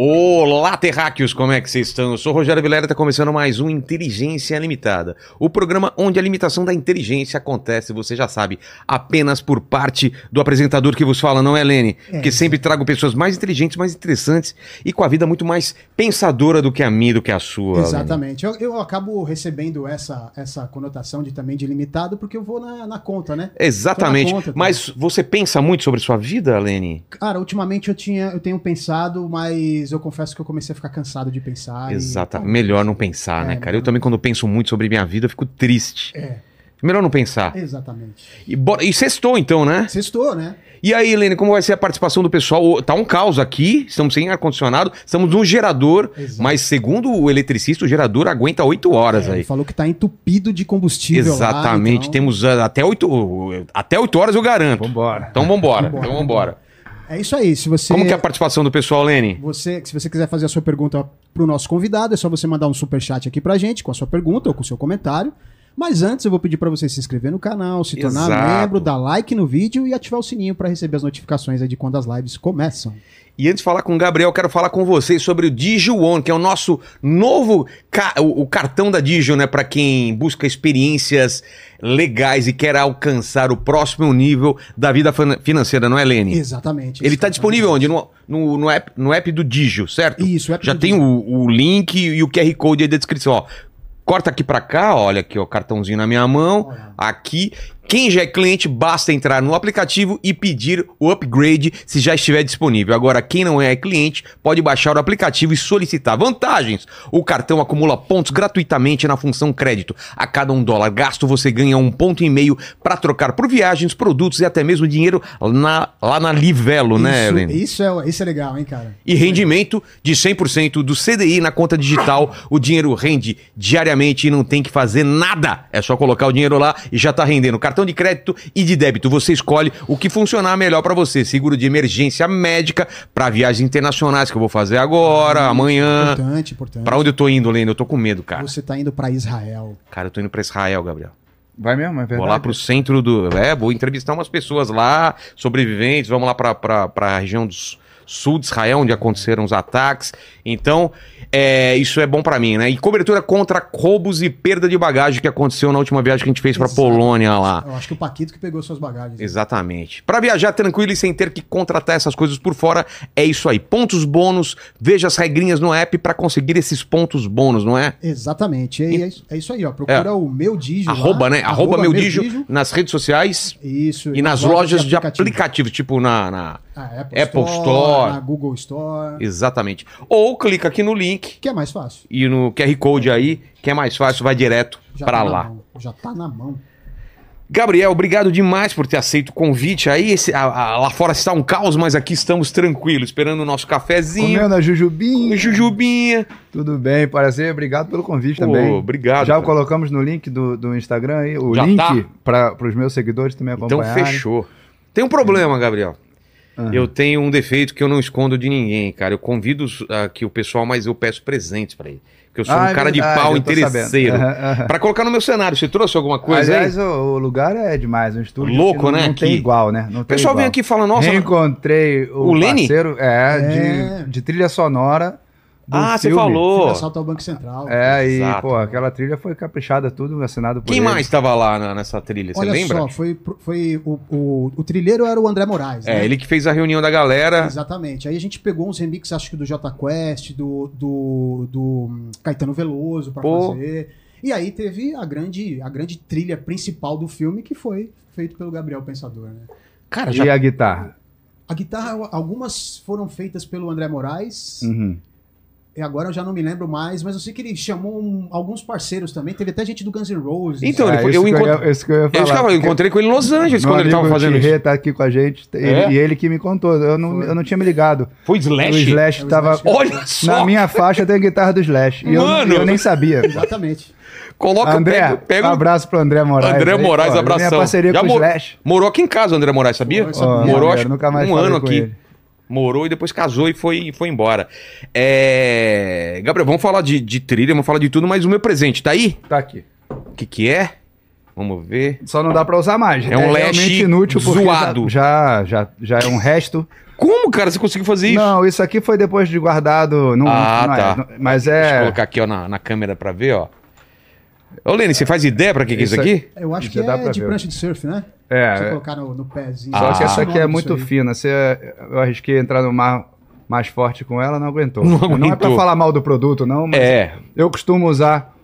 Olá, terráqueos, como é que vocês estão? Eu sou o Rogério Vilera e está começando mais um Inteligência Limitada. O programa onde a limitação da inteligência acontece, você já sabe, apenas por parte do apresentador que vos fala, não é, Lene? É. Porque sempre trago pessoas mais inteligentes, mais interessantes e com a vida muito mais pensadora do que a minha, do que a sua. Exatamente. Eu, eu acabo recebendo essa, essa conotação de também de limitado porque eu vou na, na conta, né? Exatamente. Conta, tá? Mas você pensa muito sobre sua vida, Lene? Cara, ultimamente eu tinha, eu tenho pensado, mas eu confesso que eu comecei a ficar cansado de pensar. e- Exatamente. Melhor não pensar, né, É, cara? Eu não. também, quando penso muito sobre minha vida, eu fico triste. É, Melhor não pensar. exatamente. E, bora... e sextou, então, né? Sextou, né? E aí, Helene, como vai ser a participação do pessoal? Tá um caos aqui, estamos sem ar-condicionado, estamos num gerador, Exato. mas segundo o eletricista, o gerador aguenta 8 horas É, aí. ele falou que tá entupido de combustível. lá, Exatamente, então- temos ah, até 8, até 8 horas eu garanto. Vambora. Então vambora, Vambora, então vambora. É isso aí. Se você, Como que é a participação do pessoal, Lene? você, se você quiser fazer a sua pergunta pro nosso convidado, é só você mandar um super chat aqui pra gente com a sua pergunta ou com o seu comentário. Mas antes eu vou pedir pra você se inscrever no canal, se tornar Exato. membro, dar like no vídeo e ativar o sininho pra receber as notificações de quando as lives começam. E antes de falar com o Gabriel, quero falar com vocês sobre o DigiOne, que é o nosso novo ca- o, o cartão da Digio, né, para quem busca experiências legais e quer alcançar o próximo nível da vida financeira, não é, Lene? Exatamente. Ele está disponível onde? No, no, no app, no app do Digio, certo? Isso, o app Já do tem o, o link e o QR Code aí da descrição, ó. Corta aqui pra cá, olha aqui, ó, cartãozinho na minha mão, Olha. aqui. Quem já é cliente, basta entrar no aplicativo e pedir o upgrade se já estiver disponível. Agora, quem não é cliente, pode baixar o aplicativo e solicitar vantagens. O cartão acumula pontos gratuitamente na função crédito. A cada um dólar gasto, você ganha um ponto e meio para trocar por viagens, produtos e até mesmo dinheiro na- lá na Livelo, né, isso, Helene? isso, é, isso é legal, hein, cara? E rendimento de 100% do CDI na conta digital. O dinheiro rende diariamente e não tem que fazer nada. É só colocar o dinheiro lá e já tá rendendo. Cartão de crédito e de débito. Você escolhe o que funcionar melhor pra você. Seguro de emergência médica para viagens internacionais que eu vou fazer agora, amanhã. Importante, importante. Pra onde eu tô indo, Lendo? Eu tô com medo, cara. Você tá indo pra Israel. Cara, eu tô indo pra Israel, Gabriel. Vai mesmo, é verdade. Vou lá pro centro do. É, vou entrevistar umas pessoas lá, sobreviventes, vamos lá pra, pra, pra região do sul de Israel, onde aconteceram os ataques. Então, é, isso é bom pra mim, né? E cobertura contra roubos e perda de bagagem que aconteceu na última viagem que a gente fez pra Exato. Polônia lá. Eu acho que o Paquito que pegou suas bagagens. Exatamente. Pra viajar tranquilo e sem ter que contratar essas coisas por fora, é isso aí. Pontos bônus, veja as regrinhas no app pra conseguir esses pontos bônus, não é? Exatamente. É, isso- é isso aí, ó. Procura o meu Digio. Arroba, lá, né? Arroba, meu Digio nas redes sociais Isso. e nas lojas de aplicativo, tipo na- na, A Apple, Apple Store, Store. na Google Store. Exatamente. Ou clica aqui no link Que é mais fácil. e no QR Code aí, que é mais fácil, vai direto Já pra tá na lá. mão, Já tá na mão. Gabriel, obrigado demais por ter aceito o convite aí. Esse- a- a- lá fora está um caos, mas aqui estamos tranquilos, esperando o nosso cafezinho. Comendo a Jujubinha. Jujubinha. Tudo bem, parceiro. Obrigado pelo convite Pô, também. obrigado, Já cara. colocamos no link do, do Instagram aí, o Já link tá? para os meus seguidores também Então acompanharem. fechou. Tem um problema, Gabriel. Aham. Eu tenho um defeito que eu não escondo de ninguém, cara. Eu convido aqui o pessoal, mas eu peço presentes pra ele. Porque eu sou Ah, um é cara de verdade, pau eu tô interesseiro. Aham, aham. Pra colocar no meu cenário, você trouxe alguma coisa aí? Aliás, o, o lugar é demais, um estúdio Louco, não, né, Não tem igual, né? Não O pessoal vem igual. aqui e fala, nossa, Reencontrei o, O parceiro, é, É. De, de trilha sonora ah, você filme. falou. Assalto ao Banco Central. É, e, Exato. pô, aquela trilha foi caprichada, tudo assinado por Quem ele. mais estava lá na- nessa trilha? Você Olha lembra? só, foi, foi o, o, o trilheiro era o André Moraes. É, né? ele que fez a reunião da galera. Exatamente. Aí a gente pegou uns remixes, acho que do Jota Quest, do, do, do Caetano Veloso pra Pô. fazer. E aí teve a grande, a grande trilha principal do filme, que foi feito pelo Gabriel Pensador. Né? Cara, E já. a guitarra? A guitarra, algumas foram feitas pelo André Moraes, Uhum. E agora eu já não me lembro mais, mas eu sei que ele chamou um- alguns parceiros também. Teve até gente do Guns N' Roses. Então, É, ele foi- isso eu que isso eu Eu, falar. eu encontrei com ele em Los Angeles quando ele tava fazendo isso. tá aqui com a gente ele- É? e ele que me contou. Eu não, Foi. eu não tinha me ligado. Foi O Slash? Slash É, o tava. Slash. Olha só! Na minha faixa tem a guitarra do Slash. E eu, Mano! eu nem sabia. Exatamente. Coloca, André, pega, pega um o- abraço pro André Moraes. André aí, Moraes, pô, abração. Minha parceria Já com o Slash. Morou aqui em casa o André Moraes, sabia? Ó, Morou acho nunca mais um ano aqui. ele. Morou e depois casou e foi, foi embora. É... Gabriel, vamos falar de, de trilha, vamos falar de tudo, mas o meu presente tá aí? Tá aqui. O que que é? Vamos ver. Só não dá pra usar mais. É um realmente Lash inútil zoado. Já, já, já, é um resto Como, cara, você conseguiu fazer isso? Não, isso aqui foi depois de guardado. Não, Ah, não é, tá. não- mas Deixa eu é. colocar aqui ó, na, na câmera pra ver, ó. Ô, Lene, você faz ideia pra que, que é isso aqui? Eu acho que dá é pra de ver. prancha de surf, né? É, Você é. colocar no, no pezinho. Só que Ah. essa aqui é muito fina. Você, eu arrisquei entrar no mar mais forte com ela, não aguentou. Não é pra aguentou. falar mal do produto, não, mas É. eu costumo usar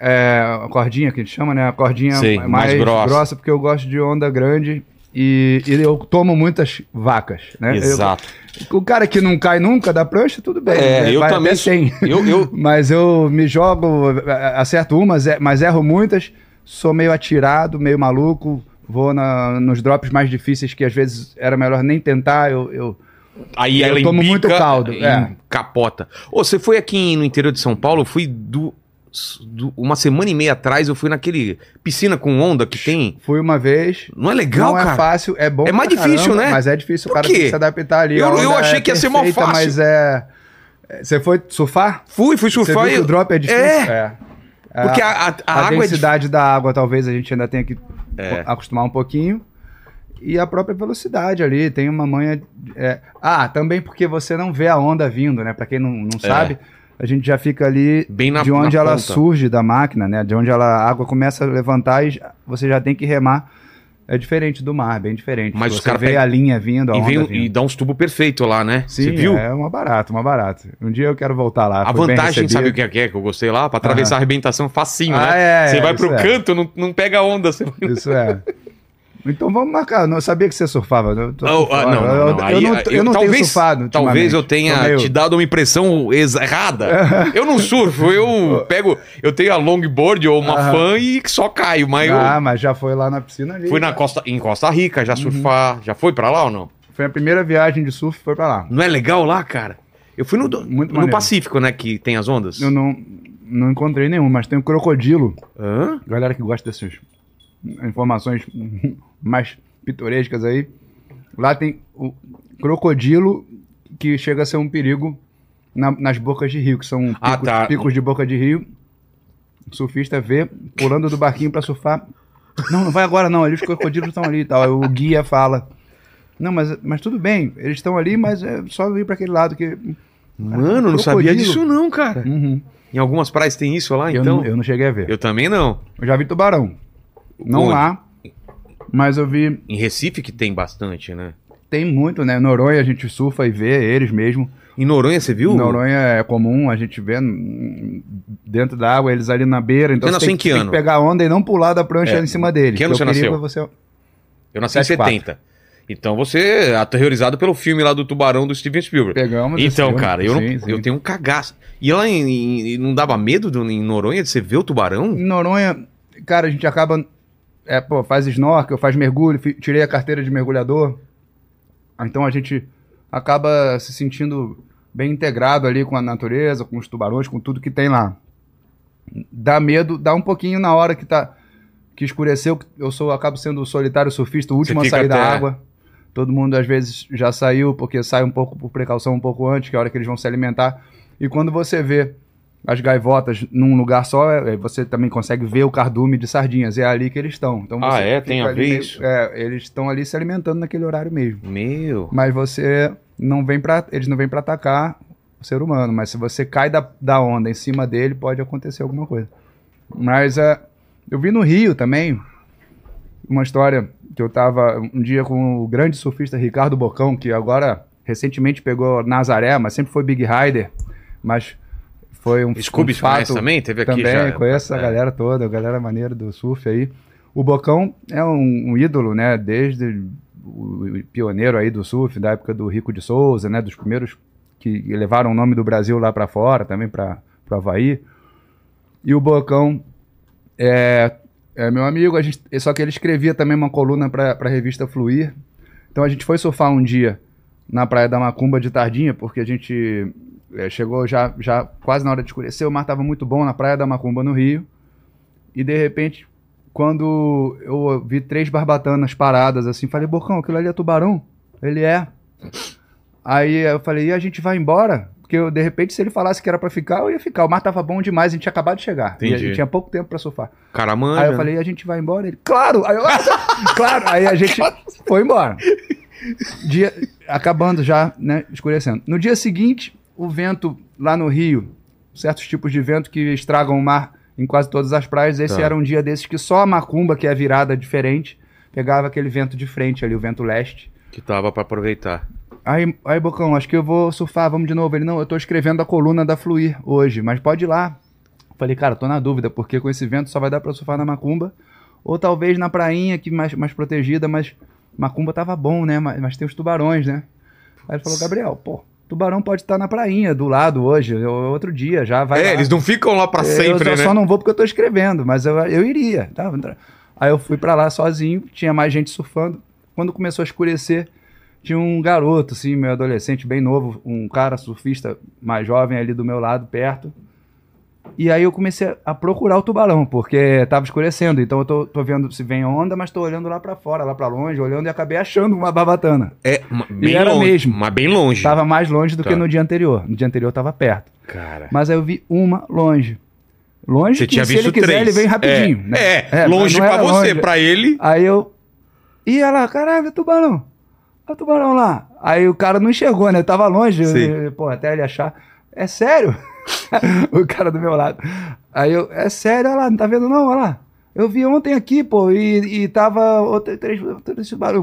é, a cordinha que a gente chama, né? A cordinha Sei, mais, mais grossa. grossa. porque eu gosto de onda grande e, e eu tomo muitas vacas, né? Exato. Eu- o cara que não cai nunca da prancha, tudo bem. É, né? eu Vai também até sou- 100. eu- eu- Mas eu me jogo, a- acerto umas, é- mas erro muitas. Sou meio atirado, meio maluco. Vou na- nos drops mais difíceis que às vezes era melhor nem tentar. Eu, eu- Aí Eu ela tomo embica muito caldo, é. capota. Ô, você foi aqui no interior de São Paulo, eu fui do- uma semana e meia atrás, eu fui naquele piscina com onda que tem. fui uma vez. Não é legal, não cara? é fácil, é bom. É mais difícil, caramba, né? Mas é difícil, o cara quê? tem que se adaptar ali. Eu- eu achei é que ia ser mó perfeita, fácil. Mas é. Você foi surfar? Fui, fui Você viu surfar e... o drop é difícil? É. É. Porque a, a, a, a água é dif- densidade da água talvez a gente ainda tenha que É. acostumar um pouquinho. E a própria velocidade ali, tem uma manha. é, Ah, também porque você não vê a onda vindo, né? Pra quem não, não sabe, a gente já fica ali Bem na- de onde ela ponta. surge da máquina, né? De onde ela, a água começa a levantar e você já tem que remar. É diferente do mar, bem diferente. Mas os você cara vê pega- a linha vindo, a e, onda vem, vindo. e dá uns tubos perfeitos lá, né? Sim, Você viu? é uma barata, uma barata. Um dia eu quero voltar lá. A vantagem, sabe o que é, que eu gostei lá? Pra atravessar a arrebentação facinho, Ah, né? é, você é, vai pro é. canto, não, não pega onda. Você... Isso é. Então vamos marcar. Não eu sabia que você surfava. Eu, tô ah, não, não, eu, não. eu Aí, ah, eu não tenho talvez, surfado. Talvez eu tenha meio- te dado uma impressão errada. eu não surfo, eu pego. Eu tenho a longboard ou uma fan e só caio, mas Ah, eu mas já foi lá na piscina ali. fui na Costa, em Costa Rica Uhum. já surfar. Já foi pra lá ou não? Foi a primeira viagem de surf, foi pra lá. Não é legal lá, cara? Eu fui no, Muito no. Pacífico, né? Que tem as ondas. Eu não, não encontrei nenhum, mas tem um crocodilo. Hã? Galera que gosta dessas informações mais pitorescas aí. Lá tem o crocodilo que chega a ser um perigo na- nas bocas de rio, que são picos, Ah, tá. picos de boca de rio. O surfista vê, pulando do barquinho pra surfar. Não, não vai agora não, ali os crocodilos estão ali e tal. O guia fala. Não, mas, mas tudo bem, eles estão ali, mas é só ir pra aquele lado que. Mano, não sabia disso não, cara. Uhum. Em algumas praias tem isso lá, eu, então? não, eu não cheguei a ver. Eu também não. Eu já vi tubarão. Não Onde? lá, mas eu vi. Em Recife que tem bastante, né? Tem muito, né? Noronha a gente surfa e vê eles mesmo. Em Noronha, você viu? Noronha é comum a gente vê dentro da água, eles ali na beira. Então Você tem, em que tem ano? que pegar onda e não pular da prancha É. em cima deles. Que ano você nasceu? você- Eu nasci em 74. 70. Então você é aterrorizado pelo filme lá do Tubarão do Steven Spielberg. Pegamos Então, filme. cara, eu, não- Sim, sim. eu tenho um cagaço. E lá em, em- não dava medo do- em Noronha de você ver o tubarão? Em Noronha, cara, a gente acaba. É, pô, faz snorkel, faz mergulho, tirei a carteira de mergulhador. Então a gente acaba se sentindo bem integrado ali com a natureza, com os tubarões, com tudo que tem lá. Dá medo, dá um pouquinho na hora que tá que escureceu, eu sou acabo sendo o solitário surfista, o último a sair da até- água. Todo mundo às vezes já saiu porque sai um pouco por precaução um pouco antes, que é a hora que eles vão se alimentar. E quando você vê as gaivotas num lugar só, é, você também consegue ver o cardume de sardinhas. É ali que eles estão. Então Ah, é? Tem a ver isso? É, eles estão ali se alimentando naquele horário mesmo. Meu. Mas você não vem para eles não vêm para atacar o ser humano, mas se você cai da, da onda em cima dele, pode acontecer alguma coisa. Mas é, eu vi no Rio também uma história que eu tava um dia com o grande surfista Ricardo Bocão, que agora recentemente pegou Nazaré, mas sempre foi Big Rider, mas foi um, Scooby um conhece também? Teve aqui também, já. conheço a É. galera toda, a galera maneira do surf aí. O Bocão é um, um ídolo, né? Desde o, pioneiro aí do surf, da época do Rico de Souza, né? Dos primeiros que levaram o nome do Brasil lá para fora, também para o Havaí. E o Bocão é, é meu amigo, a gente, só que ele escrevia também uma coluna para a revista Fluir. Então a gente foi surfar um dia na Praia da Macumba de tardinha, porque a gente chegou já, já quase na hora de escurecer, o mar estava muito bom na Praia da Macumba, no Rio. E de repente, quando eu vi três barbatanas paradas assim, falei, Bocão, aquilo ali é tubarão? Ele é. Aí eu falei, e a gente vai embora? Porque eu, de repente, se ele falasse que era pra ficar, eu ia ficar. O mar tava bom demais, a gente tinha acabado de chegar. E a gente tinha pouco tempo pra surfar. Cara, manja. Aí eu falei, e a gente vai embora? Ele, claro! Aí eu, claro! Aí a gente foi embora. Dia, acabando já, né, escurecendo. No dia seguinte, o vento lá no Rio, certos tipos de vento que estragam o mar em quase todas as praias, esse Tá. era um dia desses que só a macumba, que é a virada diferente, pegava aquele vento de frente ali, o vento leste. Que tava pra aproveitar. Aí, aí, Bocão, acho que eu vou surfar, vamos de novo. Ele, não, eu tô escrevendo a coluna da Fluir hoje, mas pode ir lá. Falei, cara, tô na dúvida, porque com esse vento só vai dar pra surfar na Macumba, ou talvez na prainha, que mais, mais protegida, mas Macumba tava bom, né? Mas, mas tem os tubarões, né? Aí ele falou, Gabriel, pô, tubarão pode estar na prainha, do lado hoje, ou outro dia, já vai é, lá. eles não ficam lá pra Eu sempre, só, né? só não vou porque eu tô escrevendo, mas eu, eu iria. Tá? Aí eu fui pra lá sozinho, tinha mais gente surfando. Quando começou a escurecer, tinha um garoto, assim, meu adolescente, bem novo, um cara surfista mais jovem ali do meu lado, perto. E aí eu comecei a procurar o tubarão, porque tava escurecendo. Então eu tô, tô vendo se vem onda, mas tô olhando lá pra fora, lá pra longe, olhando e acabei achando uma barbatana. É, bem era longe, mesmo. mas bem longe. Tava mais longe do Tá. que no dia anterior. No dia anterior tava perto. Cara. Mas aí eu vi uma longe. Longe Você que tinha se visto ele quiser, três. ele vem rapidinho. É, né? é, mas longe era você, pra ele. Aí eu. Ia lá, caralho, tubarão. Olha o tubarão lá. Aí o cara não enxergou, né? Eu tava longe. Eu- pô, até ele achar. É sério? o cara do meu lado. Aí eu, é sério, olha lá, não tá vendo não? Olha lá. Eu vi ontem aqui, pô, e, e tava outro, três,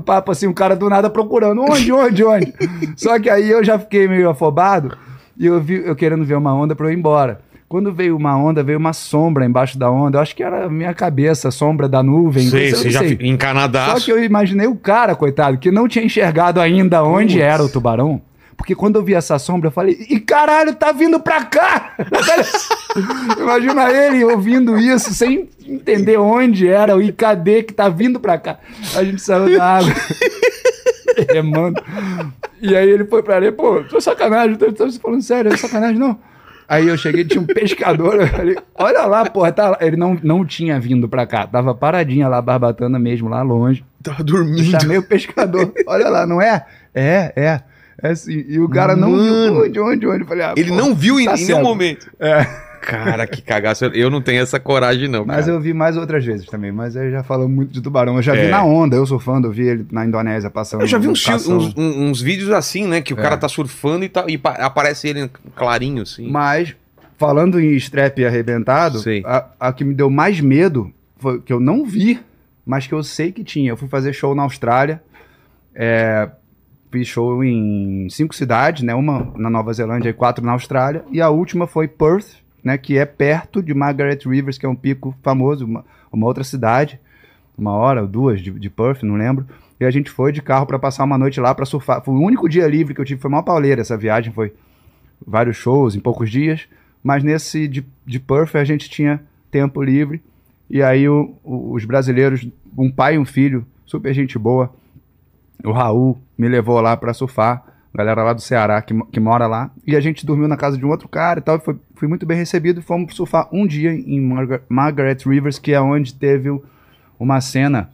papo assim, um cara do nada procurando. Onde, onde, onde? Só que aí eu já fiquei meio afobado e eu vi, eu querendo ver uma onda pra eu ir embora. Quando veio uma onda, veio uma sombra embaixo da onda. Eu acho que era a minha cabeça, a sombra da nuvem. Sei, você já sei. Canadá. Só que eu imaginei o cara, coitado, que não tinha enxergado ainda onde Putz. era o tubarão. Porque quando eu vi essa sombra, eu falei, e caralho, tá vindo pra cá! Imagina ele ouvindo isso, sem entender onde era e cadê que tá vindo pra cá. A gente saiu da água, remando. E aí ele foi pra areia, pô, tô sacanagem, tô, tô falando sério, é sacanagem não. Aí eu cheguei, tinha um pescador, eu falei, olha lá, porra, tá lá. Ele não, não tinha vindo pra cá, tava paradinha lá, barbatana mesmo, lá longe. Tava Eu dormindo. chamei o pescador. Olha lá, não é? É, é. É assim. E o cara não Mano. viu onde, onde, onde. Eu falei, ah, Ele pô, não viu em, tá em nenhum momento. É. Cara, que cagaço. Eu não tenho essa coragem, não. Mas cara. eu vi mais outras vezes também. Mas aí já falou muito de tubarão. Eu já É. vi na onda, eu surfando, eu vi ele na Indonésia passando. Eu já vi uns, uns, uns vídeos assim, né? Que o É. cara tá surfando e, tá, e pa- aparece ele clarinho, assim. Mas, falando em strap arrebentado, a, a que me deu mais medo foi que eu não vi, mas que eu sei que tinha. Eu fui fazer show na Austrália. É, fiz show em cinco cidades, né? Uma na Nova Zelândia e quatro na Austrália. E a última foi Perth, né? Que é perto de Margaret Rivers, que é um pico famoso, uma, uma outra cidade. Uma hora ou duas de, de Perth, não lembro. E a gente foi de carro para passar uma noite lá para surfar. Foi o único dia livre que eu tive. Foi uma pauleira essa viagem. Foi vários shows em poucos dias. Mas nesse de, de Perth a gente tinha tempo livre. E aí o- o- os brasileiros, um pai e um filho, super gente boa, o Raul me levou lá pra surfar, galera lá do Ceará que, que mora lá, e a gente dormiu na casa de um outro cara e tal, e foi, fui muito bem recebido e fomos surfar um dia em Marga- Margaret Rivers, que é onde teve o- uma cena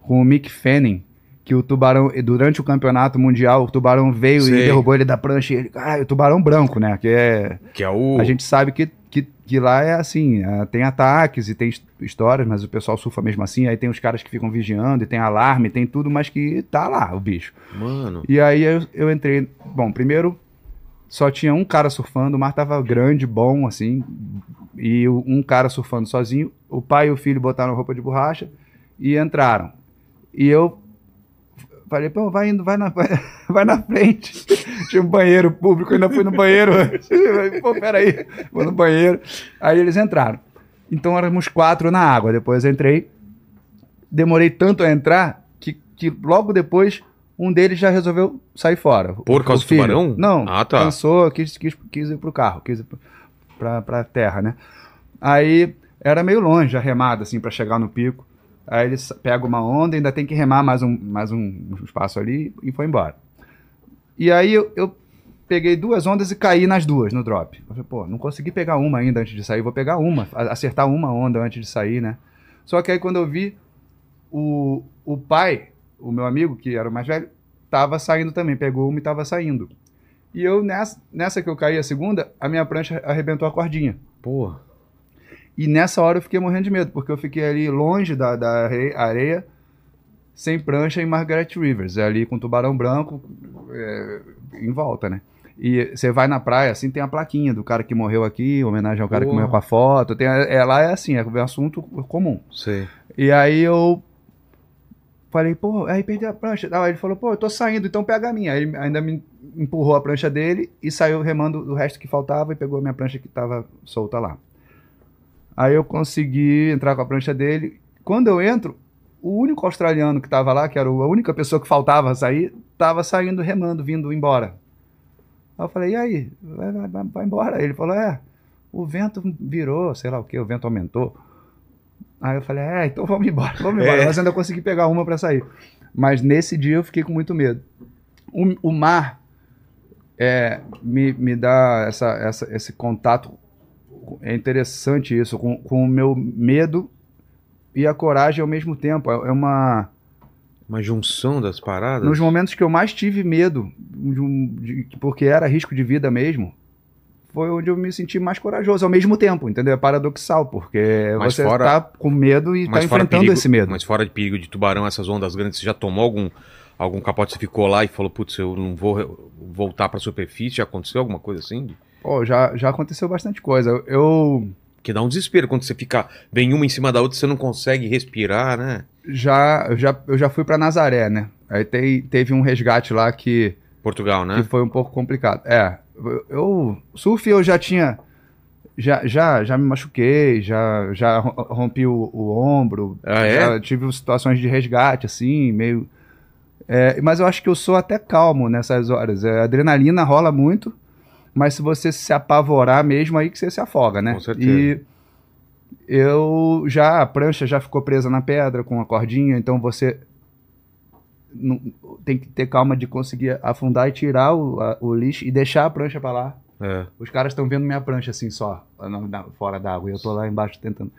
com o Mick Fanning, que o tubarão, e durante o campeonato mundial, o tubarão veio Sei. e derrubou ele da prancha, e ele, caralho, o tubarão branco, né, que é... Que é o. A gente sabe que, que, que lá é assim, é, tem ataques e tem his- histórias, mas o pessoal surfa mesmo assim, aí tem os caras que ficam vigiando, e tem alarme, tem tudo, mas que tá lá o bicho. Mano. E aí eu, eu entrei. Bom, primeiro só tinha um cara surfando, o mar tava grande, bom, assim, e um cara surfando sozinho. O pai e o filho botaram roupa de borracha e entraram. E eu falei, pô, vai indo, vai na, vai, vai na frente. Tinha um banheiro público, ainda fui no banheiro antes. Pô, peraí, vou no banheiro. Aí eles entraram. Então éramos quatro na água. Depois entrei. Demorei tanto a entrar que, que logo depois um deles já resolveu sair fora. Por causa do tubarão? Não, Ah, tá. cansou, quis, quis, quis ir pro carro, quis ir pra, pra terra, né? Aí era meio longe a remada, assim, pra chegar no pico. Aí ele pega uma onda, ainda tem que remar mais um, mais um espaço ali e foi embora. E aí eu, eu peguei duas ondas e caí nas duas no drop. Eu falei, pô, não consegui pegar uma ainda antes de sair, vou pegar uma, acertar uma onda antes de sair, né? Só que aí quando eu vi, o, o pai, o meu amigo, que era o mais velho, tava saindo também, pegou uma e tava saindo. E eu, nessa, nessa que eu caí a segunda, a minha prancha arrebentou a cordinha. Porra. E nessa hora eu fiquei morrendo de medo, porque eu fiquei ali longe da, da are- areia, sem prancha em Margaret Rivers, é ali com tubarão branco é, em volta, né? E você vai na praia, assim, tem a plaquinha do cara que morreu aqui, homenagem ao cara que morreu com a foto. Tem, é, lá é assim, é um assunto comum. Sei. E aí eu falei, pô, aí perdi a prancha. Aí ele falou, pô, eu tô saindo, então pega a minha. Aí ele ainda me empurrou a prancha dele e saiu remando o resto que faltava e pegou a minha prancha que tava solta lá. Aí eu consegui entrar com a prancha dele. Quando eu entro, o único australiano que tava lá, que era a única pessoa que faltava sair, tava saindo remando, vindo embora. Aí eu falei, e aí? Vai, vai, vai, vai embora. Ele falou, é, o vento virou, sei lá o que, o vento aumentou. Aí eu falei, é, então vamos embora, vamos embora. É. Mas ainda consegui pegar uma para sair. Mas nesse dia eu fiquei com muito medo. O, o mar é, me, me dá essa, essa, esse contato. É interessante isso, com, com o meu medo e a coragem ao mesmo tempo. É é uma. Uma junção das paradas? Nos momentos que eu mais tive medo, de de- porque era risco de vida mesmo, foi onde eu me senti mais corajoso ao mesmo tempo, entendeu? É paradoxal, porque Mas você fora- tá com medo e tá fora enfrentando perigo- esse medo. Mas fora de perigo de tubarão, essas ondas grandes, você já tomou algum, algum capote? Você ficou lá e falou, putz, eu não vou voltar pra superfície? Já aconteceu alguma coisa assim? Pô, já, já aconteceu bastante coisa. Eu Que dá um desespero quando você fica, vem uma em cima da outra, você não consegue respirar, né? já, já, eu já fui pra Nazaré, né? Aí tem, teve um resgate lá que, Portugal, que né? foi um pouco complicado. É, eu- surf eu já tinha já, já, já me machuquei, já, já ro- rompi o, o ombro, Ah, é? já tive situações de resgate, assim, meio. é, mas eu acho que eu sou até calmo nessas horas. É, a adrenalina rola muito, mas se você se apavorar mesmo, aí que você se afoga, né? Com certeza. E eu já, a prancha já ficou presa na pedra com a cordinha, então você não- tem que ter calma de conseguir afundar e tirar o, a- o lixo e deixar a prancha pra lá. É. Os caras estão vendo minha prancha assim só, fora d'água, e eu tô lá embaixo tentando.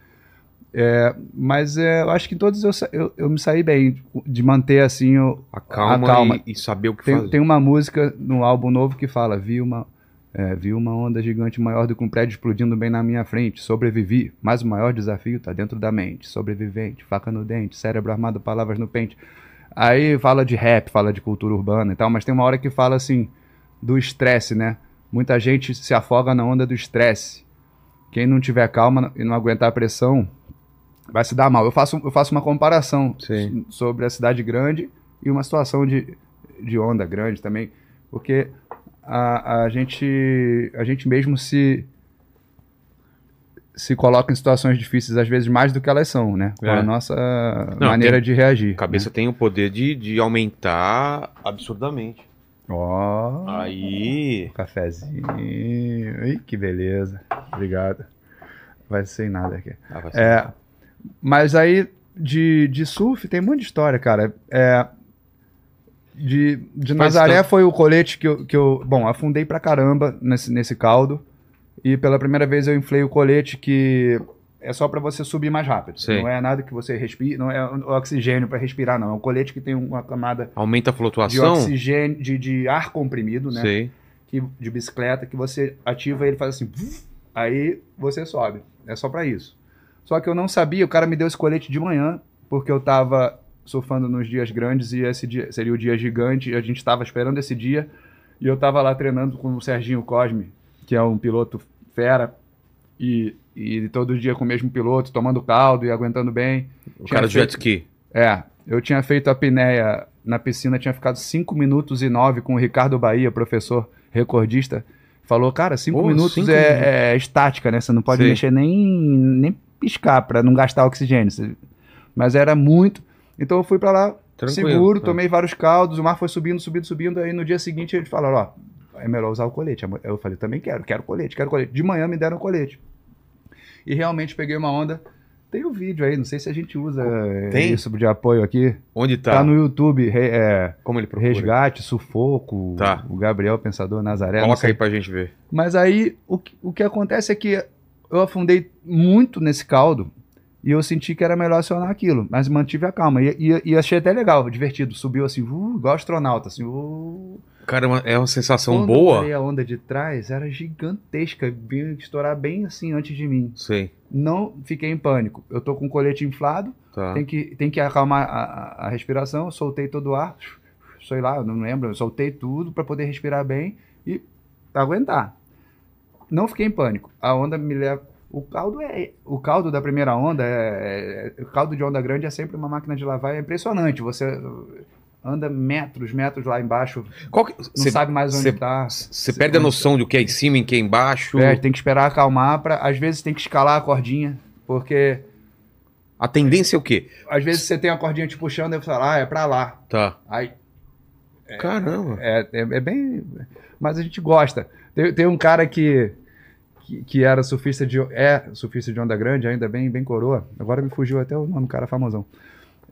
É, mas é, eu acho que em todos eu, eu, eu me saí bem de manter assim o, A calma, A calma. E, e saber o que tem, fazer. tem uma música no álbum novo que fala: vi uma, é, vi uma onda gigante maior do que um prédio explodindo bem na minha frente. Sobrevivi, mas o maior desafio tá dentro da mente. Sobrevivente, faca no dente, cérebro armado, palavras no pente. Aí fala de rap, fala de cultura urbana e tal, mas tem uma hora que fala assim do estresse, né? Muita gente se afoga na onda do estresse. Quem não tiver calma e não aguentar a pressão vai se dar mal. Eu faço, eu faço uma comparação Sim. sobre a cidade grande e uma situação de, de onda grande também, porque a, a, gente, a gente mesmo se se coloca em situações difíceis às vezes mais do que elas são, né? Com É. a nossa Não, maneira tem- de reagir. A cabeça tem o poder de, de aumentar absurdamente. né? Ó, Aí. cafezinho. Ih, que beleza. Obrigado. Vai sem nada aqui. Ah, É, mas aí, de, de surf, tem muita história, cara. É, de de Nazaré foi o colete que eu, que eu. Bom, afundei pra caramba nesse, nesse caldo. E pela primeira vez eu inflei o colete que é só pra você subir mais rápido. Sei. Não é nada que você respira, não é oxigênio pra respirar, não. É um colete que tem uma camada Aumenta a de flutuação? oxigênio, de, de ar comprimido, né? Sei. que- de bicicleta que você ativa e ele faz assim, aí você sobe. É só pra isso. Só que eu não sabia, o cara me deu esse colete de manhã, porque eu tava surfando nos dias grandes e esse dia seria o dia gigante, e a gente tava esperando esse dia, e eu tava lá treinando com o Serginho Cosme, que é um piloto fera, e, e todo dia com o mesmo piloto, tomando caldo e aguentando bem. O Tinha cara do feito- jet ski. é, eu tinha feito a apneia na piscina, tinha ficado 5 minutos e 9 com o Ricardo Bahia, professor recordista. Falou, cara, 5 Pô, minutos cinco é, minutos. é estática, né? Você não pode Sei. mexer nem, nem piscar pra não gastar oxigênio. Mas era muito. Então eu fui pra lá Tranquilo. seguro, É. tomei vários caldos, o mar foi subindo, subindo, subindo. Aí no dia seguinte eles falaram, ó, é melhor usar o colete. Eu falei, também quero, quero colete, quero colete. De manhã me deram colete. E realmente peguei uma onda. Tem o vídeo aí, não sei se a gente usa Tem? isso de apoio aqui. Onde tá? Tá, no YouTube, é, Como ele procura? Resgate, Sufoco, Tá. o Gabriel Pensador Nazaré. Coloca aí pra gente ver. Mas aí o, o que acontece é que eu afundei muito nesse caldo E eu senti que era melhor acionar aquilo, mas mantive a calma. E, e- e achei até legal, divertido. Subiu assim, uh, igual astronauta, assim. Uh, Cara, é uma- é sensação Quando eu boa. parei a onda de trás era gigantesca, vinha estourar bem assim antes de mim. Sei. Não fiquei em pânico. Eu tô com o colete inflado, Tá. tem, que, tem que acalmar a, a- a respiração. Eu soltei todo o ar, sei lá, eu não lembro. Eu soltei tudo para poder respirar bem e aguentar. Não fiquei em pânico. A onda me leva. O caldo é. O caldo da primeira onda é. é- O caldo de onda grande é sempre uma máquina de lavar. É impressionante. Você anda metros, metros lá embaixo, que- não Você sabe mais onde cê- tá. você perde a noção do que é em cima e que é embaixo. É, tem que esperar acalmar para às vezes tem que escalar a cordinha, porque A tendência é o quê? às vezes você tem a cordinha te puxando e você fala, ah, é pra lá. Tá. Aí Caramba. é, é, é bem, mas a gente gosta. Tem, tem um cara que, que que era surfista de é surfista de onda grande, ainda bem bem coroa. Agora me fugiu até o nome, cara famosão.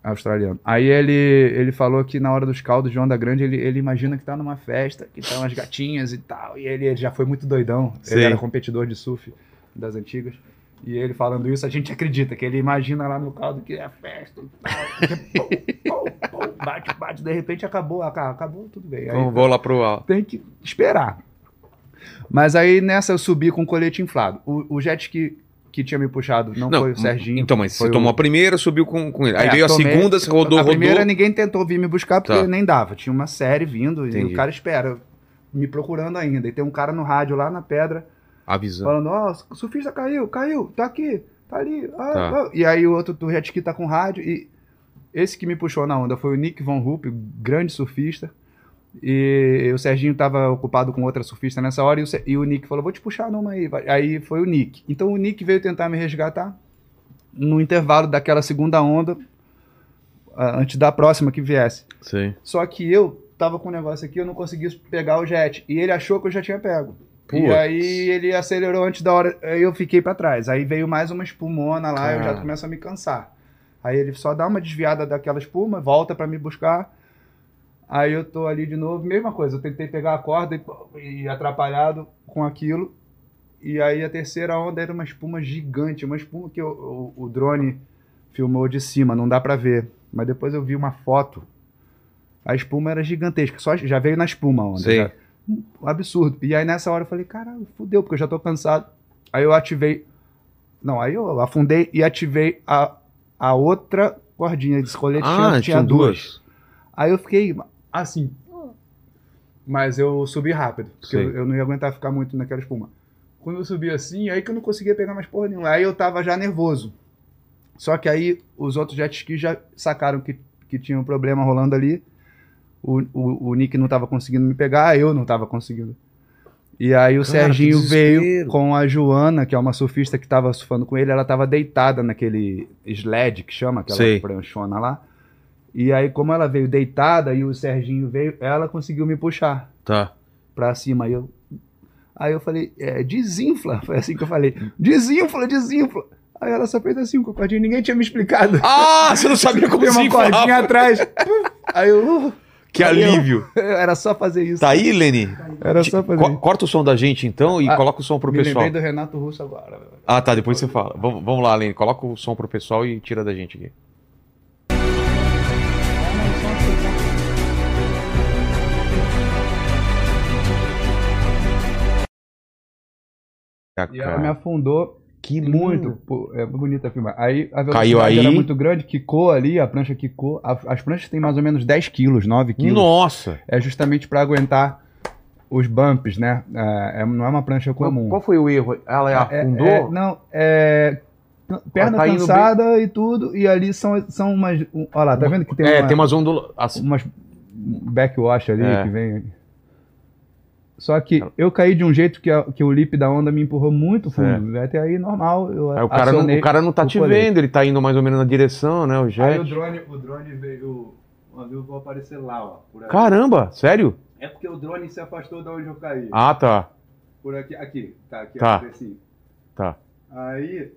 Australiano. Aí ele, ele falou que na hora dos caldos de onda grande ele, ele imagina que tá numa festa, que estão as gatinhas e tal. E ele, ele já foi muito doidão. Sei. Ele era competidor de surf das antigas. E ele falando isso, a gente acredita que ele imagina lá no caldo que é festa e tal. Pum, pum, pum, bate, bate, de repente acabou, acabou, tudo bem. Aí Então vou lá pro. alto. tem que esperar. Mas aí nessa eu subi com o colete inflado. O, o jet que, que tinha me puxado não, foi o Serginho. Então, mas você o- tomou a primeira, subiu com, com ele. Aí É, veio a tomei. segunda, você rodou, a rodou. primeira ninguém tentou vir me buscar porque Tá. nem dava. Tinha uma série vindo e Entendi. o cara espera, me procurando ainda. E tem um cara no rádio lá na pedra Avisando. falando: Ó, o surfista caiu, caiu, tá aqui, tá ali. ah, Tá. ah." E aí o outro do jet ski tá com rádio. E esse que me puxou na onda foi o Nick Von Rupp, grande surfista. E o Serginho tava ocupado com outra surfista nessa hora e o, e o Nick falou: Vou te puxar numa aí. vai." Aí foi o Nick. Então o Nick veio tentar me resgatar no intervalo daquela segunda onda, antes da próxima que viesse. Sei. Só que eu tava com um negócio aqui, eu não consegui pegar o jet. E ele achou que eu já tinha pego. E Putz. aí ele acelerou antes da hora, aí eu fiquei pra trás. Aí veio mais uma espumona lá, eu já Cara. começo a me cansar. Aí ele só dá uma desviada daquela espuma, volta pra me buscar. Aí eu tô ali de novo, mesma coisa, eu tentei pegar a corda e, e atrapalhado com aquilo. E aí a terceira onda era uma espuma gigante, uma espuma que o, o- o drone filmou de cima, não dá pra ver. Mas depois eu vi uma foto. A espuma era gigantesca, só já veio na espuma a onda. Sei. já. Um absurdo. E aí nessa hora eu falei, caralho, fudeu, porque eu já tô cansado. Aí eu ativei. Não, aí eu afundei e ativei a, a outra cordinha de colete. Ah, tinha, tinha tinha duas. duas. Aí eu fiquei assim. Mas eu subi rápido, porque eu, eu não ia aguentar ficar muito naquela espuma. Quando eu subi assim, aí que eu não conseguia pegar mais porra nenhuma. Aí eu tava já nervoso. Só que aí os outros jet skis já sacaram que, que tinha um problema rolando ali. O, o, o Nick não tava conseguindo me pegar, eu não tava conseguindo. E aí o Cara, Serginho veio com a Joana, que é uma surfista que tava surfando com ele. Ela tava deitada naquele sled que chama, aquela Sei. pranchona lá. E aí, como ela veio deitada e o Serginho veio, ela conseguiu me puxar Tá. pra cima. Aí eu, aí eu falei, é, desinfla. Foi assim que eu falei, desinfla, desinfla. Aí ela só fez assim com a cordinha, ninguém tinha me explicado. Ah, você não sabia como Tem se uma cordinha atrás. Aí eu, uh, Que alívio. era só fazer isso. Tá aí, Leni? Era só fazer Co- isso. corta o som da gente então e Ah, coloca o som pro Me pessoal. lembrei do Renato Russo agora. Ah, tá, depois você fala. Vamos, vamos lá, Lene. Coloca o som pro pessoal e tira da gente aqui. Ela cara. me afundou Que muito. lindo. Pô, é bonita a filma. Aí a Caiu velocidade aí. era muito grande, quicou ali, a prancha quicou. A- as pranchas têm mais ou menos 10 quilos, 9 quilos. Nossa! É justamente para aguentar os bumps, né? É, é- não é uma prancha comum. Qual foi o erro? Ela É- afundou? é- não, é. Perna tá cansada e tudo, e ali são, são umas. um- olha lá, tá vendo que tem, é, uma- tem umas ondulações. umas backwash ali É. que vem. Só que eu caí de um jeito que, a- que o lip da onda me empurrou muito fundo. Até aí normal. Eu Aí o cara, não, o cara não tá o te colete. vendo, ele tá indo mais ou menos na direção, né? O Aí jet. o drone, o drone veio. Eu vou aparecer lá, ó. Por aqui. Caramba, sério? É porque o drone se afastou de onde eu caí. Ah, tá. Por aqui, aqui, tá aqui, Tá. assim. Tá. Aí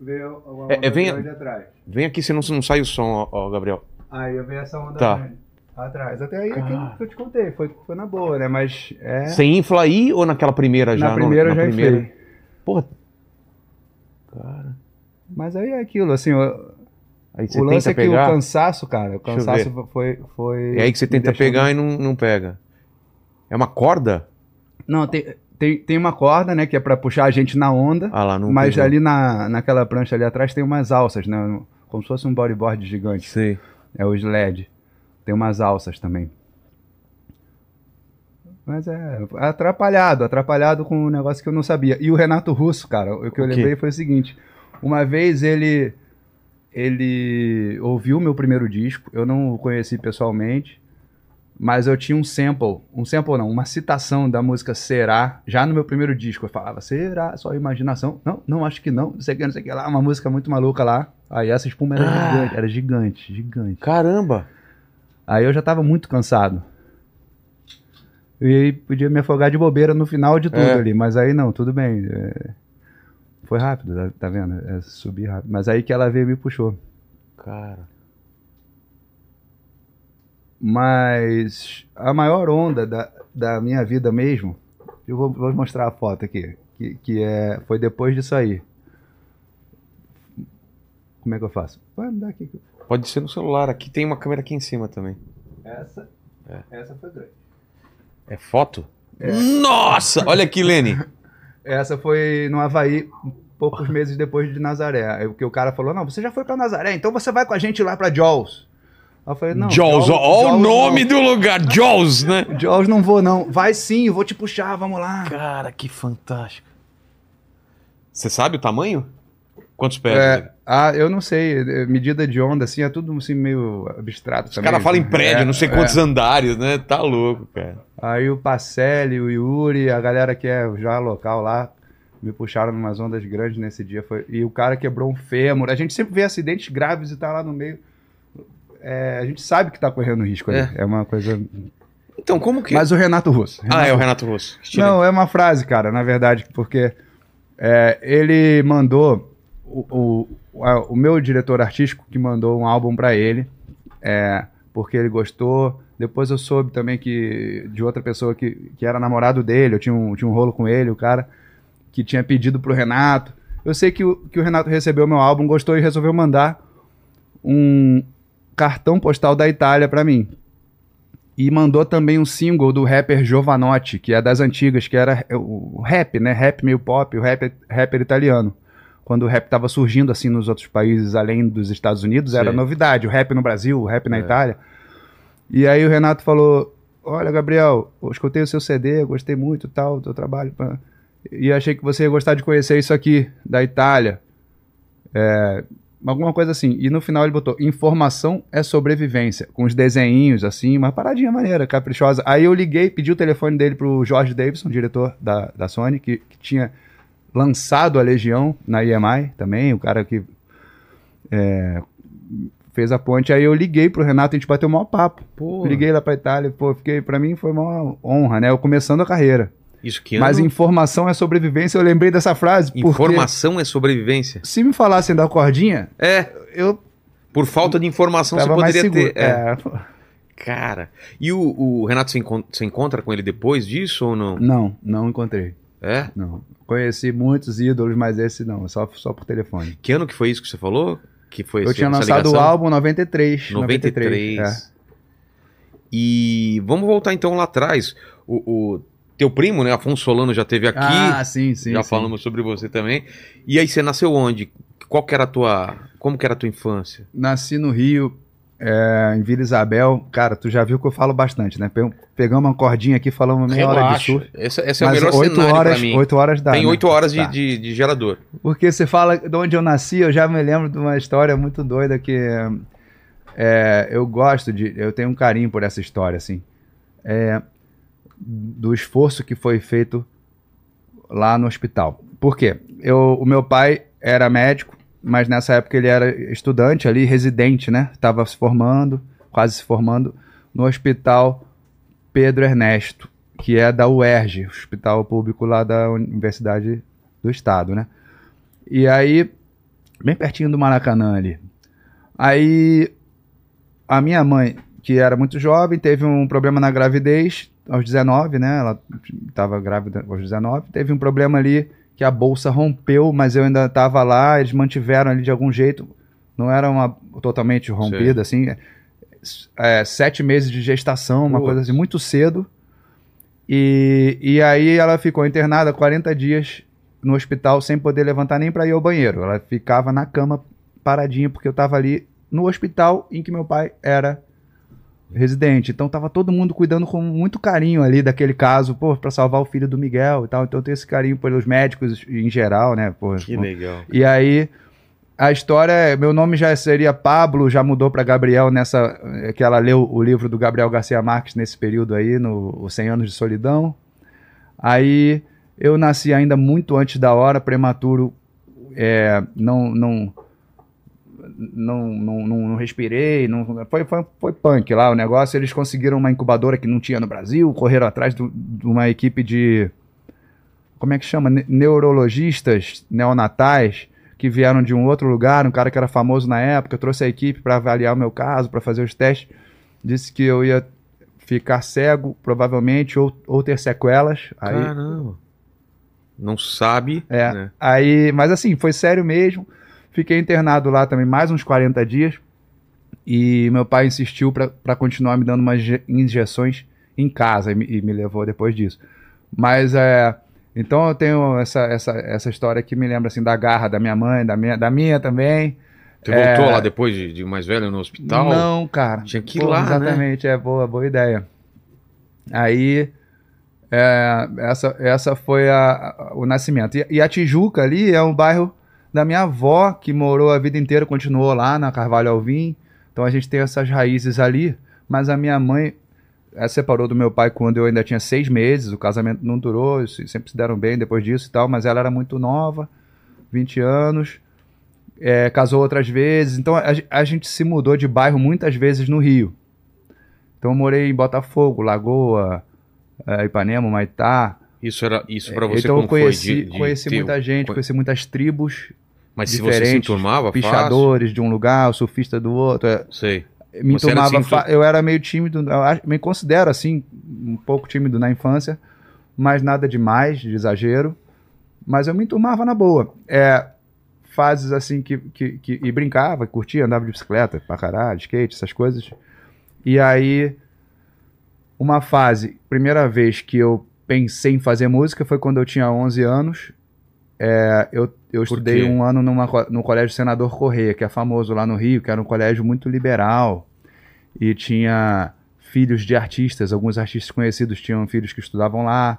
veio uma É- é, onda vem- grande atrás. Vem aqui, senão não sai o som, ó, ó, Gabriel. Aí eu vi essa onda Tá. grande atrás. Até aí é que eu, eu te contei, foi, foi na boa, né? Mas é. Você infla aí ou naquela primeira já? na primeira eu na já primeira. inflei. Porra. Cara. Mas aí é aquilo, assim, o, Aí você o lance é que pegar. o cansaço, cara, o eu cansaço foi, foi. É aí que você tenta pegar e não, não pega. É uma corda? Não, tem, tem, tem uma corda, né, que é pra puxar a gente na onda, Ah lá, não mas pegou. ali na, naquela prancha ali atrás tem umas alças, né, como se fosse um bodyboard gigante. Sei. É o sled. Tem umas alças também. Mas é atrapalhado, atrapalhado com um negócio que eu não sabia. E o Renato Russo, cara, o que eu O lembrei foi o seguinte: uma vez ele ele ouviu meu primeiro disco, eu não o conheci pessoalmente, mas eu tinha um sample, um sample não, uma citação da música Será, já no meu primeiro disco. Eu falava, será? Só imaginação? Não, não, acho que não, não sei o que, não sei o que lá, uma música muito maluca lá. Aí essa espuma era Ah. gigante, era gigante, gigante. Caramba! Aí eu já tava muito cansado. E podia me afogar de bobeira no final de tudo É. ali, mas aí não, tudo bem. é, Foi rápido, tá, tá vendo? É, subi rápido. Mas aí que ela veio e me puxou. Cara. Mas a maior onda da, da minha vida mesmo, eu vou, vou mostrar a foto aqui, que, que é, foi depois disso aí. Como é que eu faço? Vai me dar aqui. Pode ser no celular. Aqui tem uma câmera aqui em cima também. Essa, essa foi grande. É foto? Nossa! Olha aqui, Lene. Essa foi no Havaí, poucos meses depois de Nazaré. Aí o que o cara falou: Não, você já foi pra Nazaré, então você vai com a gente lá pra Jaws. Aí eu falei: Não, Jaws, ó, ó o nome do lugar. Jaws, né? não. Jaws não vou, não. Vai sim, eu vou te puxar, vamos lá. Cara, que fantástico. Você sabe o tamanho? Quantos pés? É, ah, eu não sei, é, medida de onda, assim, é tudo assim meio abstrato Os caras falam em prédio, não sei quantos andares, né? Tá louco, cara. Aí o Pacelli, o Yuri, a galera que é já local lá, me puxaram numas ondas grandes nesse dia. Foi... E o cara quebrou um fêmur. A gente sempre vê acidentes graves e tá lá no meio. É, a gente sabe que tá correndo risco ali. É. É, uma coisa. Então, como que. Mas o Renato Russo. Ah, é o Renato Russo. Não, é uma frase, cara, na verdade, porque é, ele mandou. O, o meu diretor artístico que mandou um álbum pra ele, é, porque ele gostou. Depois eu soube também que de outra pessoa que, que era namorado dele, eu tinha um, tinha um rolo com ele, o cara que tinha pedido pro Renato. Eu sei que o, que o Renato recebeu meu álbum, gostou e resolveu mandar um cartão postal da Itália pra mim. E mandou também um single do rapper Giovanotti, que é das antigas, que era o rap, né? Rap meio pop, o rap, rapper italiano. Quando o rap tava surgindo assim nos outros países, além dos Estados Unidos, era Sei. novidade. O rap no Brasil, o rap na É. Itália. E aí o Renato falou: Olha, Gabriel, eu escutei o seu CD, gostei muito tal, do teu trabalho. pá. E achei que você ia gostar de conhecer isso aqui, da Itália. É, alguma coisa assim. E no final ele botou: Informação é sobrevivência. Com os desenhinhos assim, uma paradinha maneira, caprichosa. Aí eu liguei, pedi o telefone dele pro Jorge Davidson, diretor da, da Sony, que, que tinha lançado a Legião na EMI também, o cara que é, fez a ponte. Aí eu liguei pro Renato, a gente bateu o maior papo. Pô, Liguei lá pra Itália, pô, fiquei, pra mim foi uma honra, né? Eu começando a carreira. Isso que ano? Mas informação é sobrevivência, eu lembrei dessa frase. Informação é sobrevivência. se me falassem da cordinha, É, eu por falta de informação você poderia ter. É. É, Cara. E o, o Renato se, encon- se encontra com ele depois disso ou não? Não, não encontrei. É? Não. Conheci muitos ídolos, mas esse não, só, só por telefone. Que ano que foi isso que você falou? Que foi eu tinha lançado o álbum 93. 93. é. E vamos voltar então lá atrás. O, o teu primo, né, Afonso Solano, já teve aqui. Ah, sim, sim. já sim. falamos sobre você também. E aí você nasceu onde? Qual que era a tua, como que era a tua infância? Nasci no Rio, é, em Vila Isabel. Cara, tu já viu que eu falo bastante, né? Pe- Pegamos uma cordinha aqui, falamos meia hora de surf. Esse, esse é o melhor oito cenário horas, pra mim. oito horas dá. Tem né? oito horas de, Tá. de, de gerador. Porque você fala de onde eu nasci, eu já me lembro de uma história muito doida que é, eu gosto de. Eu tenho um carinho por essa história, assim. É, do esforço que foi feito lá no hospital. Por quê? Eu, o meu pai era médico, mas nessa época ele era estudante ali, residente, né? Estava se formando, quase se formando, no hospital Pedro Ernesto, que é da UERJ, hospital público lá da Universidade do Estado, né? E aí, bem pertinho do Maracanã ali. Aí, a minha mãe, que era muito jovem, teve um problema na gravidez aos 19, né? Ela estava grávida aos 19, teve um problema ali que a bolsa rompeu, mas eu ainda estava lá, eles mantiveram ali de algum jeito. Não era uma totalmente rompida, assim. É, sete meses de gestação, uma coisa assim, muito cedo. E, e aí ela ficou internada 40 dias no hospital sem poder levantar nem para ir ao banheiro. Ela ficava na cama paradinha, porque eu estava ali no hospital em que meu pai era residente. Então tava todo mundo cuidando com muito carinho ali daquele caso, pô, para salvar o filho do Miguel e tal. Então eu tenho esse carinho pelos médicos em geral, né? Pô, Que legal. e aí a história, é- meu nome já seria Pablo, já mudou para Gabriel nessa é, que ela leu o livro do Gabriel Garcia Marques nesse período aí, no Os 100 anos de solidão. Aí eu nasci ainda muito antes da hora, prematuro, é, não, não, não, não, não, não respirei, não, foi, foi, foi punk lá o negócio. Eles conseguiram uma incubadora que não tinha no Brasil, correram atrás do- de uma equipe de. Como é que chama? Ne- Neurologistas neonatais que vieram de um outro lugar, um cara que era famoso na época, trouxe a equipe para avaliar o meu caso, para fazer os testes. Disse que eu ia ficar cego, provavelmente, ou, ou ter sequelas. Aí, Caramba. Não sabe. é, né? aí, mas assim, foi sério mesmo. Fiquei internado lá também mais uns 40 dias. E meu pai insistiu para continuar me dando umas inje- injeções em casa e me, e me levou depois disso. Mas é. Então eu tenho essa, essa, essa história que me lembra assim da garra da minha mãe, da minha, da minha também. Você É. voltou lá depois de, de mais velho no hospital? Não, cara. Tinha que ir Pô, lá, né? Exatamente, é boa, boa ideia. Aí, é, essa, essa foi a- a- o nascimento. E, e a Tijuca ali é um bairro da minha avó, que morou a vida inteira, continuou lá na Carvalho Alvim. Então a gente tem essas raízes ali. Mas a minha mãe eh, separou do meu pai quando eu ainda tinha seis meses. O casamento não durou, se- sempre se deram bem depois disso e tal. Mas ela era muito nova, 20 anos. É, casou outras vezes. Então a, a gente se mudou de bairro muitas vezes no Rio. Então eu morei em Botafogo, Lagoa, eh, Ipanema, Maitá. Isso era isso para você então como eu conheci, foi de, de conheci muita gente, conheci muitas tribos Mas se você se enturmava fácil, pichadores de um lugar, o surfista do outro. é, sei. Me Você era enturmava assim, Eu era meio tímido, me considero assim, um pouco tímido na infância, mas nada demais, de exagero. Mas eu me enturmava na boa. É, fases assim que, que, que- E brincava, curtia, andava de bicicleta pra caralho, skate, essas coisas. E aí, uma fase, primeira vez que eu pensei em fazer música foi quando eu tinha 11 anos. É, eu eu estudei um ano numa, no Colégio Senador Correia, que é famoso lá no Rio, que era um colégio muito liberal. E tinha filhos de artistas, alguns artistas conhecidos tinham filhos que estudavam lá.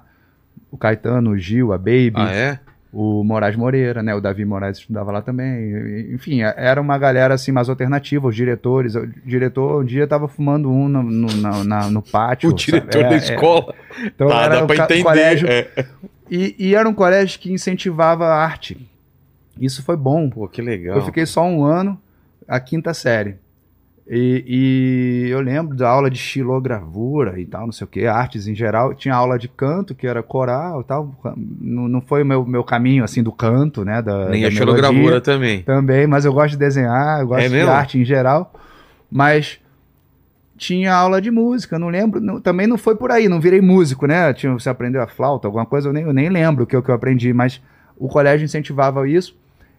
O Caetano, o Gil, a Baby Ah, é? o Moraes Moreira, né? O Davi Moraes estudava lá também. Enfim, é- era uma galera assim mais alternativa, os diretores. O diretor um dia tava fumando um no, no, na- na- no pátio. O diretor da É, é. escola. Então tá, era dá pra entender. colégio. E, e era um colégio que incentivava a arte. Isso foi bom. Pô, que legal. Eu fiquei só um ano, a quinta série. E, e eu lembro da aula de xilogravura e tal, não sei o que, artes em geral. Tinha aula de canto, que era coral e tal. Não, não foi o meu, meu caminho, assim, do canto, né? Da, Nem da a xilogravura também. também, mas eu gosto de desenhar, eu gosto É de arte em geral. Mas tinha aula de música, não lembro. não- também não foi por aí, não virei músico, né? Tinha, você aprendeu a flauta, alguma coisa, eu nem, eu nem lembro o que, eu- que eu aprendi, mas o colégio incentivava isso.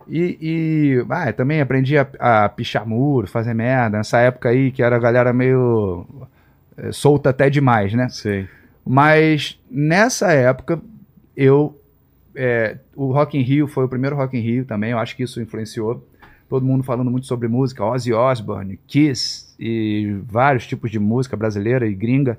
E, e ah, também aprendi a, a pichar muro, fazer merda. Nessa época aí, que era a galera meio eh, solta até demais, né? Sei. Mas nessa época, eu. é, o Rock in Rio foi o primeiro Rock in Rio também, eu acho que isso influenciou. Todo mundo falando muito sobre música, Ozzy Osbourne, Kiss e vários tipos de música brasileira e gringa.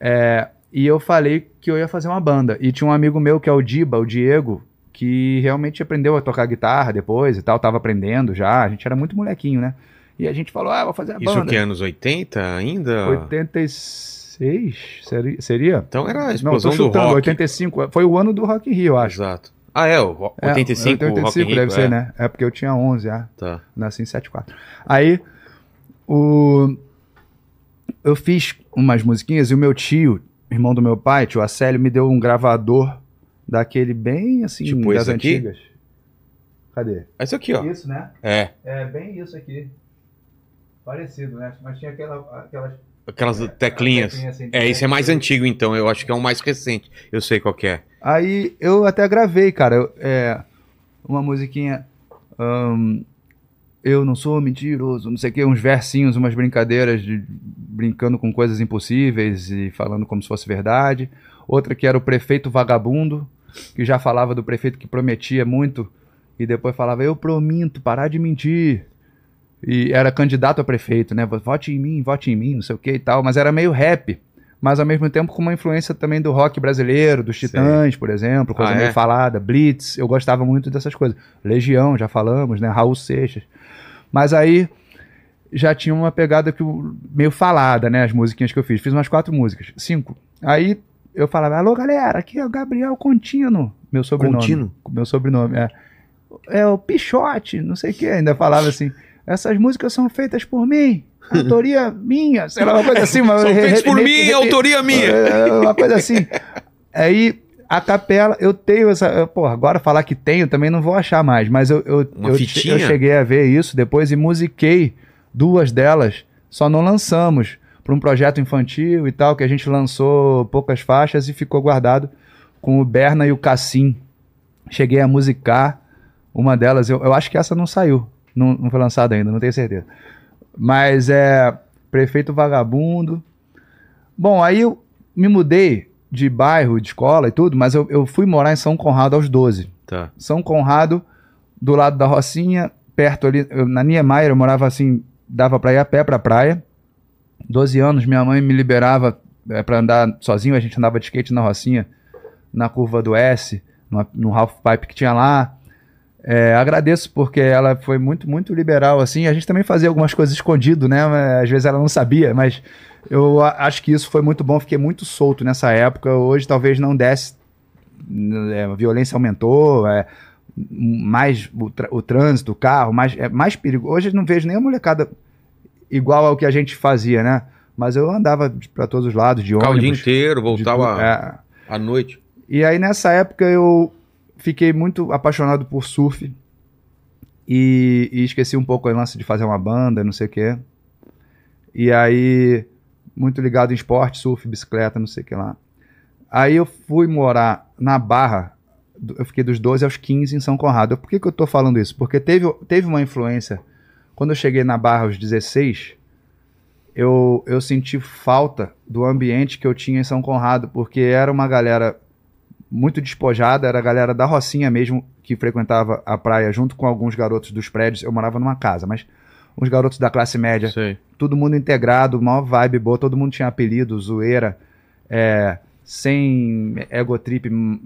É, e eu falei que eu ia fazer uma banda. E tinha um amigo meu que é o Diba, o Diego, que realmente aprendeu a tocar guitarra depois e tal, tava aprendendo já. A gente era muito molequinho, né? E a gente falou, ah, vou fazer a Isso banda. que é anos 80 ainda? 86 seria? seria? Então era a Não, explosão tô do chutando, rock. 85. Foi o ano do Rock in Rio, eu acho. Exato. Ah, é, o ro- É, 85, o Rock in Rio, deve é. ser, né? É porque eu tinha 11, ah, Tá. nasci em 74. Aí, o... eu fiz umas musiquinhas e o meu tio, irmão do meu pai, tio Acélio, me deu um gravador daquele bem, assim, Tipo das esse aqui? antigas. Cadê? É Isso aqui, ó. Isso, né? É. É bem isso aqui. Parecido, né? Mas tinha aquela, aquelas Aquelas teclinhas. Teclinha assim, É, esse é mais antigo, então. Eu acho que é o mais recente. Eu sei qual que é. Aí eu até gravei, cara, eu- é, uma musiquinha. ahn, eu não sou mentiroso, não sei o que, uns versinhos, umas brincadeiras, de, brincando com coisas impossíveis e falando como se fosse verdade. Outra que era o prefeito vagabundo, que já falava do prefeito que prometia muito e depois falava, eu prominto, parar de mentir. E era candidato a prefeito, né? Vote em mim, vote em mim, não sei o que e tal, mas era meio rap. Mas ao mesmo tempo com uma influência também do rock brasileiro, dos. Titãs, por exemplo, coisa Ah, meio é? falada, Blitz, eu gostava muito dessas coisas. Legião, já falamos, né? Raul Seixas. Mas aí já tinha uma pegada que meio falada, né? As musiquinhas que eu fiz. Fiz umas quatro músicas, cinco. Aí eu falava, alô galera, aqui é o Gabriel Contino, meu sobrenome. Contino? Meu sobrenome, é. É o Pichote, não sei o que, ainda falava assim. Essas músicas são feitas por mim, autoria minha, sei lá, uma coisa assim. mas São feitos por mim, é autoria minha. é, uma coisa assim. Aí, a capela, eu tenho essa. eu, Pô, agora falar que tenho também não vou achar mais, mas eu, eu, eu, eu cheguei a ver isso depois e musiquei duas delas, só não lançamos. Para um projeto infantil e tal, que a gente lançou poucas faixas e ficou guardado com o Berna e o Cassim. Cheguei a musicar uma delas, eu, eu acho que essa não saiu, não, não foi lançada ainda, não tenho certeza. Mas é Prefeito Vagabundo. Bom, aí eu me mudei de bairro, de escola e tudo, mas eu, eu fui morar em São Conrado aos 12. Tá. São Conrado, do lado da Rocinha, perto ali, eu- na Niemeyer, eu morava assim, dava pra ir a pé pra praia. 12 anos, minha mãe me liberava é, para andar sozinho, a gente andava de skate na Rocinha, na curva do S, no, no half pipe que tinha lá. É, agradeço porque ela foi muito, muito liberal, assim. A gente também fazia algumas coisas escondido, né? Às vezes ela não sabia, mas eu acho que isso foi muito bom. Fiquei muito solto nessa época. Hoje talvez não desse. é, a violência aumentou, é, mais o, o trânsito, o carro, mais, é mais perigo. Hoje eu não vejo nenhuma molecada igual ao que a gente fazia, né? Mas eu andava para todos os lados, de Ficava o dia ônibus. inteiro, voltava é. à noite. E aí nessa época eu fiquei muito apaixonado por surf e, e esqueci um pouco o lance de fazer uma banda, não sei o quê. E aí, muito ligado em esporte, surf, bicicleta, não sei o que lá. Aí eu fui morar na Barra, eu fiquei dos 12 aos 15 em São Conrado. Por que, que eu tô falando isso? Porque teve, teve uma influência, quando eu cheguei na Barra aos 16, eu, eu senti falta do ambiente que eu tinha em São Conrado, porque era uma galera muito despojada, era a galera da Rocinha mesmo que frequentava a praia junto com alguns garotos dos prédios. Eu morava numa casa, mas uns garotos da classe média, Sei. todo mundo integrado, maior vibe boa, todo mundo tinha apelido, zoeira, é, sem ego trip, m-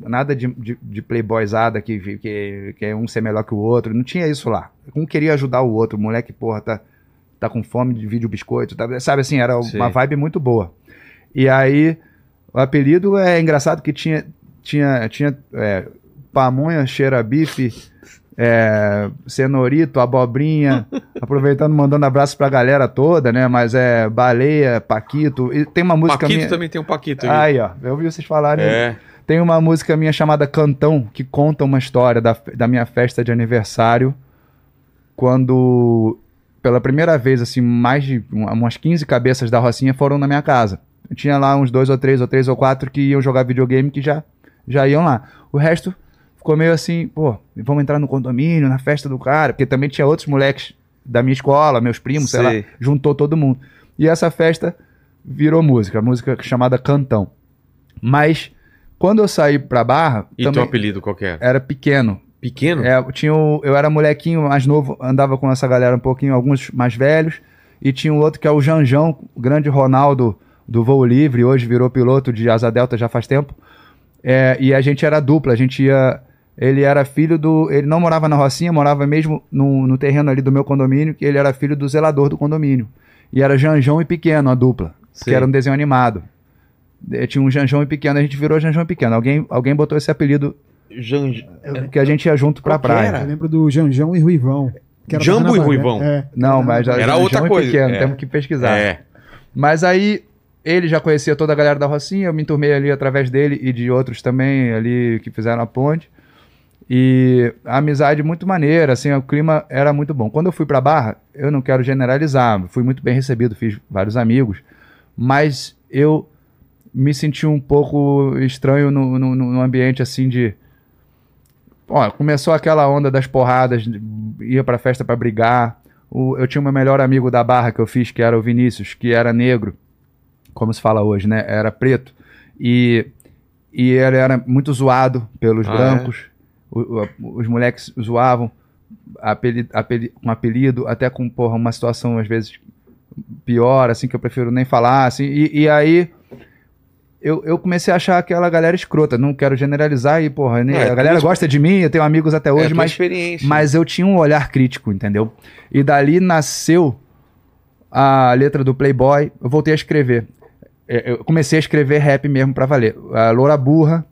nada de, de, de playboyzada que, que, que é um ser melhor que o outro, não tinha isso lá. Um queria ajudar o outro, o moleque, porra, tá, tá com fome, divide o biscoito, tá, sabe assim, era Sei. uma vibe muito boa. E aí, o apelido é engraçado que tinha, tinha, tinha é, pamonha, cheira bife, é, cenorito, abobrinha, aproveitando, mandando abraço pra galera toda, né? Mas é baleia, Paquito. E tem uma música Paquito minha. também tem um Paquito aí. Aí, ó, eu ouvi vocês falarem. É. Tem uma música minha chamada Cantão, que conta uma história da, da minha festa de aniversário, quando, pela primeira vez, assim, mais de um- umas 15 cabeças da Rocinha foram na minha casa. Tinha lá uns dois ou três ou três ou quatro que iam jogar videogame que já, já iam lá. O resto ficou meio assim, pô, vamos entrar no condomínio, na festa do cara, porque também tinha outros moleques da minha escola, meus primos, sei, Sei. lá, juntou todo mundo. E essa festa virou música, música chamada Cantão. Mas quando eu saí pra Barra, E teu apelido qual era? era pequeno. Pequeno? É, eu tinha o- eu era molequinho mais novo, andava com essa galera um pouquinho, alguns mais velhos, e tinha um outro que é o Janjão, o grande Ronaldo do voo livre, hoje virou piloto de Asa Delta já faz tempo. É, e a gente era dupla, a gente ia. Ele era filho do. Ele não morava na Rocinha, morava mesmo no, no terreno ali do meu condomínio, que ele era filho do zelador do condomínio. E era Janjão e Pequeno, a dupla, Sei. que era um desenho animado. Eh, Tinha um Janjão e Pequeno, a gente virou Janjão e Pequeno. Alguém, alguém botou esse apelido Jan... que a gente ia junto pra praia. era? Eu lembro do Janjão e Ruivão. que era Jambo e. Ruivão. É. Não, mas Era Janjão outra coisa, Pequeno, é. temos que pesquisar. É. Mas aí ele já conhecia toda a galera da Rocinha, eu me enturmei ali através dele e de outros também ali que fizeram a ponte. E a amizade muito maneira, assim, o clima era muito bom. Quando eu fui pra Barra, eu não quero generalizar, fui muito bem recebido, fiz vários amigos, mas eu me senti um pouco estranho no, no, no ambiente assim de. Ó, começou aquela onda das porradas, ia pra festa pra brigar. O, eu tinha meu melhor amigo da barra que eu fiz, que era o Vinícius, que era negro, como se fala hoje, né? Era preto. E, e ele era muito zoado pelos Ah, brancos. O- o- os moleques zoavam, apeli, apeli, com apelido, até com porra, uma situação às vezes pior, assim, que eu prefiro nem falar, assim. E, e aí eu, eu comecei a achar aquela galera escrota. Não quero generalizar e, porra, nem- É, a galera tudo- gosta de mim, eu tenho amigos até É hoje, tua mas mas eu tinha um olhar crítico, entendeu? E dali nasceu a letra do Playboy. Eu voltei a escrever. É, Eu comecei a escrever rap mesmo pra valer. A Loura Burra.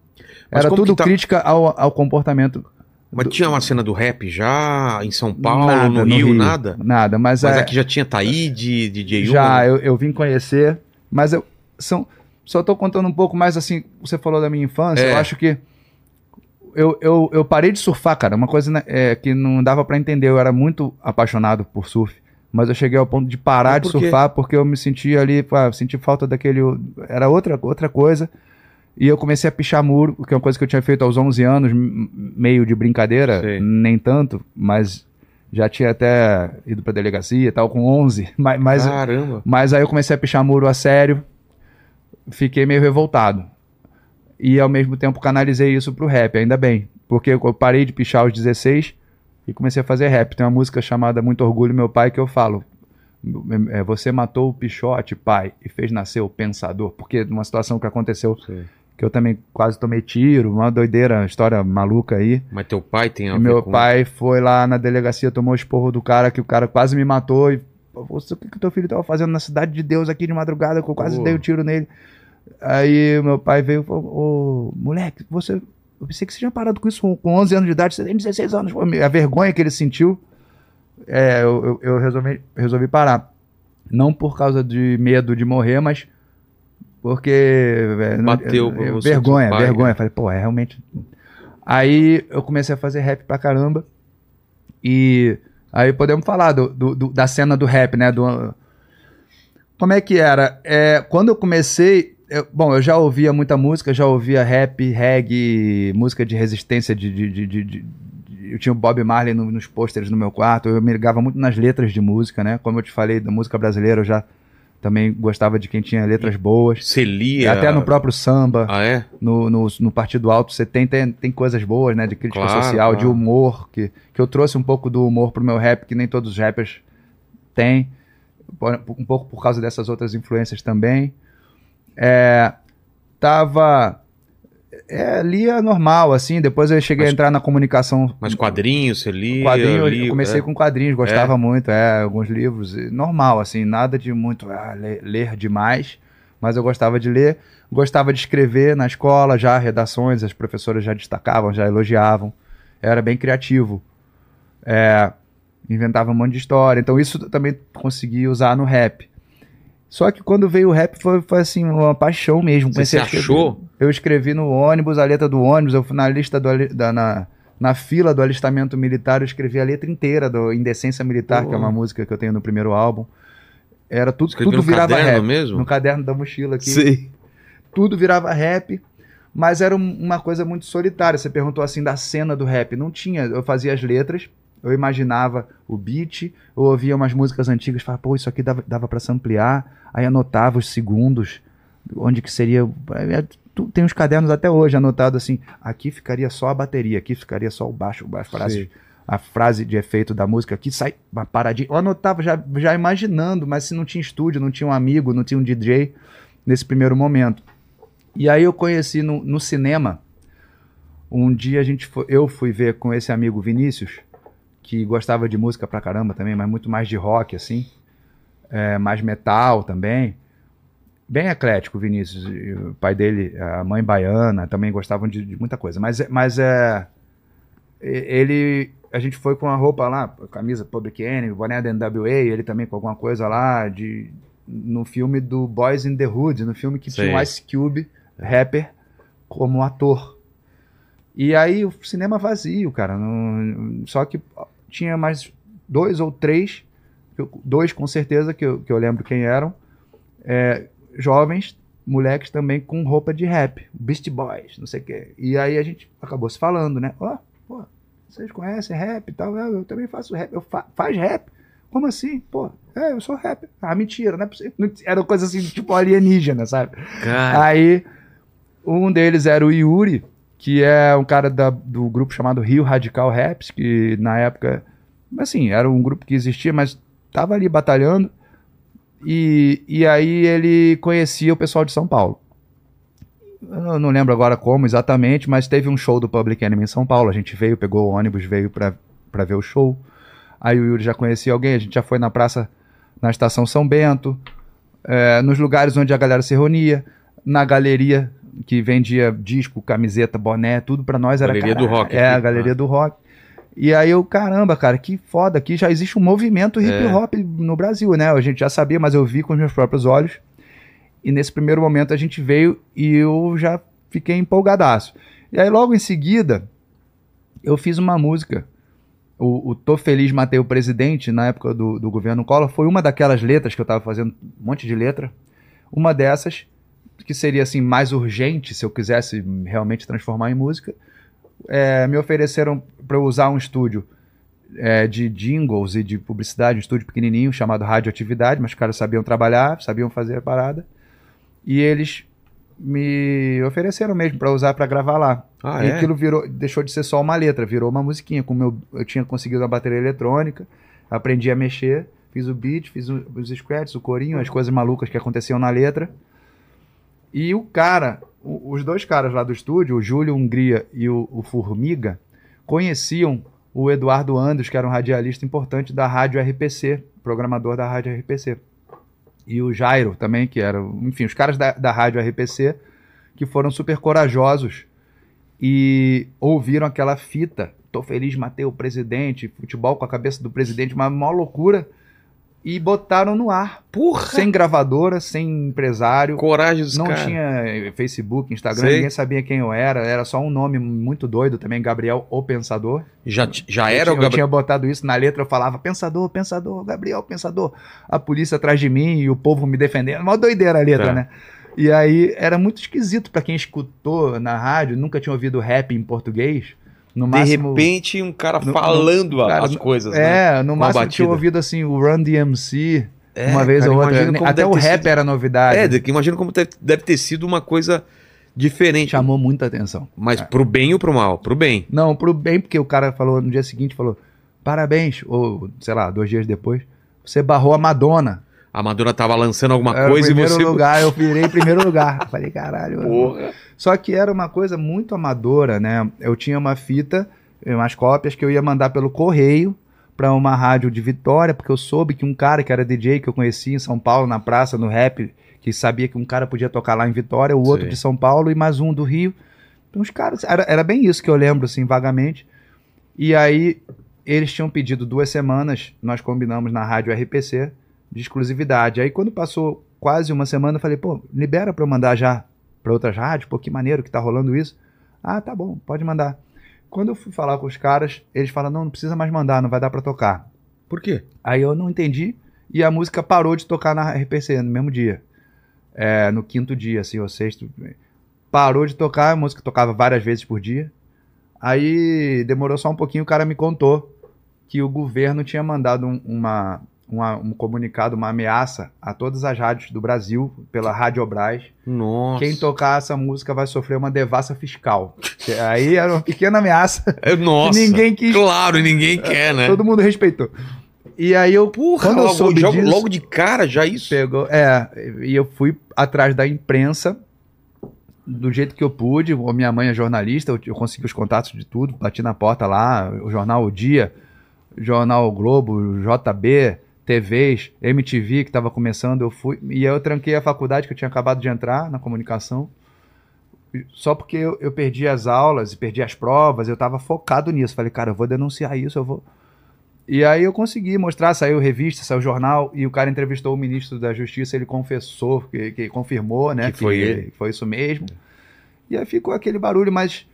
Mas era tudo tá- crítica ao, ao comportamento. Mas tinha uma cena do rap já em São Paulo, Nada, no, Rio, nada? Nada, mas, Mas é, aqui já tinha Taíde, DJ já eu, eu vim conhecer. Mas eu são, só tô contando um pouco mais assim. Você falou da minha infância. É. Eu acho que eu, eu, eu parei de surfar, cara. Uma coisa né, é, que não dava pra entender. Eu era muito apaixonado por surf. Mas eu cheguei ao ponto de parar Mas de surfar porque eu me sentia ali, pá, senti falta daquele. Era outra, outra coisa. E eu comecei a pichar muro, que é uma coisa que eu tinha feito aos 11 anos, meio de brincadeira, Sei. nem tanto, mas já tinha até ido pra delegacia e tal, com 11. Mas, mas, Caramba. mas aí eu comecei a pichar muro a sério, fiquei meio revoltado. E ao mesmo tempo canalizei isso pro rap, ainda bem. Porque eu parei de pichar aos 16 e comecei a fazer rap. Tem uma música chamada Muito Orgulho Meu Pai que eu falo. é, Você matou o Pichote, pai, e fez nascer o pensador. Porque numa situação que aconteceu, Sei. que eu também quase tomei tiro, uma doideira, uma história maluca aí. Mas teu pai tem a E meu com... pai foi lá na delegacia, tomou o esporro do cara, que o cara quase me matou. E, "Pô, você, o que, que teu filho tava fazendo na cidade de Deus aqui de madrugada? Que eu quase Pô. dei o tiro nele. Aí meu pai veio e falou: Ô, moleque, você. Eu pensei que você tinha parado com isso com- com 11 anos de idade, você tem 16 anos. Pô, A vergonha que ele sentiu, é, eu, eu, eu resolvi, resolvi parar. Não por causa de medo de morrer, mas porque. é, não- Bateu eu- pra eu- você, Vergonha, pai, vergonha. né? Falei, pô, é realmente. Aí eu comecei a fazer rap pra caramba. E aí podemos falar do, do- do- da cena do rap, né? Do, como é que era? É, quando eu comecei. Eu- bom, eu já ouvia muita música, já ouvia rap, reggae, música de resistência de. de- de- de- de- eu tinha o Bob Marley no- nos pôsteres no meu quarto, eu me ligava muito nas letras de música, né? Como eu te falei, da música brasileira, eu já também gostava de quem tinha letras boas. Você lia... Até no próprio samba Ah, é? no, no, no Partido Alto você tem, tem, tem coisas boas, né? De crítica Claro, social, de claro. humor, que, que eu trouxe um pouco do humor pro meu rap, que nem todos os rappers têm. Um pouco por causa dessas outras influências também. É, tava. É, lia normal, assim. Depois eu cheguei Mas- a entrar na comunicação. Mas quadrinhos, você lia... Quadrinho, lia, eu comecei é. com quadrinhos, gostava muito, é, alguns livros, normal, assim, nada de muito ah, ler, ler demais, mas eu gostava de ler, gostava de escrever na escola, já redações, as professoras já destacavam, já elogiavam, era bem criativo, é, inventava um monte de história, então isso eu também consegui usar no rap. Só que quando veio o rap foi, foi assim, uma paixão mesmo. Você achou? Eu escrevi no ônibus, a letra do ônibus, eu fui na lista do, da, na, na fila do alistamento militar, eu escrevi a letra inteira do Indecência Militar, Pô. que é uma música que eu tenho no primeiro álbum. Era tudo, Escreveu tudo no virava caderno rap. mesmo? No caderno da mochila aqui. Sei. Tudo virava rap, mas era um- uma coisa muito solitária. Você perguntou assim da cena do rap. Não tinha, eu fazia as letras, eu imaginava o beat, eu ouvia umas músicas antigas, falava, pô, isso aqui dava, dava para samplear, aí anotava os segundos, onde que seria. é, tu- Tem uns cadernos até hoje anotado assim, aqui ficaria só a bateria, aqui ficaria só o baixo, a frase, Sei. a frase de efeito da música, aqui sai uma paradinha. Eu anotava já, já imaginando, mas se não tinha estúdio, não tinha um amigo, não tinha um DJ nesse primeiro momento. E aí eu conheci no, no cinema. Um dia a gente foi, eu fui ver com esse amigo Vinícius, que gostava de música pra caramba também, mas muito mais de rock, assim. É, mais metal também. Bem eclético, Vinícius. O pai dele, a mãe baiana, também gostavam de, de muita coisa. Mas, é- mas é. Ele. A gente foi com a roupa lá, camisa Public Enemy, boné da NWA, ele também com alguma coisa lá, de, no filme do Boys in the Hood, no filme que tinha o. Ice Cube, rapper, como ator. E aí o cinema vazio, cara. não- só que tinha mais dois ou três, eu- dois com certeza que eu, que eu lembro quem eram, é, jovens, moleques também com roupa de rap, Beast Boys, não sei o quê. E aí a gente acabou se falando, né? Ó, pô, vocês conhecem rap e tal? Eu, eu também faço rap. Eu fa faz rap? Como assim? Pô, é, eu sou rap. Ah, mentira, não é possível. Era coisa assim, tipo alienígena, sabe? Cara, Aí, um deles era o Yuri, que é um cara da- do grupo chamado Rio Radical Raps, que na época, assim, era um grupo que existia, mas tava ali batalhando. E, e aí ele conhecia o pessoal de São Paulo. Eu não- lembro agora como exatamente, mas teve um show do Public Enemy em São Paulo. A gente veio, pegou o ônibus, veio pra, pra ver o show. Aí o Yuri já conhecia alguém, a gente já foi na praça, na estação São Bento, é, nos lugares onde a galera se reunia, na galeria que vendia disco, camiseta, boné, tudo pra nós era Galeria do rock É, aqui. a galeria do rock. E aí eu, caramba, cara, que foda, aqui já existe um movimento hip É. hop no Brasil, né? A gente já sabia, mas eu vi com os meus próprios olhos. E nesse primeiro momento a gente veio e eu já fiquei empolgadaço. E aí logo em seguida eu fiz uma música. O, o Tô Feliz Matei o Presidente, na época do, do governo Collor, foi uma daquelas letras que eu tava fazendo, um monte de letra. Uma dessas, que seria assim, mais urgente, se eu quisesse realmente transformar em música. É, me ofereceram para eu usar um estúdio é, de jingles e de publicidade, um estúdio pequenininho chamado Radioatividade, mas os caras sabiam trabalhar, sabiam fazer a parada. E eles me ofereceram mesmo para usar para gravar lá. ah, e é? aquilo virou, deixou de ser só uma letra, virou uma musiquinha. Como eu, eu tinha conseguido uma bateria eletrônica, aprendi a mexer, fiz o beat, fiz os scratches, o corinho, as coisas malucas que aconteciam na letra. E o cara, o- os dois caras lá do estúdio, o Júlio Hungria e o, o Formiga, conheciam o Eduardo Andos, que era um radialista importante da Rádio RPC, programador da Rádio RPC. E o Jairo também, que era, enfim, os caras da, da Rádio RPC, que foram super corajosos e ouviram aquela fita. Tô feliz, matei o presidente, futebol com a cabeça do presidente, uma maior loucura. E botaram no ar. Porra! Sem gravadora, sem empresário. Coragem dos Não caras. tinha eh, Facebook, Instagram, Sei. ninguém sabia quem eu era. Era só um nome muito doido também, Gabriel o Pensador. Já, já Eu era o Eu Gabriel. tinha botado isso na letra, eu falava Pensador, Pensador, Gabriel Pensador. A polícia atrás de mim e o povo me defendendo. Uma doideira a letra, Tá. né? E aí era muito esquisito pra quem escutou na rádio, nunca tinha ouvido rap em português. No De máximo, repente, um cara No- falando no- cara, as coisas, né? É, no Uma máximo batida. tinha ouvido assim o Run DMC, É, uma vez cara, ou outra. Até o rap sido- era novidade. É, de- imagino como deve, deve ter sido uma coisa diferente. Chamou muita atenção. Mas pro bem ou pro mal? Pro bem. Não, pro bem, porque o cara falou no dia seguinte, falou, parabéns, ou sei lá, dois dias depois, você barrou a Madonna. A Madonna tava lançando alguma Era coisa o e primeiro você. lugar, eu virei primeiro lugar. Falei, caralho. Porra. Só que era uma coisa muito amadora, né? Eu tinha uma fita, umas cópias que eu ia mandar pelo correio para uma rádio de Vitória, porque eu soube que um cara que era DJ que eu conheci em São Paulo, na praça, no rap, que sabia que um cara podia tocar lá em Vitória, o outro Sei. de São Paulo e mais um do Rio. Então os caras, era, era bem isso que eu lembro, assim, vagamente. E aí eles tinham pedido duas semanas, nós combinamos na rádio RPC, de exclusividade. Aí quando passou quase uma semana, eu falei, pô, libera pra eu mandar já pra outras rádios, pô, que maneiro que tá rolando isso. Ah, tá bom, pode mandar. Quando eu fui falar com os caras, eles falaram, não, não precisa mais mandar, não vai dar pra tocar. Por quê? Aí eu não entendi e a música parou de tocar na RPC no mesmo dia. É, no quinto dia, assim, ou sexto. Parou de tocar, a música tocava várias vezes por dia. Aí demorou só um pouquinho, o cara me contou que o governo tinha mandado um, uma, uma- um comunicado, uma ameaça a todas as rádios do Brasil, pela Radiobras. Nossa. Quem tocar essa música vai sofrer uma devassa fiscal. Aí era uma pequena ameaça É, Nossa. que ninguém quis, Claro, ninguém quer, né? todo mundo respeitou. E aí eu, Porra, quando eu logo, soube já- disso, logo de cara, já isso. Pegou, é, e eu fui atrás da imprensa do jeito que eu pude. Minha mãe é jornalista, eu, eu consegui os contatos de tudo, bati na porta lá, o jornal O Dia, o jornal o Globo, o JB, TVs, MTV que estava começando, eu fui e eu tranquei a faculdade que eu tinha acabado de entrar na comunicação. Só porque eu, eu perdi as aulas e perdi as provas, eu estava focado nisso. Falei, cara, eu vou denunciar isso, eu vou. E aí eu consegui mostrar, saiu revista, saiu jornal, e o cara entrevistou o ministro da Justiça, ele confessou, que, que confirmou, né? Que foi ele. Foi isso mesmo. E aí ficou aquele barulho, mas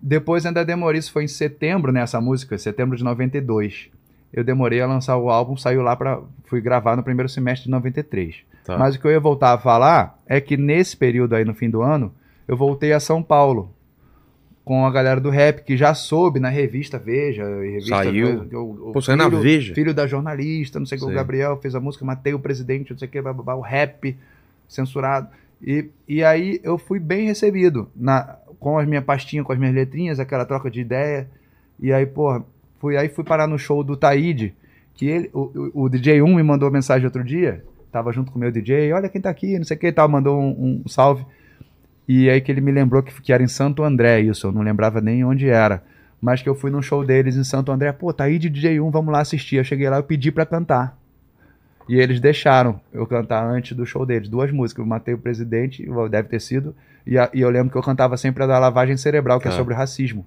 Depois ainda demorei, isso foi em setembro, né, essa música, setembro de 92. Eu demorei a lançar o álbum, saiu lá para fui gravar no primeiro semestre de 93. Tá. Mas o que eu ia voltar a falar é que nesse período aí no fim do ano, eu voltei a São Paulo com a galera do rap que já soube na revista Veja, e revista Saiu. que o, o Pô, saiu na filho, Veja. filho da jornalista, não sei o que, o. Gabriel fez a música, matei o presidente, não sei o que, blá, blá, blá, o rap censurado. E, e aí eu fui bem recebido na, com as minhas pastinhas, com as minhas letrinhas, aquela troca de ideia. E aí, porra, fui aí fui parar no show do Taíde, que ele, o, o, DJ 1 me mandou mensagem outro dia, tava junto com o meu DJ, olha quem tá aqui, não sei o que e tal, mandou um, um salve. E aí que ele me lembrou que, que era em Santo André isso, eu não lembrava nem onde era. Mas que eu fui num show deles em Santo André, pô, tá aí de DJ1, vamos lá assistir. Eu cheguei lá e pedi pra cantar. E eles deixaram eu cantar antes do show deles. Duas músicas, eu Matei o Presidente, deve ter sido. E, a- e eu lembro que eu cantava sempre a da lavagem cerebral, que é Tá. sobre racismo.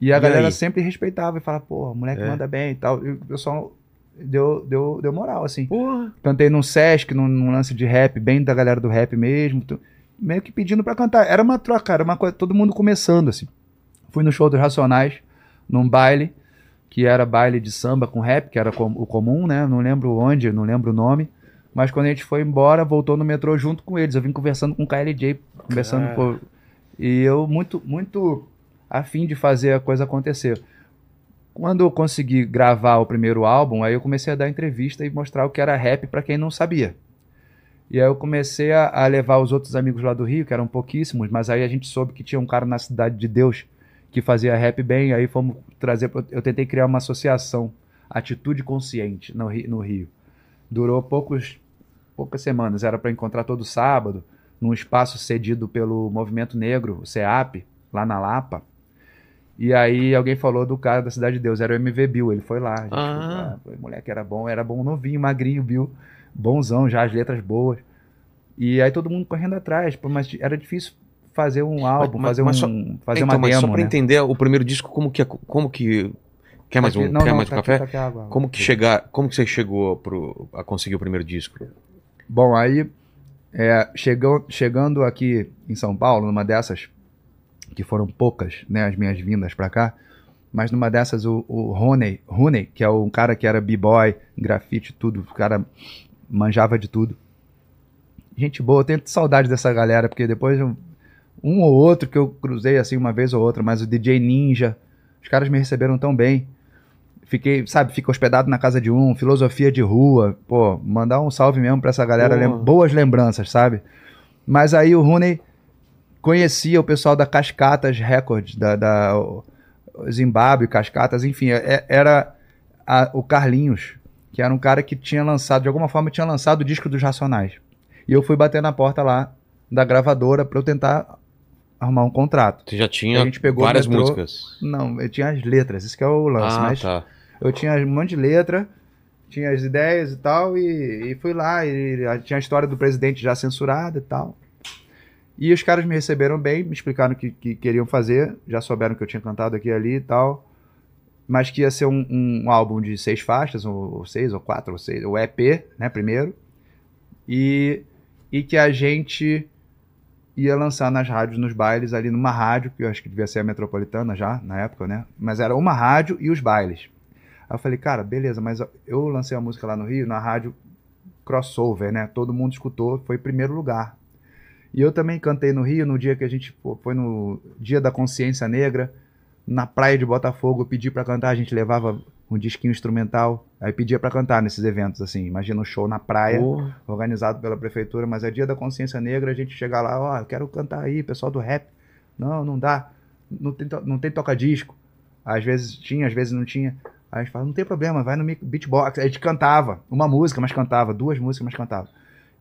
E a E galera aí? sempre respeitava e falava, pô, moleque É. manda bem e tal. E o pessoal deu, deu, deu moral, assim. Porra. Cantei num Sesc, num, num lance de rap, bem da galera do rap mesmo. tu- meio que pedindo pra cantar. Era uma troca, era uma coisa, todo mundo começando, assim. Fui no show dos Racionais, num baile, que era baile de samba com rap, que era com- o comum, né? Não lembro onde, não lembro o nome. Mas quando a gente foi embora, voltou no metrô junto com eles. Eu vim conversando com o KLJ, conversando Cara. com. E eu muito, muito afim de fazer a coisa acontecer. Quando eu consegui gravar o primeiro álbum, aí eu comecei a dar entrevista e mostrar o que era rap pra quem não sabia. E aí eu comecei a, a levar os outros amigos lá do Rio, que eram pouquíssimos, mas aí a gente soube que tinha um cara na Cidade de Deus que fazia rap bem, aí fomos trazer, eu tentei criar uma associação, Atitude Consciente, no Rio. No Rio. Durou poucos, poucas semanas, era para encontrar todo sábado, num espaço cedido pelo Movimento Negro, o CEAP, lá na Lapa. E aí alguém falou do cara da Cidade de Deus, era o MV Bill, ele foi lá. A gente Ah. foi lá, moleque era bom, era bom novinho, magrinho, Bill, bonzão já, as letras boas. E aí todo mundo correndo atrás, mas era difícil fazer um álbum, mas- fazer, mas um, só- fazer então, uma mas demo, só pra né? entender o primeiro disco, como que. é- Como que quer mais um, Aqui- não, quer não, mais um tá aqui, café? tá aqui água. Como que chegar, como que você chegou pro, a conseguir o primeiro disco? Bom, aí, é, chegou, chegando aqui em São Paulo, numa dessas, que foram poucas, né, as minhas vindas pra cá, mas numa dessas o, o Rony, Rooney, que é um cara que era b-boy, grafite, tudo, o cara manjava de tudo. Gente boa, eu tenho saudade dessa galera, porque depois eu- um ou outro que eu cruzei assim uma vez ou outra, mas o DJ Ninja, os caras me receberam tão bem. Fiquei, sabe, fica hospedado na casa de um, filosofia de rua, pô, mandar um salve mesmo pra essa galera, lem- boas lembranças, sabe? Mas aí o Rooney conhecia o pessoal da Cascatas Records, da, da Zimbábue, Cascatas, enfim, é- era a- o Carlinhos, que era um cara que tinha lançado, de alguma forma, tinha lançado o disco dos Racionais. E eu fui bater na porta lá da gravadora pra eu tentar arrumar um contrato. Você já tinha várias metrô- músicas. Não, eu tinha as letras, isso que é o lance, Ah, mas tá. eu tinha um monte de letra, tinha as ideias e tal, e, e fui lá, e a- tinha a história do presidente já censurada e tal. E os caras me receberam bem, me explicaram o que, que queriam fazer, já souberam que eu tinha cantado aqui e ali e tal, mas que ia ser um, um álbum de seis faixas, ou, ou seis, ou quatro, ou seis, o EP, né, primeiro, e, e que a gente ia lançar nas rádios, nos bailes, ali numa rádio, que eu acho que devia ser a Metropolitana já, na época, né? Mas era uma rádio e os bailes. Aí eu falei, cara, beleza, mas eu lancei a música lá no Rio, na rádio crossover, né? Todo mundo escutou, foi primeiro lugar. E eu também cantei no Rio no dia que a gente foi no Dia da Consciência Negra, na praia de Botafogo, eu pedi pra cantar, a gente levava um disquinho instrumental, aí pedia pra cantar nesses eventos, assim, imagina um show na praia, organizado pela prefeitura, mas é dia da consciência negra, a gente chega lá, ó, eu quero cantar aí, pessoal do rap. Não, não dá. Não tem, não tem toca-disco. Às vezes tinha, às vezes não tinha. Aí a gente fala, não tem problema, vai no beatbox. Aí a gente cantava, uma música, mas cantava, duas músicas, mas cantava.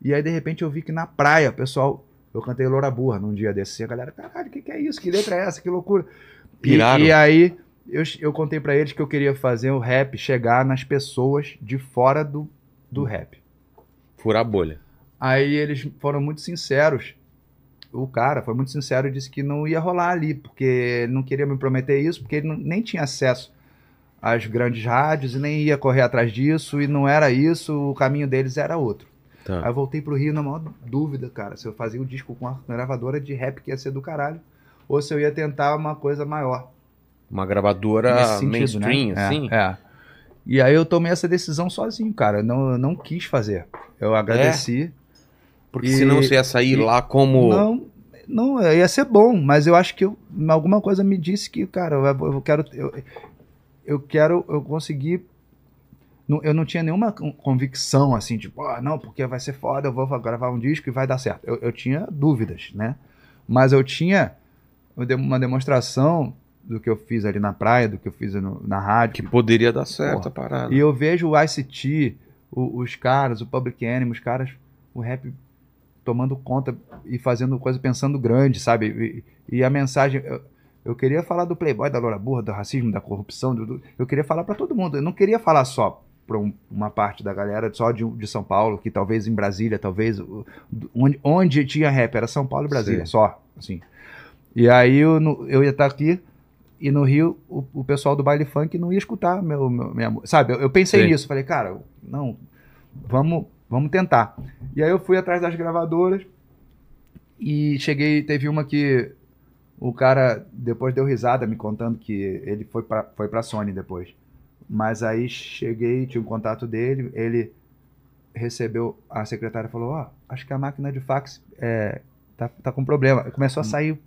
E aí, de repente, eu vi que na praia, o pessoal, eu cantei Loura Burra num dia desse. E a galera, caralho, o que, que é isso? Que letra é essa? Que loucura. E, Piraram. e aí, eu, eu contei pra eles que eu queria fazer o rap chegar nas pessoas de fora do, do rap. Furar a bolha. Aí eles foram muito sinceros. O cara foi muito sincero e disse que não ia rolar ali, porque não queria me prometer isso, porque ele não- nem tinha acesso às grandes rádios e nem ia correr atrás disso, e não era isso, o caminho deles era outro. Aí Tá. eu voltei pro Rio na maior dúvida, cara, se eu fazia o disco com a gravadora de rap que ia ser do caralho, ou se eu ia tentar uma coisa maior. Uma gravadora sentido, mainstream, né? assim. É, é. E aí eu tomei essa decisão sozinho, cara. Não, eu não quis fazer. Eu agradeci. Porque E- senão você ia sair e- lá como. Não, não, ia ser bom, mas eu acho que eu- alguma coisa me disse que, cara, eu, eu quero. Eu, eu quero. Eu consegui. Não- Eu não tinha nenhuma con- convicção assim, tipo, ah, não, porque vai ser foda, eu vou gravar um disco e vai dar certo. Eu, eu tinha dúvidas, né? Mas eu tinha uma demonstração do que eu fiz ali na praia, do que eu fiz no- na rádio. Que poderia dar certo Porra. a parada. E eu vejo o ICT, o- os caras, o Public Enemy, os caras, o rap tomando conta e fazendo coisa pensando grande, sabe? E, e a mensagem. Eu, eu queria falar do Playboy, da Loura Burra, do racismo, da corrupção. do- do- eu queria falar pra todo mundo. Eu não queria falar só pra um- uma parte da galera, só de, de São Paulo, que talvez em Brasília, talvez. Onde, onde tinha rap era São Paulo e Brasília, Sim. só. Assim. E aí eu, eu ia estar aqui. E no Rio, o, o pessoal do baile funk não ia escutar meu, meu- minha. Sabe, eu, eu pensei Sim. nisso. Falei, cara, não, vamos, vamos tentar. E aí eu fui atrás das gravadoras e cheguei, teve uma que o cara depois deu risada me contando que ele foi pra, foi pra Sony depois. Mas aí cheguei, tinha um contato dele, ele recebeu, a secretária falou, ó, acho que a máquina de fax é, tá, tá com problema. Começou a sair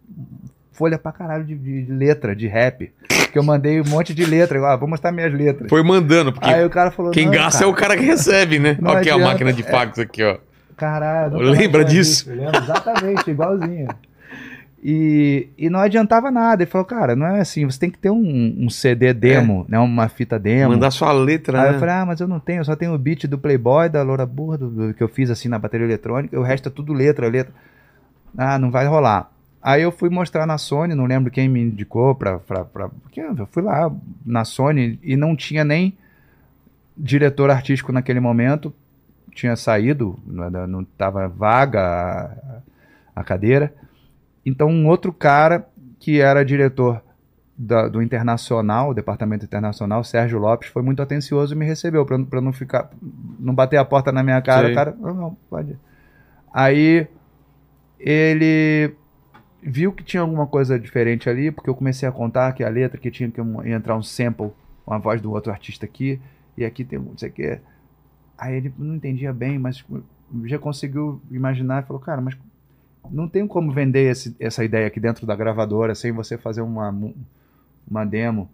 folha pra caralho de, de- letra, de rap. Que eu mandei um monte de letra. Ah, vou mostrar minhas letras. Foi mandando, porque Aí o cara falou, quem "Não, gasta cara, é o cara que recebe, né? Não Olha aqui a adianta, máquina de é. fax aqui, ó. Caralho. Lembra disso? Eu lembro exatamente, igualzinho. E, e não adiantava nada. Ele falou, cara, não é assim, você tem que ter um, um CD demo, né? Uma fita demo. Mandar sua letra, Aí né? eu falei, ah, mas eu não tenho, eu só tenho o beat do Playboy, da Loura Burra, do, do que eu fiz assim na bateria eletrônica, o resto é tudo letra, letra. Ah, não vai rolar. Aí eu fui mostrar na Sony, não lembro quem me indicou pra. pra, pra porque eu fui lá na Sony e não tinha nem diretor artístico naquele momento, tinha saído, não estava vaga a, a cadeira. Então um outro cara que era diretor da- do Internacional, departamento internacional, Sérgio Lopes, foi muito atencioso e me recebeu para não ficar, não bater a porta na minha cara, Sei. o cara, não, não, pode. ir." Aí ele viu que tinha alguma coisa diferente ali, porque eu comecei a contar que a letra que tinha que entrar um sample, uma voz do outro artista aqui, e aqui tem não sei o quê. Aí ele não entendia bem, mas já conseguiu imaginar e falou, cara, mas não tem como vender esse- essa ideia aqui dentro da gravadora sem você fazer uma, uma demo.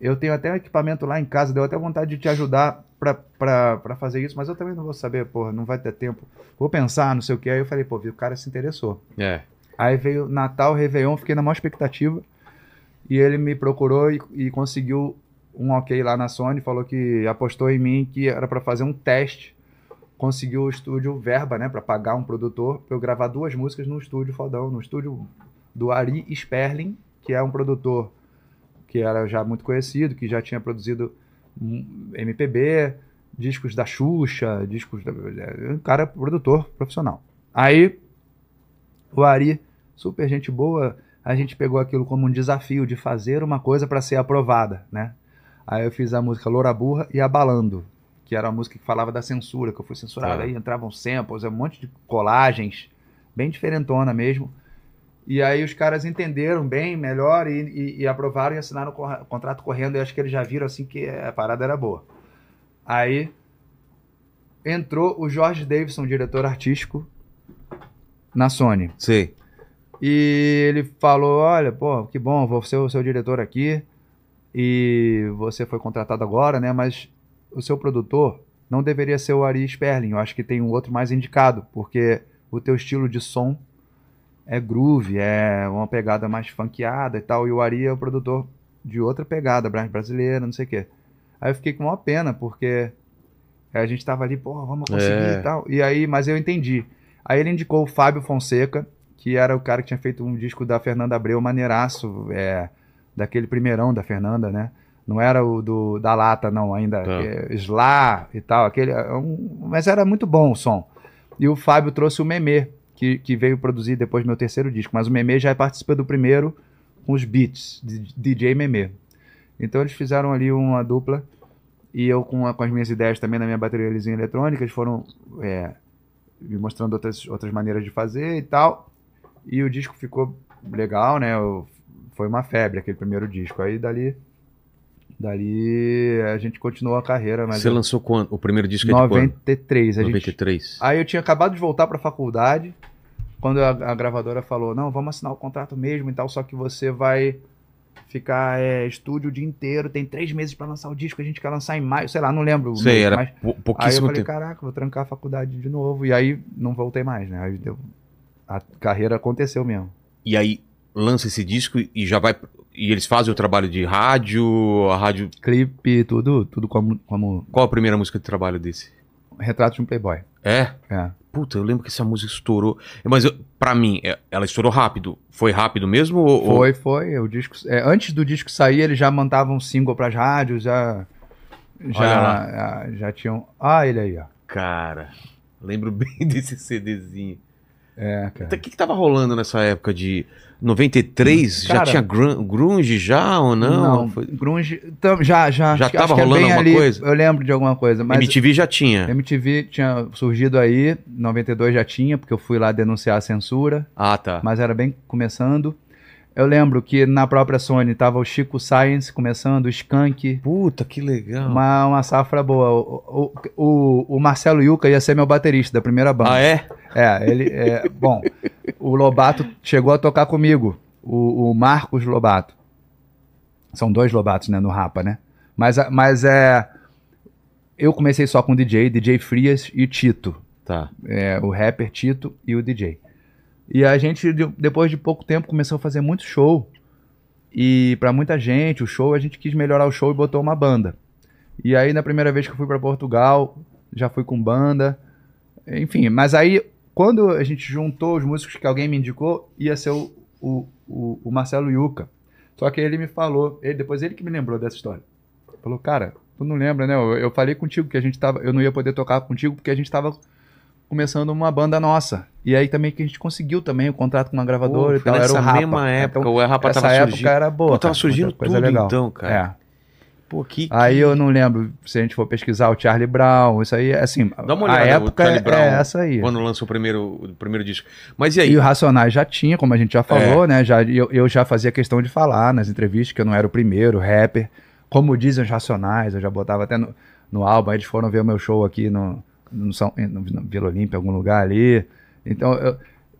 Eu tenho até um equipamento lá em casa, deu até vontade de te ajudar pra fazer isso, mas eu também não vou saber, porra, não vai ter tempo. Vou pensar, não sei o que. Aí eu falei, pô, o cara se interessou. É. Aí veio Natal, Réveillon, fiquei na maior expectativa. E ele me procurou e, e conseguiu um ok lá na Sony, falou que apostou em mim que era para fazer um teste. Conseguiu o estúdio verba, né, para pagar um produtor para eu gravar duas músicas no estúdio fodão, no estúdio do Ari Sperling, que é um produtor que era já muito conhecido, que já tinha produzido hum, MPB, discos da Xuxa, discos da, é, um cara produtor profissional. Aí o Ari, super gente boa, a gente pegou aquilo como um desafio de fazer uma coisa para ser aprovada, né? Aí eu fiz a música Loura Burra e Abalando, que era a música que falava da censura, que eu fui censurado, Tá. aí entravam samples, um monte de colagens, bem diferentona mesmo. E aí os caras entenderam bem, melhor, e, e- e aprovaram e assinaram o contrato correndo, e acho que eles já viram assim que a parada era boa. Aí entrou o Jorge Davidson, diretor artístico, na Sony. Sei. E ele falou: Olha, pô, que bom, vou ser o seu diretor aqui. E você foi contratado agora, né? Mas o seu produtor não deveria ser o Ari Sperling. Eu acho que tem um outro mais indicado, porque o teu estilo de som é groove, é uma pegada mais funkeada e tal. E o Ari é o produtor de outra pegada, bra- brasileira, não sei o quê. Aí eu fiquei com uma pena, porque a gente tava ali, pô, vamos conseguir É. e tal. E aí, mas eu entendi. Aí ele indicou o Fábio Fonseca, que era o cara que tinha feito um disco da Fernanda Abreu, maneiraço, é, daquele primeirão da Fernanda, né? Não era o do, da lata, não, ainda. Tá. É, Slá e tal, aquele. é um- mas era muito bom o som. E o Fábio trouxe o Memê, que, que veio produzir depois do meu terceiro disco. Mas o Memê já participa do primeiro com os beats, de DJ Memê. Então eles fizeram ali uma dupla. E eu com, a- com as minhas ideias também na minha bateria eletrônica, eles foram é, me mostrando outras, outras maneiras de fazer e tal. E o disco ficou legal, né? Eu- foi uma febre aquele primeiro disco. Aí dali. Dali a gente continuou a carreira, mas. Você eu- lançou quando? O primeiro disco é de quando? 93. A gente, 93. Aí eu tinha acabado de voltar pra faculdade, quando a, a gravadora falou: não, vamos assinar o contrato mesmo e tal, só que você vai ficar é, estúdio o dia inteiro, tem três meses pra lançar o disco, a gente quer lançar em maio, sei lá, não lembro. Sei, mês, era mas- pou- Aí eu falei, tempo. caraca, vou trancar a faculdade de novo. E aí não voltei mais, né? Aí deu- a carreira aconteceu mesmo. E aí lança esse disco e já vai. E eles fazem o trabalho de rádio, a rádio. Clipe, tudo, tudo como, como Qual a primeira música de trabalho desse? retrato de um playboy. É? É. Puta, eu lembro que essa música estourou. Mas eu, pra mim, é- ela estourou rápido. Foi rápido mesmo? Ou, Foi, foi. O disco, é, antes do disco sair, eles já mandavam um single pras rádios, já. Já, já, já tinham. Ah, ele aí, ó. Cara, lembro bem desse CDzinho. É, cara. O que, que tava rolando nessa época de 93? já Cara- tinha grun- grunge já ou não? Foi- grunge. tam- já, já. Já acho que- tava acho que é rolando alguma ali, coisa? Eu lembro de alguma coisa. Mas MTV já tinha. MTV tinha surgido aí, 92 já tinha, porque eu fui lá denunciar a censura, Ah, tá. mas era bem começando. Eu lembro que na própria Sony tava o Chico Science começando, o Skank, Puta, que legal. uma, uma safra boa. O, o, o, o Marcelo Yuca ia ser meu baterista da primeira banda. Ah, é? É, ele. É, bom, o Lobato chegou a tocar comigo, o, o Marcos Lobato. São dois Lobatos, né, no Rapa, né? Mas, mas é. Eu comecei só com o DJ, DJ Frias e Tito. Tá. É, o rapper Tito e o DJ. E a gente, de- depois de pouco tempo, começou a fazer muito show. E pra muita gente, o show, a gente quis melhorar o show e botou uma banda. E aí, na primeira vez que eu fui pra Portugal, já fui com banda. Enfim, mas aí, quando a gente juntou os músicos que alguém me indicou, ia ser o, o, o, o Marcelo Yuca. Só que ele me falou, ele, depois ele que me lembrou dessa história. Falou, cara, tu não lembra, né? Eu, eu falei contigo que a gente tava. Eu não ia poder tocar contigo porque a gente tava começando uma banda nossa. E aí também que a gente conseguiu também o contrato com uma gravadora Pô, e tal. Era o Rapa. mesma época, Então, o Rapa essa tava época surgindo. era boa. Pô, tava surgindo coisa tudo legal. então, cara. É. Pô, que. Aí eu não lembro se a gente for pesquisar o Charlie Brown, isso aí, assim, Dá uma a olhada, época o Charlie é- Brown, é essa aí. Quando lançou o primeiro, o primeiro disco. Mas e aí? E o Racionais já tinha, como a gente já falou, É. né? Já, eu, eu já fazia questão de falar nas entrevistas que eu não era o primeiro rapper. Como dizem os Racionais, eu já botava até no, no álbum. Aí eles foram ver o meu show aqui no, no, São, no, no Vila Olímpia, algum lugar ali. Então eu,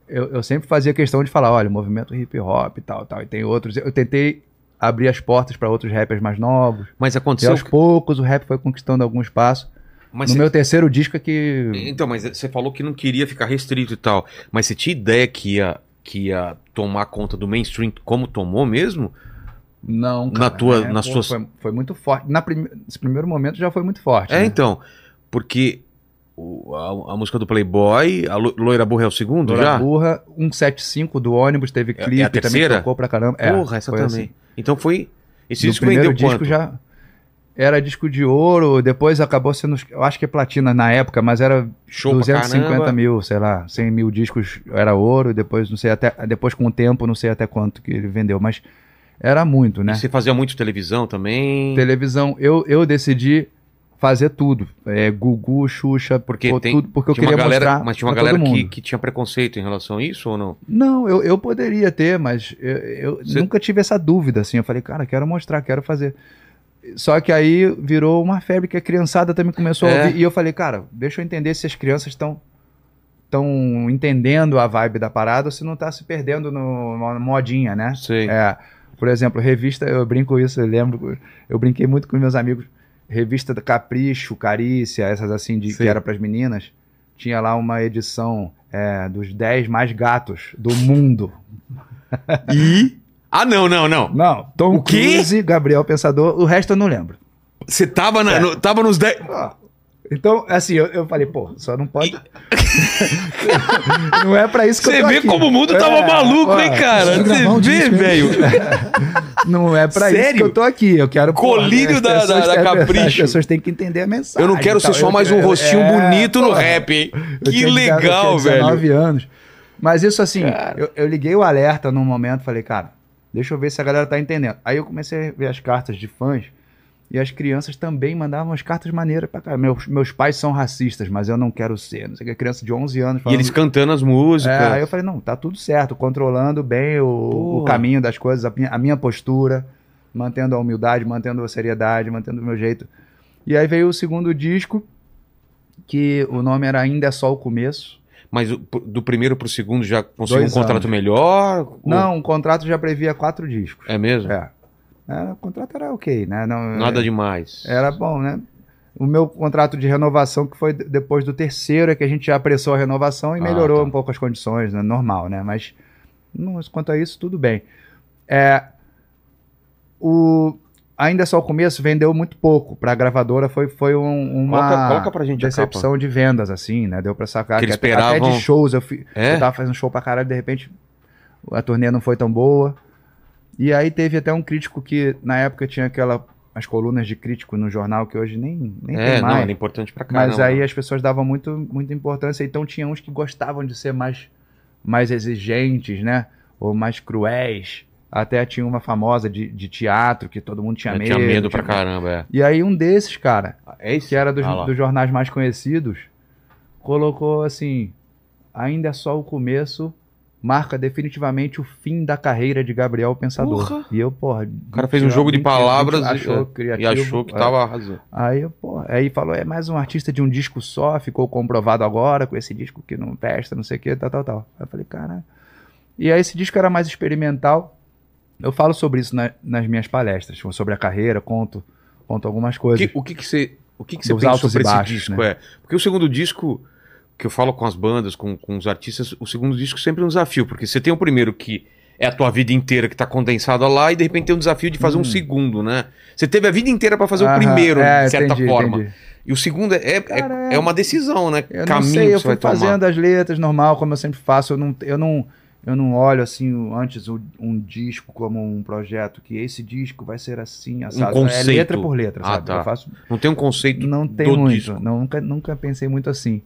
eu, eu sempre fazia questão de falar: olha, movimento hip hop e tal, tal. E tem outros. Eu tentei abrir as portas para outros rappers mais novos. Mas E aconteceu. aos poucos o rap foi conquistando algum espaço. Mas no cê- meu terceiro disco é que. Então, mas você falou que não queria ficar restrito e tal. Mas você tinha ideia que ia, que ia tomar conta do mainstream como tomou mesmo? Não, Na tua- é, nas pô, tuas- Foi, foi muito forte. Na prime... Nesse primeiro momento já foi muito forte. É, né? então. Porque o- a, a música do Playboy, a Lo- Loira Burra é o segundo Dora já? Burra, 175 do ônibus, teve É- é clipe, a terceira? também tocou pra caramba. É, Porra, essa foi também. assim. Então foi. Esse No disco vendeu disco quanto? já era disco de ouro, depois acabou sendo, eu acho que é platina na época, mas era Show pra 250 caramba. mil, sei lá, 100 mil discos era ouro, depois não sei até, depois com o tempo não sei até quanto que ele vendeu, mas era muito, né? E você fazia muito televisão também? Televisão, eu, eu decidi fazer tudo, é, Gugu, Xuxa, Porque pô, tem- tudo, porque eu queria galera, mostrar mas tinha uma galera que, que tinha preconceito em relação a isso ou não? Não, eu, eu poderia ter, mas eu, eu Você- nunca tive essa dúvida, assim. Eu falei, cara, quero mostrar, quero fazer. Só que aí virou uma febre que a criançada também começou É. a ouvir. E eu falei, cara, deixa eu entender se as crianças estão estão entendendo a vibe da parada ou se não tá se perdendo no, numa modinha, né? Sei. É, por exemplo, revista, eu brinco isso, eu lembro, eu brinquei muito com meus amigos, revista Capricho, Carícia, essas assim, de, Sim. que era para as meninas, tinha lá uma edição é, dos 10 mais gatos do mundo. E. Ah, não, não, não. Não, Tom O quê? Cruise, Gabriel Pensador, o resto eu não lembro. Você tava, na, É. no- tava nos 10. Então, assim, eu, eu falei, pô, só não pode. não é pra isso que Você eu tô vê aqui. como o mundo tava É, maluco, ó, hein, cara? gravar um Você vê, velho. Não é pra isso Sério? que eu tô aqui. Eu quero. Colírio as da- pessoas da- da Capricho. As pessoas têm que entender a mensagem. Eu não quero ser só Eu- mais um eu- rostinho é, bonito no porra. rap, hein? Que legal, velho. 19 anos. Mas isso assim, eu, eu liguei o alerta num momento, falei, cara, deixa eu ver se a galera tá entendendo. Aí eu comecei a ver as cartas de fãs E as crianças também mandavam as cartas maneiras pra cá. Meus, meus pais são racistas, mas eu não quero ser. Não sei o que, criança de 11 anos E falando... eles cantando as músicas. É, aí eu falei, não, tá tudo certo, controlando bem o, o caminho das coisas, a minha, a minha postura, mantendo a humildade, mantendo a seriedade, mantendo o meu jeito. E aí veio o segundo disco, que o nome era Ainda é Só o Começo. Mas do primeiro pro segundo já conseguiu um Dois contrato anos. melhor? Não, o contrato já previa quatro discos. É mesmo? É. É, o contrato era ok, né? Não, Nada é, demais. Era bom, né? O meu contrato de renovação, que foi de- depois do terceiro, é que a gente já apressou a renovação e Ah, melhorou tá. um pouco as condições, né? normal, né? Mas não- quanto a isso, tudo bem. É, o, ainda só o começo vendeu muito pouco. Para a gravadora foi, foi um- uma Coloca, coloca pra gente decepção de vendas, assim, né? Deu pra sacar. Que eles até- Até esperavam- de shows. Eu, fi, É? eu tava fazendo show pra caralho, de repente a turnê não foi tão boa. E aí teve até um crítico que, na época, tinha aquela as colunas de crítico no jornal, que hoje nem, nem É, tem não, mais. era importante pra caramba. Mas aí as pessoas davam muito, muita importância. Então tinha uns que gostavam de ser mais, mais exigentes, né? Ou mais cruéis. Até tinha uma famosa de, de teatro que todo mundo tinha Eu medo. tinha medo pra caramba, é. E aí um desses, cara, É que era dos, Ah dos jornais mais conhecidos, colocou assim: ainda é só o começo, marca definitivamente o fim da carreira de Gabriel Pensador. Porra! E eu, porra. O cara fez um jogo de palavras e- achou e, criativo, achou que é. tava arrasando. Aí, eu, pô, aí falou, é mais um artista de um disco só, ficou comprovado agora com esse disco que não presta, não sei o que, tal, tal, tal. Aí eu falei, cara. E aí esse disco era mais experimental. Eu falo sobre isso na- nas minhas palestras, sobre a carreira, conto, conto algumas coisas. que, o que que você, o que que você pensou pra e esse baixos, disco? né? É, porque o segundo disco, que eu falo com as bandas, com, com os artistas, o segundo disco sempre é um desafio, porque você tem o primeiro que é a tua vida inteira que tá condensada lá, e de repente tem um desafio de fazer um segundo, né? Você teve a vida inteira pra fazer o Hum. Aham, primeiro, é, de certa entendi, forma. entendi. E o segundo é, é, Cara, é uma decisão, né? Eu Caminho não sei, eu fui vai tomar. fazendo as letras normal, como eu sempre faço. Eu não, eu não, eu não olho assim antes o- um disco como um projeto, que esse disco vai ser assim, assado. conceito. É letra por letra, Ah, sabe? tá. Eu faço Não tem um conceito Não tem do muito. disco. Não, nunca, nunca pensei muito assim.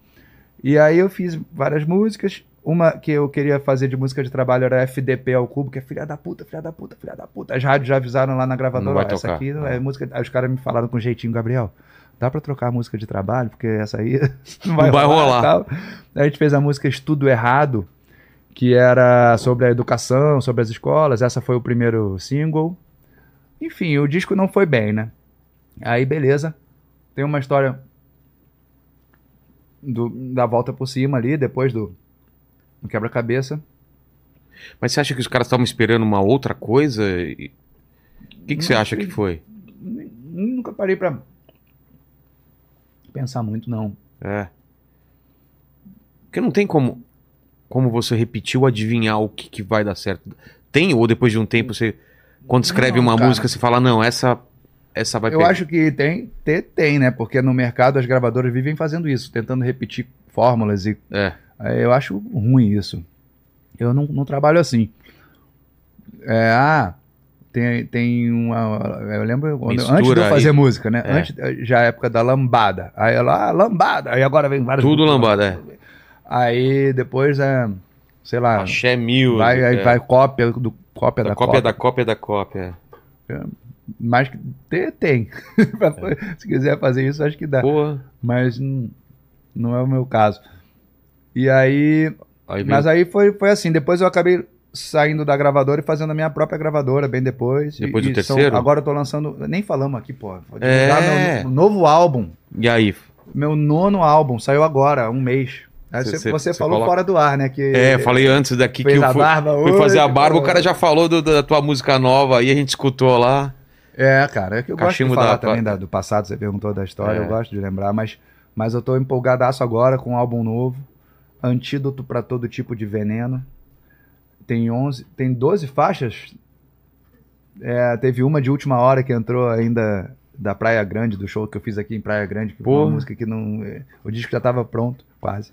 E aí eu fiz várias músicas. Uma que eu queria fazer de música de trabalho era FDP ao cubo, que é filha da puta, filha da puta, filha da puta. As rádios já avisaram lá na gravadora, ó, essa aqui não Ah. é música. Aí os caras me falaram com jeitinho, Gabriel, dá pra trocar a música de trabalho, porque essa aí não vai, Não vai rolar. rolar. Aí a gente fez a música Estudo Errado, que era sobre a educação, sobre as escolas. Essa foi o primeiro single. Enfim, o disco não foi bem, né? Aí, beleza. Tem uma história do- da volta por cima ali, depois do, do quebra-cabeça. Mas você acha que os caras estavam esperando uma outra coisa? E- O que, que você acha que foi? Nunca parei pra pensar muito, não. É. Porque não tem como, como você repetir ou adivinhar o que, que vai dar certo. Tem, ou depois de um tempo você. Quando escreve Não, uma cara. música, você fala, não, essa, essa vai Eu pegar. acho que tem, tem, tem, né? Porque no mercado as gravadoras vivem fazendo isso, tentando repetir fórmulas e É. É, Eu acho ruim isso. Eu não, não trabalho assim. É, ah, tem, tem uma. Eu lembro Mistura antes de eu fazer aí. música, né? É. Antes, já a época da lambada. Aí ela, ah, lambada. Aí agora vem várias. Tudo lambada, é. Aí depois é. Sei lá. Axé mil. vai, aí é. vai cópia do cópia da da, cópia cópia. da cópia da cópia. Mas que- tem. tem. Se quiser fazer isso, acho que dá. Porra. Mas não, é o meu caso. E aí Aí Mas aí foi, foi assim, depois eu acabei saindo da gravadora e fazendo a minha própria gravadora, bem depois. E- Depois do e são- terceiro? agora eu tô lançando, nem falamos aqui, pô. É. meu novo álbum, E aí? meu nono álbum, saiu agora, um mês. Aí Cê- você, cê- você cê falou coloca- fora do ar, né? Que É, falei antes daqui que eu fui, barba fui fazer a barba, o cara já falou do- da tua música nova, aí a gente escutou lá. É, cara, é que eu gosto Cachimbo de falar da- também da- do passado, você perguntou da história, É. eu gosto de lembrar, mas, mas eu tô empolgadaço agora com um álbum novo, Antídoto para todo tipo de veneno. Tem 11, tem 12 faixas. É, teve uma de última hora que entrou ainda da Praia Grande, do show que eu fiz aqui em Praia Grande, que foi Porra. uma música que não, é, o disco já estava pronto, quase.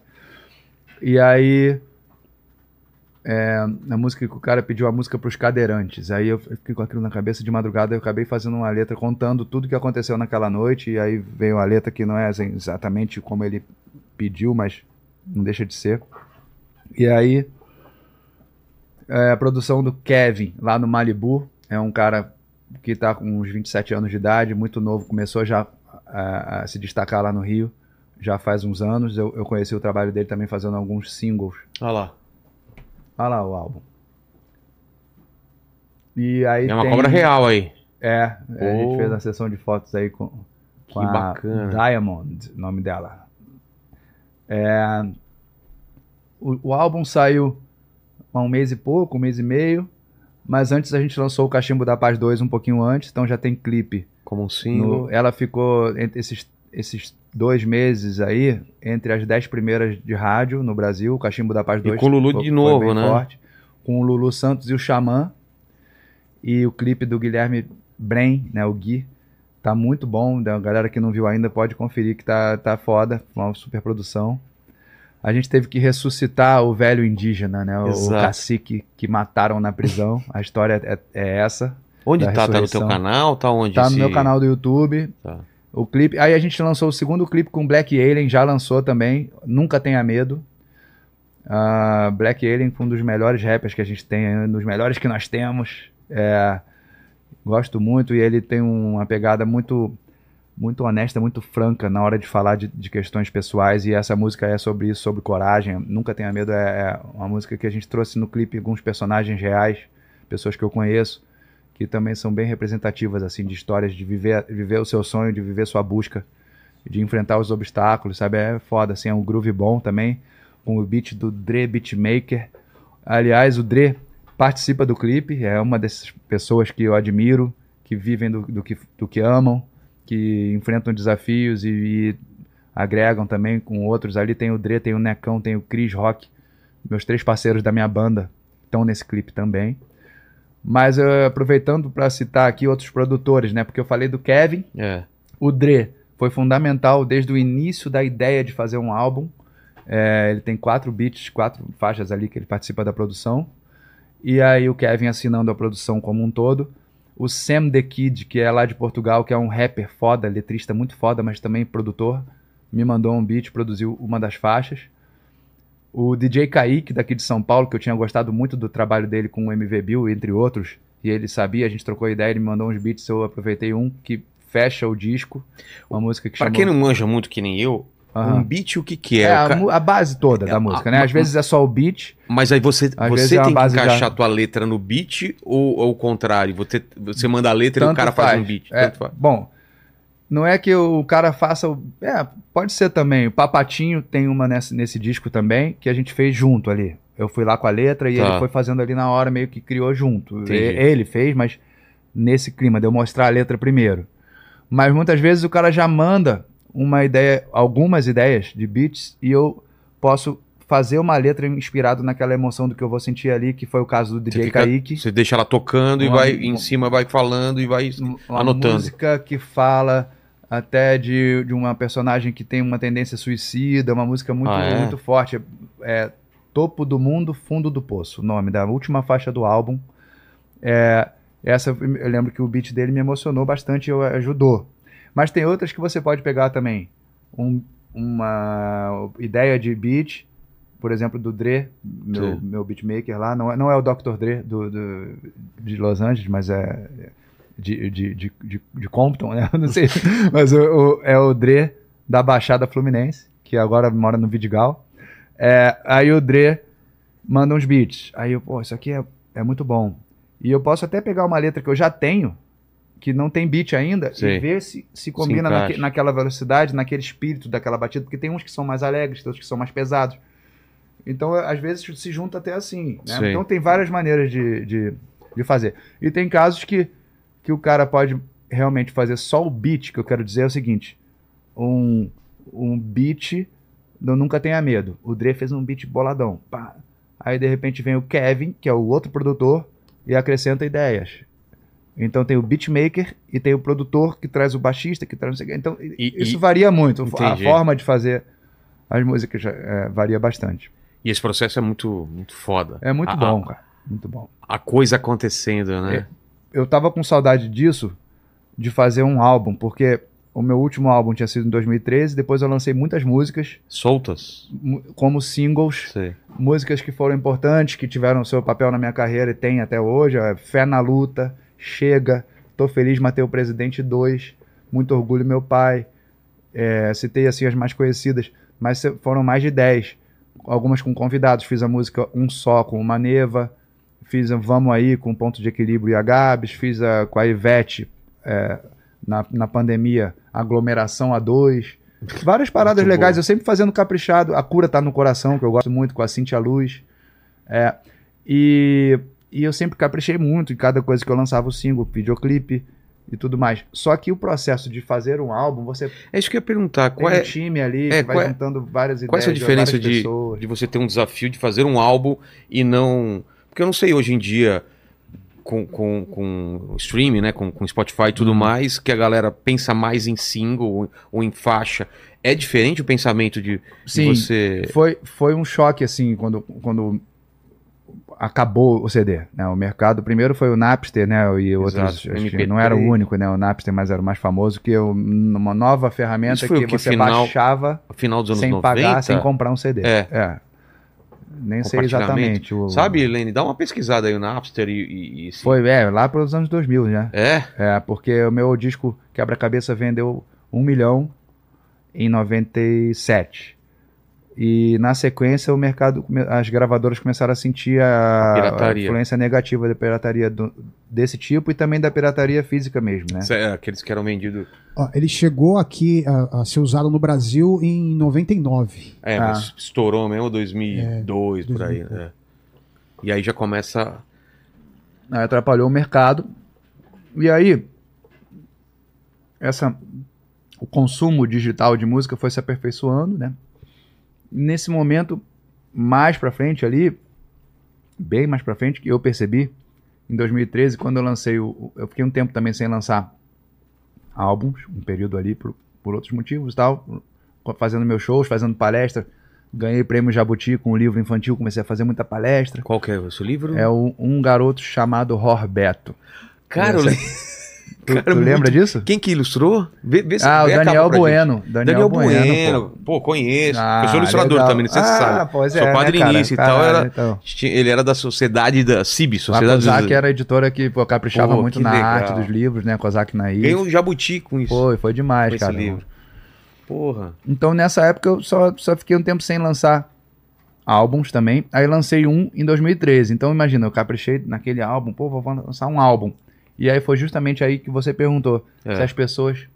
E aí é, a música que o cara pediu a música para os cadeirantes. Aí eu fiquei com aquilo na cabeça de madrugada, eu acabei fazendo uma letra contando tudo que aconteceu naquela noite, e aí veio a letra que não é assim, exatamente como ele pediu, mas não deixa de ser. E aí é, a produção do Kevin, lá no Malibu, é um cara que tá com uns 27 anos de idade, muito novo, começou já a, a se destacar lá no Rio, já faz uns anos. Eu, eu conheci o trabalho dele também fazendo alguns singles. Olha lá. Olha lá o álbum. E aí É uma tem- cobra real aí. É, a gente Oh. fez uma sessão de fotos aí com, com Que bacana. Diamond, nome dela. É, o, o álbum saiu há um mês e pouco, um mês e meio, mas antes a gente lançou o Cachimbo da Paz 2 um pouquinho antes, então já tem clipe. Como um No- single. ela ficou entre esses, esses dois meses aí, entre as dez primeiras de rádio no Brasil, o Cachimbo da Paz E 2. com o Lulu foi- de novo, né? forte, com o Lulu Santos e o Xamã. E o clipe do Guilherme Bren, né, o Gui, tá muito bom. A galera que não viu ainda pode conferir que tá, tá foda, uma super produção. A gente teve que ressuscitar o velho indígena, né? O, Exato. cacique que mataram na prisão. A história é, é essa. Onde tá? Tá no teu canal? Tá onde? Tá no esse- meu canal do YouTube. Tá. O clipe. Aí a gente lançou o segundo clipe com Black Alien, já lançou também. Nunca tenha medo. Ah, Black Alien um dos melhores rappers que a gente tem, um dos melhores que nós temos. É, gosto muito e ele tem uma pegada muito muito honesta, muito franca na hora de falar de, de questões pessoais e essa música é sobre isso, sobre coragem. Nunca tenha medo é, é uma música que a gente trouxe no clipe alguns personagens reais, pessoas que eu conheço que também são bem representativas assim de histórias de viver viver o seu sonho, de viver sua busca, de enfrentar os obstáculos, sabe? É foda assim, é um groove bom também, com o beat do Dre Beatmaker. Aliás, o Dre participa do clipe, é uma dessas pessoas que eu admiro, que vivem do, do que, do que amam, que enfrentam desafios e, e agregam também com outros. Ali tem o Dre, tem o Necão, tem o Chris Rock, meus três parceiros da minha banda estão nesse clipe também. Mas eh, aproveitando para citar aqui outros produtores, né? Porque eu falei do Kevin, É. o Dre foi fundamental desde o início da ideia de fazer um álbum. É, ele tem quatro beats, quatro faixas ali que ele participa da produção. E aí o Kevin assinando a produção como um todo. O Sam The Kid, que é lá de Portugal, que é um rapper foda, letrista muito foda, mas também produtor, me mandou um beat, produziu uma das faixas. O DJ Kaique, daqui de São Paulo, que eu tinha gostado muito do trabalho dele com o MV Bill, entre outros, e ele sabia, a gente trocou ideia, ele me mandou uns beats, eu aproveitei um que fecha o disco, uma música que Pra chama... quem não manja muito que nem eu, Aham. um beat o que que é? É, a, a base toda da É, música, a- né? Às vezes é só o beat, Mas aí você, você é tem que já- encaixar a tua letra no beat ou, ou o contrário? Você, você manda a letra e o Tanto cara faz, faz. um beat. É, Tanto faz. Bom, não é que o cara faça. o- É, pode ser também. O Papatinho tem uma nesse, nesse disco também, que a gente fez junto ali. Eu fui lá com a letra e Tá. ele foi fazendo ali na hora, meio que criou junto. E- Ele fez, mas nesse clima, de eu mostrar a letra primeiro. Mas muitas vezes o cara já manda uma ideia, algumas ideias de beats, e eu posso fazer uma letra inspirado naquela emoção do que eu vou sentir ali, que foi o caso do Você, DJ fica- Kaique. você deixa ela tocando e Uma- vai em cima, vai falando e vai uma anotando. música que fala até de, de uma personagem que tem uma tendência suicida, uma música muito, Ah, é? muito forte. É Topo do Mundo, Fundo do Poço, o nome da última faixa do álbum. É, essa eu lembro que o beat dele me emocionou bastante e ajudou. Mas tem outras que você pode pegar também. Um- uma ideia de beat, por exemplo, do Dre, meu, Sim. meu beatmaker lá. Não é, não é o Dr. Dre do, do- de Los Angeles, mas é de, de, de, de, de Compton, né? Não sei. mas o, o- é o Dre da Baixada Fluminense, que agora mora no Vidigal. É, aí o Dre manda uns beats. Aí eu, pô, isso aqui é, é muito bom. E eu posso até pegar uma letra que eu já tenho, que não tem beat ainda, Sim. e ver se, se combina naque- encaixa. naquela velocidade, naquele espírito daquela batida, porque tem uns que são mais alegres, tem outros que são mais pesados. Então, às vezes, se junta até assim. né? Então, tem várias maneiras de, de, de fazer. E tem casos que, que o cara pode realmente fazer só o beat, que eu quero dizer é o seguinte: um, um beat do Nunca Tenha Medo. O Dre fez um beat boladão. pá. Aí, de repente, vem o Kevin, que é o outro produtor, e acrescenta ideias. Então tem o beatmaker e tem o produtor que traz o baixista, que traz não sei o quê. Então E- isso e- varia muito. A Entendi. forma de fazer as músicas é, varia bastante. E esse processo é muito, muito foda. É muito A- bom, cara. Muito bom. A coisa acontecendo, né? Eu tava com saudade disso, de fazer um álbum, porque o meu último álbum tinha sido em 2013, depois eu lancei muitas músicas Soltas? como singles, Sei. músicas que foram importantes, que tiveram seu papel na minha carreira e tem até hoje, é Fé na Luta, Chega, Tô Feliz, Matei o Presidente 2, Muito Orgulho Meu Pai. É, citei assim as mais conhecidas, mas foram mais de 10. Algumas com convidados. Fiz a música Um Só com uma Neva. Fiz a Vamos Aí com Ponto de Equilíbrio e a Gabs. Fiz a, com a Ivete é, na, na pandemia Aglomeração A2. Várias paradas Muito legais. boa. Eu sempre fazendo caprichado. A Cura Tá no Coração, que eu gosto muito, com a Cintia Luz. É, e, e eu sempre caprichei muito em cada coisa que eu lançava o single, videoclipe e tudo mais. Só que o processo de fazer um álbum, você É isso que eu ia perguntar. Qual é, um time ali é, que vai qual é- juntando várias qual é essa ideias diferença várias de, pessoas. de você ter um desafio de fazer um álbum e não. Porque eu não sei hoje em dia. Com, com, com streaming, né? Com, com Spotify e tudo Uhum. mais, que a galera pensa mais em single ou, ou em faixa. É diferente o pensamento de, de Sim, você. Foi, foi um choque, assim, quando, quando acabou o CD, né? O mercado, primeiro foi o Napster, né? E outros, Exato, acho que MP3. não era o único, né? O Napster, mas era o mais famoso, que é uma nova ferramenta que, que, você final- baixava Final dos anos sem 90. pagar, sem comprar um CD. É. Nem sei exatamente. O... Sabe, Helene, dá uma pesquisada aí no Napster e. e, e. Foi, é, lá para os anos 2000, né? É? É, porque o meu disco Quebra-Cabeça vendeu um milhão em 97. E na sequência o mercado, as gravadoras começaram a sentir a, A influência negativa da pirataria do- desse tipo e também da pirataria física mesmo, né? É, Aqueles que eram vendidos. Ó, ele chegou aqui a, a ser usado no Brasil em 99. É, Ah. mas estourou mesmo 2002, É, por aí. 2002. é. E aí já começa. Aí atrapalhou o mercado. E aí, essa, o consumo digital de música foi se aperfeiçoando, né? Nesse momento, mais pra frente ali, bem mais pra frente, que eu percebi, em 2013, quando eu lancei o... Eu fiquei um tempo também sem lançar álbuns, um período ali por, por outros motivos tal, fazendo meus shows, fazendo palestra. Ganhei prêmio Jabuti com o livro infantil, comecei a fazer muita palestra. Qual que é o seu livro? É o- um garoto chamado Rorbeto. Cara, eu Tu, Cara, tu lembra disso? quem que ilustrou? Vê, vê Ah, o Daniel. Bueno. Daniel, Daniel Bueno. Pô. pô, conheço. Ah, eu sou ilustrador legal. também, não sei se você ah, sabe. Pois Sou é, padre né, início e tal. Era, então. ele era da sociedade da CIB, Sociedade Kozak dos... era a editora que pô, caprichava Pô, muito que na legal. arte dos livros, né? Kozak Naí. Ganhou um jabuti com isso. Foi, foi demais, com esse cara. livro. Porra. Então nessa época eu só, só fiquei um tempo sem lançar álbuns também. Aí lancei um em 2013. Então imagina, eu caprichei naquele álbum, pô, vou lançar um álbum. E aí foi justamente aí que você perguntou É. se as pessoas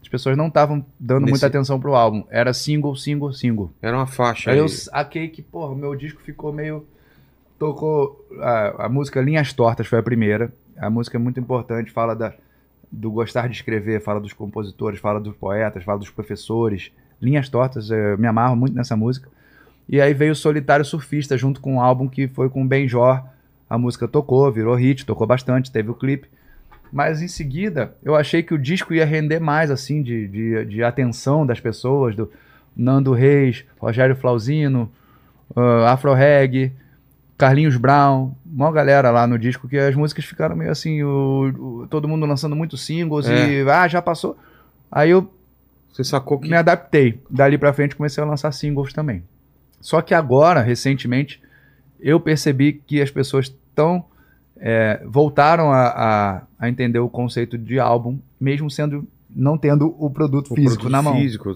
as pessoas não estavam dando Nesse- muita atenção pro álbum. Era single, single, single. Era uma faixa. Aí aí. eu saquei que, porra, o meu disco ficou meio. Tocou. A, a música Linhas Tortas foi a primeira. A música é muito importante, fala da, do gostar de escrever, fala dos compositores, fala dos poetas, fala dos professores. Linhas Tortas, eu me amarro muito nessa música. E aí veio Solitário Surfista junto com um álbum que foi com o Benjor. A música tocou, virou hit, tocou bastante, teve o clipe. Mas em seguida, eu achei que o disco ia render mais, assim, de, de, de atenção das pessoas, do Nando Reis, Rogério Flauzino, uh, Afro Reg, Carlinhos Brown, uma galera lá no disco que as músicas ficaram meio assim, o, o- todo mundo lançando muitos singles e, ah, já passou. Aí eu Você sacou que. me adaptei. Dali pra frente comecei a lançar singles também. Só que agora, recentemente, eu percebi que as pessoas estão é, voltaram a, a, a entender o conceito de álbum, mesmo sendo não tendo o produto o físico produto na mão. Físico.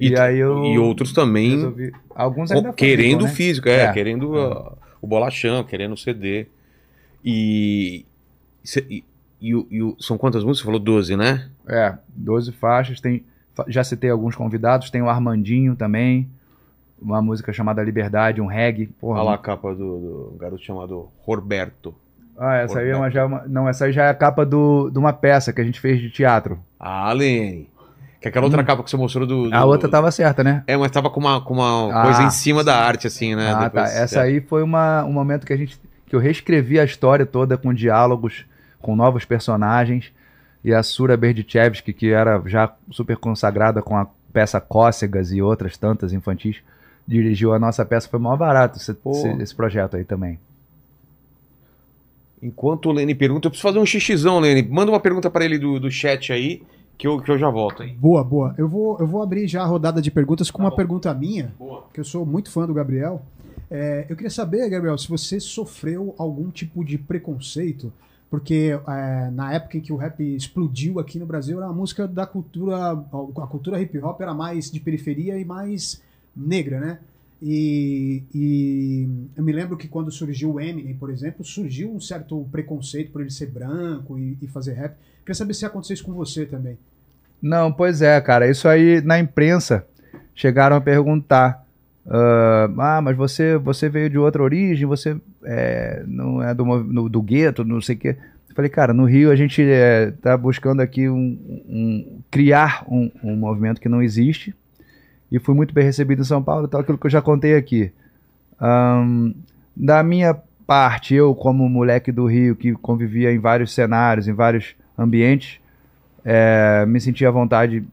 E, E, aí eu e outros também resolvi- alguns ainda querendo o fabricam, né? físico, é, É. querendo uh, o bolachão, querendo o CD. E, e, e são quantas músicas? Você falou 12, né? É, 12 faixas. Tem, já citei alguns convidados. Tem o Armandinho também. Uma música chamada Liberdade, um reggae. Porra, Olha lá a capa do, do garoto chamado Roberto. Ah, essa aí é uma, já é uma- Não, essa aí já é a capa do, de uma peça que a gente fez de teatro. Ah, Lene. Que aquela outra capa que você mostrou do. do- Hum. A outra tava certa, né? É, mas tava com uma, com uma Ah, coisa em cima da arte, assim, né? Ah, Depois- tá. Essa é. aí foi uma, um momento que a gente. que eu reescrevi a história toda com diálogos, com novos personagens. E a Sura Berdichevsky, que era já super consagrada com a peça Cócegas e outras tantas infantis, dirigiu a nossa peça. Foi mó barato esse, esse- esse projeto aí também. Enquanto o Lene pergunta, eu preciso fazer um xixizão, Lene. Manda uma pergunta pra ele do, do chat aí, que eu, que eu já volto, hein? Boa, boa. Eu vou, eu vou abrir já a rodada de perguntas com Tá uma bom. pergunta minha, Boa. que eu sou muito fã do Gabriel. É, eu queria saber, Gabriel, se você sofreu algum tipo de preconceito Porque é, na época em que o rap explodiu aqui no Brasil, era a música da cultura. A cultura hip hop era mais de periferia e mais negra, né? E, e eu me lembro que quando surgiu o Eminem, por exemplo, surgiu um certo preconceito por ele ser branco e, e fazer rap. Queria saber se aconteceu isso com você também. Não, pois é, cara. Isso aí na imprensa chegaram a perguntar. Uh, ah, mas você, você veio de outra origem, você é, não é do, no, do gueto, não sei o quê. Falei, cara, no Rio a gente está é, buscando aqui um, um criar um, um, movimento que não existe e fui muito bem recebido em São Paulo, tal aquilo que eu já contei aqui. Um, da minha parte, eu como moleque do Rio que convivia em vários cenários, em vários ambientes, é, me sentia à vontade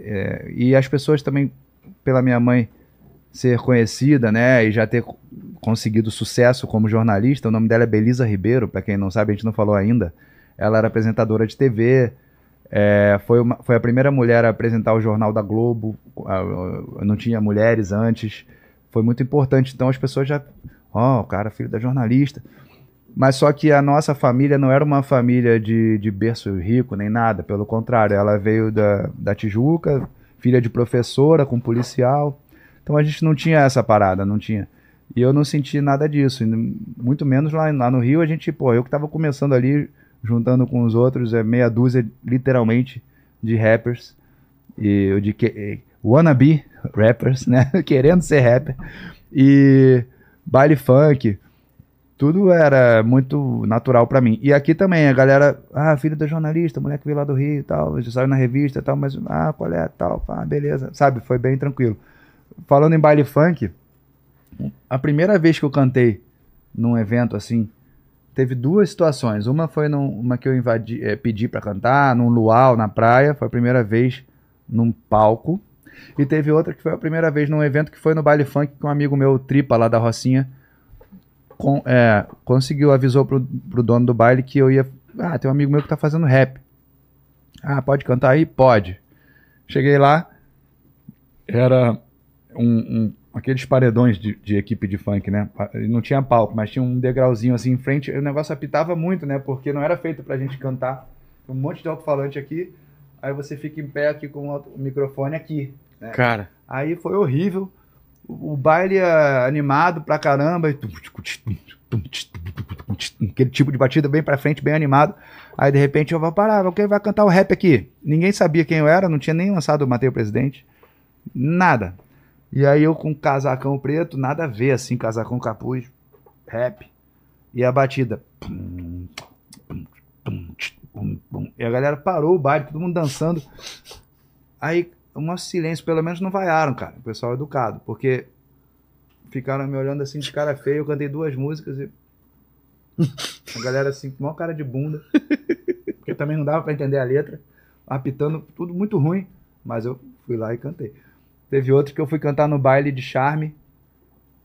é, e as pessoas também, pela minha mãe ser conhecida, né, e já ter conseguido sucesso como jornalista. O nome dela é Belisa Ribeiro, para quem não sabe, a gente não falou ainda. Ela era apresentadora de TV, é, foi, uma, foi a primeira mulher a apresentar o Jornal da Globo, não tinha mulheres antes. Foi muito importante. Então as pessoas já. Ó, oh, o cara, filho da jornalista. Mas só que a nossa família não era uma família de, de berço rico nem nada, pelo contrário, ela veio da, da Tijuca, filha de professora com policial. Então a gente não tinha essa parada, não tinha. E eu não senti nada disso, muito menos lá, lá no Rio, a gente, pô, eu que tava começando ali, juntando com os outros, é meia dúzia, literalmente, de rappers, e de que, wannabe rappers, né, querendo ser rapper, e baile funk, tudo era muito natural para mim. E aqui também, a galera, ah, filho da jornalista, moleque veio lá do Rio e tal, já saiu na revista e tal, mas, ah, qual é, tal, ah, beleza, sabe, foi bem tranquilo. Falando em baile funk, a primeira vez que eu cantei num evento assim, teve duas situações. Uma foi numa que eu invadi, é, pedi para cantar, num luau na praia, foi a primeira vez num palco. E teve outra que foi a primeira vez num evento que foi no baile funk que um amigo meu, Tripa, lá da Rocinha, com, é, conseguiu, avisou pro, pro dono do baile que eu ia. Ah, tem um amigo meu que tá fazendo rap. Ah, pode cantar aí? Pode. Cheguei lá, era um, um aqueles paredões de, de, equipe de funk, né? Não tinha palco, mas tinha um degrauzinho assim em frente. o negócio apitava muito, né? Porque não era feito pra gente cantar. Um monte de alto-falante aqui. Aí você fica em pé aqui com o microfone aqui. Né? Cara. Aí foi horrível. O, o baile é animado pra caramba. Aquele tipo de batida bem pra frente, bem animado. Aí de repente eu vou parar, quem vai cantar o rap aqui? Ninguém sabia quem eu era, não tinha nem lançado o Matei o Presidente. Nada. E aí eu com casacão preto, nada a ver, assim, casacão capuz, rap. E a batida. E a galera parou o baile, todo mundo dançando. Aí, um silêncio, pelo menos não vaiaram, cara. O pessoal educado, porque ficaram me olhando assim de cara feia. Eu cantei duas músicas e. A galera assim, com maior cara de bunda. Porque também não dava para entender a letra. Apitando, tudo muito ruim. Mas eu fui lá e cantei. Teve outro que eu fui cantar no baile de charme.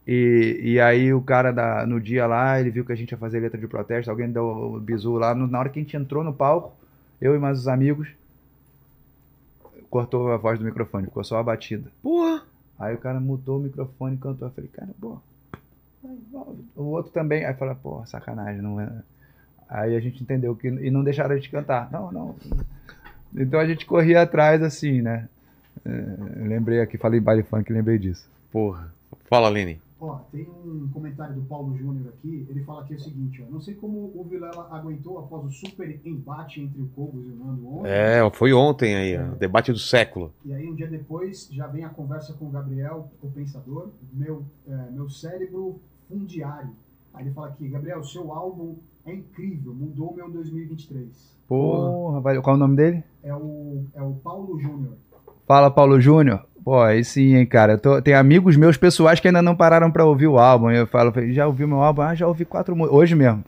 E, e aí o cara da, no dia lá, ele viu que a gente ia fazer letra de protesto, alguém deu o bizu lá. No, na hora que a gente entrou no palco, eu e mais os amigos, cortou a voz do microfone, ficou só a batida. Porra! Aí o cara mutou o microfone e cantou. Eu falei, cara, pô. O outro também. Aí falei, pô, sacanagem, não é. Aí a gente entendeu que. E não deixaram a gente cantar. Não, não. Então a gente corria atrás assim, né? É, lembrei aqui, falei baile funk, lembrei disso. Porra. Fala, Lene. Ó, tem um comentário do Paulo Júnior aqui, ele fala aqui o seguinte, ó, não sei como o Vilela aguentou após o super embate entre o Cobos e o Nando ontem. É, foi ontem aí, é. o debate do século. E aí um dia depois já vem a conversa com o Gabriel, o pensador, meu, é, meu cérebro fundiário. Aí ele fala aqui, Gabriel, seu álbum é incrível, mudou meu 2023. Porra, qual é o nome dele? É o, é o Paulo Júnior. Fala, Paulo Júnior. Pô, aí sim, hein, cara. Tô, tem amigos meus pessoais que ainda não pararam pra ouvir o álbum. Eu falo, já ouviu meu álbum? Ah, já ouvi quatro músicas. Hoje mesmo.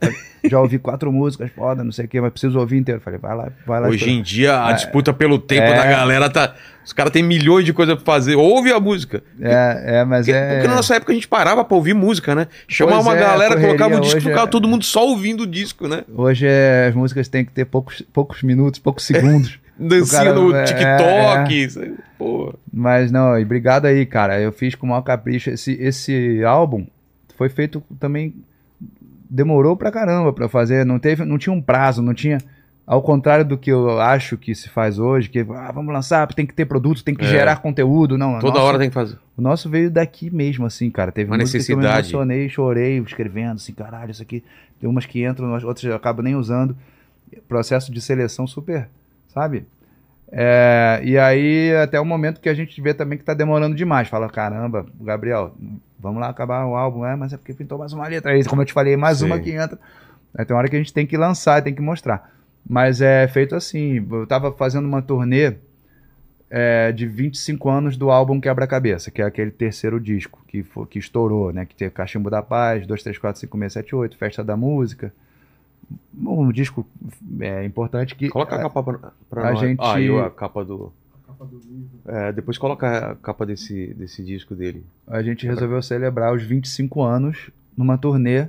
Já ouvi quatro músicas, foda, não sei o quê, mas preciso ouvir inteiro. Falei, vai lá, vai lá. Hoje em dia, a é, disputa pelo tempo é, da galera tá. Os caras têm milhões de coisas pra fazer. Ouve a música. É, é, mas porque, é. Porque na nossa época a gente parava pra ouvir música, né? Chamar uma é, galera, colocava o disco, ficava é... todo mundo só ouvindo o disco, né? Hoje é, as músicas têm que ter poucos, poucos minutos, poucos segundos. Dancinha no é, TikTok. É, é. Pô. Mas não, e obrigado aí, cara. Eu fiz com o maior capricho. Esse, esse álbum foi feito também demorou pra caramba pra fazer, não teve, não tinha um prazo, não tinha ao contrário do que eu acho que se faz hoje, que ah, vamos lançar, tem que ter produto, tem que É. gerar conteúdo, não. Toda nossa, hora tem que fazer. O nosso veio daqui mesmo, assim, cara. Teve Uma música que eu me necessidade. emocionei, chorei, escrevendo, assim, caralho, isso aqui. Tem umas que entram, outras eu acabo nem usando. Processo de seleção super, sabe? É, e aí, até o momento que a gente vê também que tá demorando demais. Fala, caramba, Gabriel, vamos lá acabar o álbum, é, mas é porque pintou mais uma letra. Aí, como eu te falei, mais Sim. uma que entra. Aí tem hora que a gente tem que lançar, tem que mostrar. Mas é feito assim. Eu tava fazendo uma turnê é, de 25 anos do álbum Quebra-Cabeça, que é aquele terceiro disco que, fo- que estourou, né? Que tem Cachimbo da Paz, 2, 3, 4, 5, 6, 7, 8, Festa da Música. Um disco é, importante que. Coloca a capa pra, pra a nós. gente- Ah, e a capa do. É, depois coloca a capa desse, desse disco dele. a gente resolveu celebrar os 25 anos numa turnê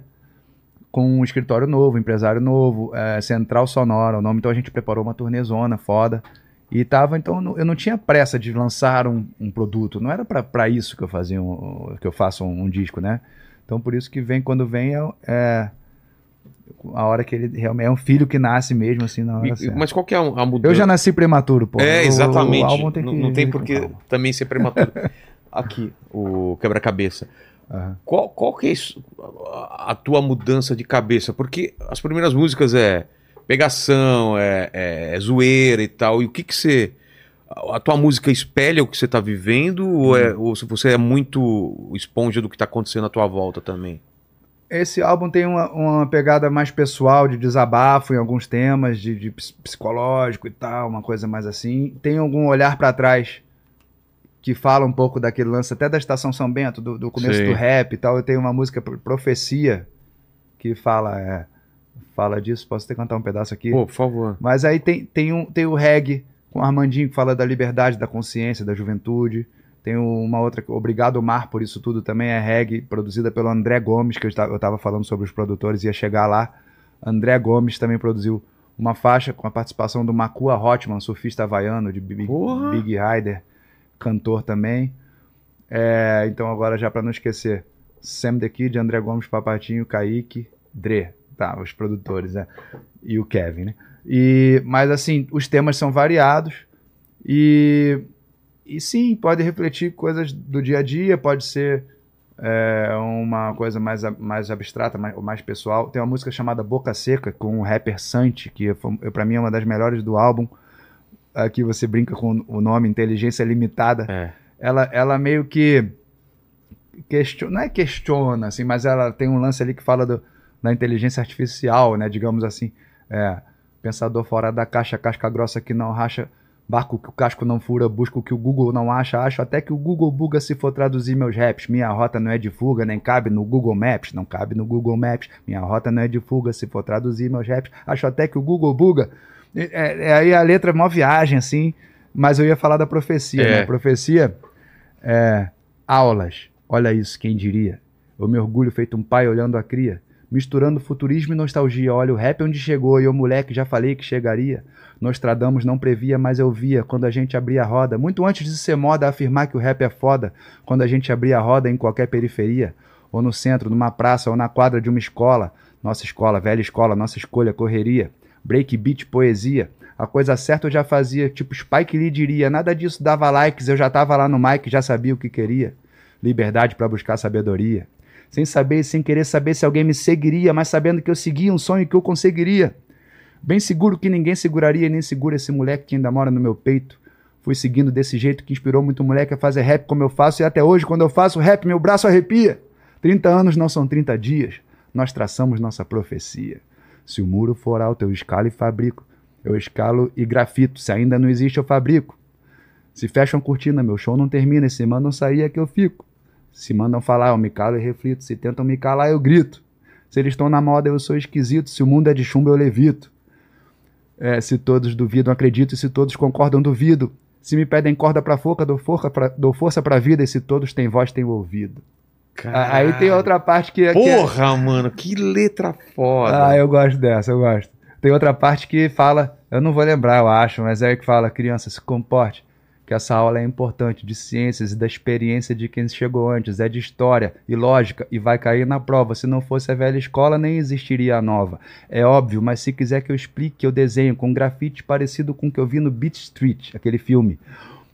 com um escritório novo, empresário novo, é, Central Sonora, o nome. Então a gente preparou uma turnezona foda. E tava, então, eu não tinha pressa de lançar um, um produto. Não era pra- pra isso que eu fazia, um, que eu faço um, um disco, né? Então por isso que vem, quando vem, é, é a hora que ele realmente é um filho que nasce mesmo, assim, na hora E- certa. mas qual que é a mudança? Eu já nasci prematuro, pô. É, O- exatamente. O, álbum tem não, que não tem vir com por que calma. também ser prematuro. Aqui, o quebra-cabeça. Aham. Qual, qual que é isso, a, tua mudança de cabeça? Porque as primeiras músicas é pegação, é, é- é zoeira e tal. E o que que você... A tua música espelha o que você tá vivendo ou, é, ou se você é muito esponja do que tá acontecendo à tua volta também? Esse álbum tem uma, uma pegada mais pessoal, de desabafo em alguns temas, de, de ps- psicológico e tal, uma coisa mais assim. Tem algum olhar pra trás que fala um pouco daquele lance, até da Estação São Bento, do, do começo Sim. do rap e tal. Eu tenho uma música, Pro- Profecia, que fala, é, fala disso. Posso até cantar um pedaço aqui? Pô, por favor. Mas aí tem, tem, um, tem o reggae com o Armandinho que fala da liberdade, da consciência, da juventude. Tem uma outra, que- Obrigado Mar por isso tudo, também é reggae, produzida pelo André Gomes, que eu estava, falando sobre os produtores, ia chegar lá. André Gomes também produziu uma faixa com a participação do Makua Hotman, surfista havaiano de Big! Big Rider, cantor também. É, então agora já para não esquecer, Sam The Kid, André Gomes, Papatinho, Kaique, Dre, tá, os produtores, né? E o Kevin, né? E, mas assim, os temas são variados e, e sim, pode refletir coisas do dia a dia, pode ser é, uma coisa mais, mais abstrata, mais, ou mais pessoal. Tem uma música chamada Boca Seca com o rapper Santi, que pra mim é uma das melhores do álbum. Aqui você brinca com o nome Inteligência Limitada É. ela, ela meio que questiona, não é questiona, assim, mas ela tem um lance ali que fala do- da inteligência artificial, né, digamos assim, é, pensador fora da caixa, casca grossa que não racha, barco que o casco não fura, busco que o Google não acha, acho até que o Google buga se for traduzir meus raps, minha rota não é de fuga, nem cabe no Google Maps, não cabe no Google Maps, minha rota não é de fuga se for traduzir meus raps, acho até que o Google buga, é, é, aí a letra é mó viagem, assim, mas eu ia falar da profecia, É. né, a profecia é, aulas, olha isso, quem diria? Eu me orgulho feito um pai olhando a cria, misturando futurismo e nostalgia. Olha o rap onde chegou e eu, moleque, já falei que chegaria. Nostradamus não previa, mas eu via quando a gente abria a roda. Muito antes de ser moda afirmar que o rap é foda, quando a gente abria a roda em qualquer periferia, ou no centro, numa praça, ou na quadra de uma escola. Nossa escola, velha escola, nossa escolha, correria. Break beat, poesia. A coisa certa eu já fazia, tipo Spike Lee diria. Nada disso dava likes, eu já tava lá no mic, já sabia o que queria. Liberdade para buscar sabedoria. Sem saber sem querer saber se alguém me seguiria, mas sabendo que eu seguia um sonho que eu conseguiria. Bem seguro que ninguém seguraria e nem segura esse moleque que ainda mora no meu peito. Fui seguindo desse jeito que inspirou muito moleque a fazer rap como eu faço e até hoje, quando eu faço rap, meu braço arrepia. 30 anos não são 30 dias. Nós traçamos nossa profecia. Se o muro for alto, eu escalo e fabrico. Eu escalo e grafito. Se ainda não existe, eu fabrico. Se fecham cortina, meu show não termina. E se mandam sair, é que eu fico. Se mandam falar, eu me calo e reflito. Se tentam me calar, eu grito. Se eles estão na moda, eu sou esquisito. Se o mundo é de chumbo, eu levito. É, se todos duvidam, acredito. E se todos concordam, duvido. Se me pedem corda pra forca, dou força pra, dou força pra vida. E se todos têm voz, têm ouvido. Ah, Aí tem outra parte que, que é- Porra, mano, que letra foda. Ah, eu gosto dessa, eu gosto. Tem outra parte que fala, eu não vou lembrar, eu acho, mas é que fala, criança, se comporte. Que essa aula é importante de ciências e da experiência de quem chegou antes, é de história e lógica e vai cair na prova. Se não fosse a velha escola, nem existiria a nova. É óbvio, mas se quiser que eu explique, eu desenho com grafite parecido com o que eu vi no Beat Street, aquele filme.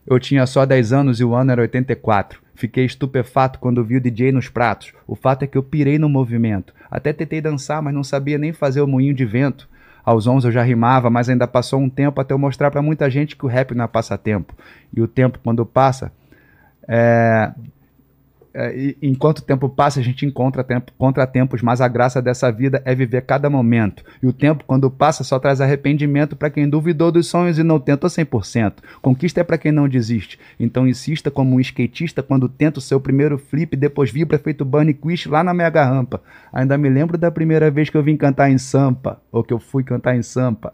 Eu tinha só 10 anos e o ano era 84. Fiquei estupefato quando vi o DJ nos pratos. O fato é que eu pirei no movimento. Até tentei dançar, mas não sabia nem fazer o moinho de vento. Aos 11 eu já rimava, mas ainda passou um tempo até eu mostrar para muita gente que o rap não é passatempo. E o tempo, quando passa, é, é, enquanto o tempo passa, a gente encontra tempo, contratempos, mas a graça dessa vida é viver cada momento. E o tempo, quando passa, só traz arrependimento para quem duvidou dos sonhos e não tentou 100%. Conquista é para quem não desiste. Então insista como um skatista quando tenta o seu primeiro flip, depois vibra feito Bunny Quish lá na mega rampa. Ainda me lembro da primeira vez que eu vim cantar em Sampa, ou que eu fui cantar em Sampa,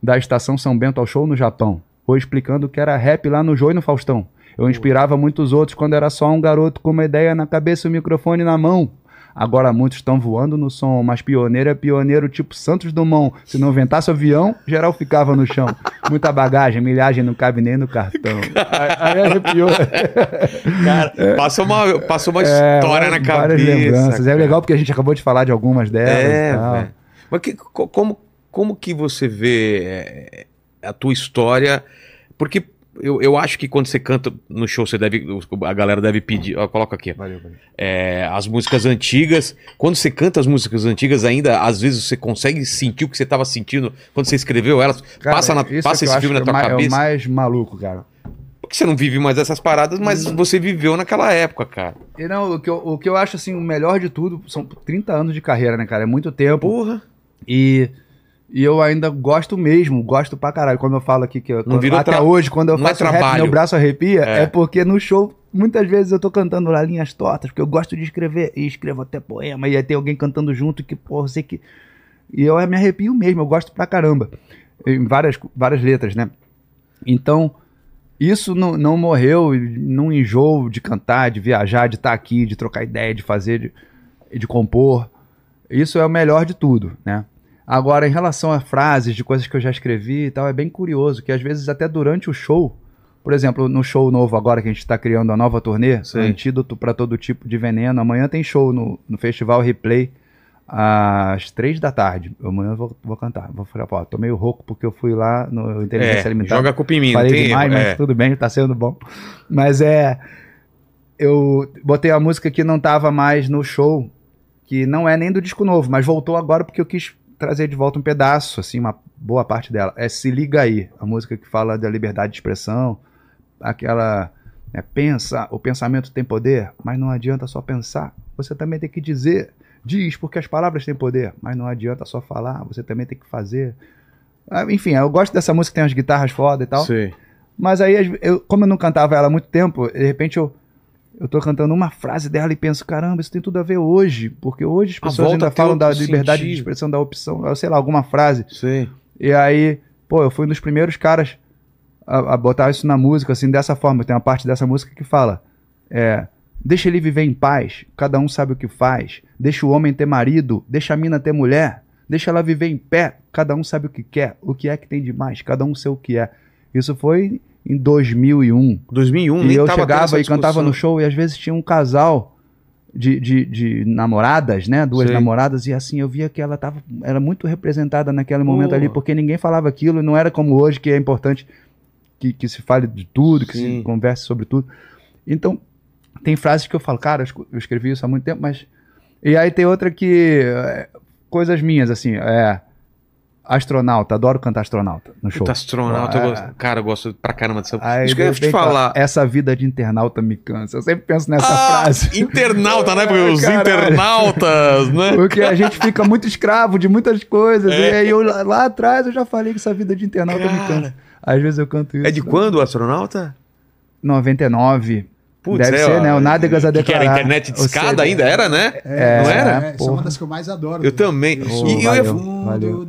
da estação São Bento ao show no Japão, ou explicando que era rap lá no Jô e no Faustão. Eu inspirava muitos outros quando era só um garoto com uma ideia na cabeça e o microfone na mão. Agora muitos estão voando no som, mas pioneiro é pioneiro tipo Santos Dumont. Se não ventasse o avião, geral ficava no chão. Muita bagagem, milhagem não cabe nem no cartão. Aí arrepiou. Cara, passou uma, passou uma é, história na cabeça. Lembranças. É legal porque a gente acabou de falar de algumas delas. É, Mas que, como, como que você vê é, a tua história? Porque eu, eu acho que quando você canta no show, você deve. A galera deve pedir. Ó, coloca aqui. Valeu, valeu. É, as músicas antigas. Quando você canta as músicas antigas, ainda, às vezes, você consegue sentir o que você estava sentindo quando você escreveu elas. Cara, passa na, passa esse filme na tua é cabeça. É o mais maluco, cara. Porque você não vive mais essas paradas, mas hum. você viveu naquela época, cara. E não, o que, eu, o que eu acho, assim, o melhor de tudo são 30 anos de carreira, né, cara? É muito tempo. Porra. E. E eu ainda gosto mesmo, gosto pra caralho. Quando eu falo aqui que eu, quando, até hoje, quando eu não é faço é rap, meu braço arrepia, é. é. porque no show, muitas vezes eu tô cantando lá linhas tortas, porque eu gosto de escrever, e escrevo até poema, e aí tem alguém cantando junto que, porra, sei que. E eu me arrepio mesmo, eu gosto pra caramba. Em várias, várias letras, né? Então, isso não, não morreu, não enjoo de cantar, de viajar, de estar tá aqui, de trocar ideia, de fazer, de, de compor. Isso é o melhor de tudo, né? Agora, em relação a frases de coisas que eu já escrevi e tal, é bem curioso que às vezes até durante o show, por exemplo, no show novo agora que a gente está criando a nova turnê, Sim. Antídoto para todo tipo de veneno, amanhã tem show no, no Festival Replay às três da tarde. Amanhã eu vou, vou cantar. Vou falar, pô, tô meio rouco porque eu fui lá no Inteligência é, Alimentar. Joga culpa em mim, Falei tem demais, mas é. tudo bem, tá sendo bom. Mas é. Eu botei a música que não tava mais no show, que não é nem do disco novo, mas voltou agora porque eu quis trazer de volta um pedaço, assim, uma boa parte dela. É Se Liga Aí, a música que fala da liberdade de expressão, aquela. Né, pensa, o pensamento tem poder, mas não adianta só pensar, você também tem que dizer. Diz, porque as palavras têm poder, mas não adianta só falar, você também tem que fazer. Ah, enfim, eu gosto dessa música que tem umas guitarras foda e tal. Sim. Mas aí, eu, como eu não cantava ela há muito tempo, de repente eu eu tô cantando uma frase dela e penso, caramba, isso tem tudo a ver hoje, porque hoje as pessoas ainda falam da liberdade sentido. de expressão da opção, sei lá, alguma frase. Sim. E aí, pô, eu fui um dos primeiros caras a, a botar isso na música, assim, dessa forma. Tem uma parte dessa música que fala, é, deixa ele viver em paz, cada um sabe o que faz, deixa o homem ter marido, deixa a mina ter mulher, deixa ela viver em pé, cada um sabe o que quer, o que é que tem de mais, cada um sei o que é. Isso foi em 2001. 2001, E eu chegava e cantava no show e às vezes tinha um casal de, de, de namoradas, né? Duas Sim. namoradas, e assim eu via que ela tava, era muito representada naquele momento ali, porque ninguém falava aquilo, não era como hoje, que é importante que, que se fale de tudo, que Sim. se converse sobre tudo. Então, tem frases que eu falo, cara, eu escrevi isso há muito tempo, mas. E aí tem outra que. É, coisas minhas, assim, é astronauta, adoro cantar astronauta no show. Puta, astronauta, ah, eu gosto, cara, eu gosto pra caramba dessa. Isso que eu ia te falar. Essa vida de internauta me cansa. Eu sempre penso nessa ah, frase. Internauta, né? Porque os internautas, né? Porque a gente fica muito escravo de muitas coisas. É. E aí eu lá, lá, atrás eu já falei que essa vida de internauta cara. me cansa. Às vezes eu canto isso. É de quando o astronauta? 99. Putz, Deve é, ser, ó, né? O Nádegas a declarar. Que era internet de escada ainda, era, né? É, não era? É, é uma das que eu mais adoro. Eu também. Oh, e valeu, eu valeu.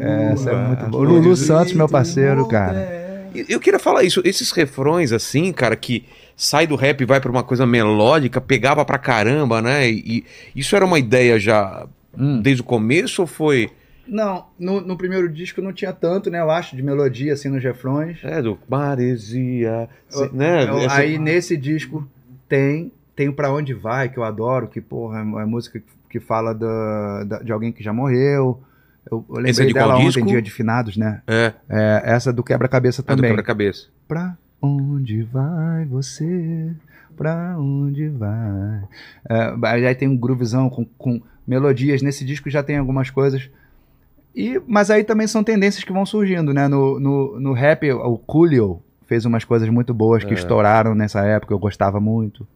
É, essa é muito boa. O Lulu Santos, meu parceiro, cara. Eu queria falar isso. Esses refrões, assim, cara, que sai do rap e vai pra uma coisa melódica, pegava pra caramba, né? E, isso era uma ideia já hum. desde o começo ou foi... Não, no, no primeiro disco não tinha tanto, né? Eu acho, de melodia, assim, nos refrões. É, do Maresia. Eu- né? Eu- Essa- Aí nesse disco tem tem o Pra Onde Vai, que eu adoro, que, porra, é é música que- fala da, da- de alguém que já morreu. Eu, eu é lembrei de qual dela ontem, disco? Dia de Finados, né? É, É, essa do Quebra-Cabeça é do também. quebra-cabeça. Pra onde vai você? Pra onde vai? É, aí tem um groovizão com, com melodias. Nesse disco já tem algumas coisas. E, mas aí também são tendências que vão surgindo, né? No, no, no rap, o Coolio fez umas coisas muito boas que É. estouraram nessa época, eu gostava muito.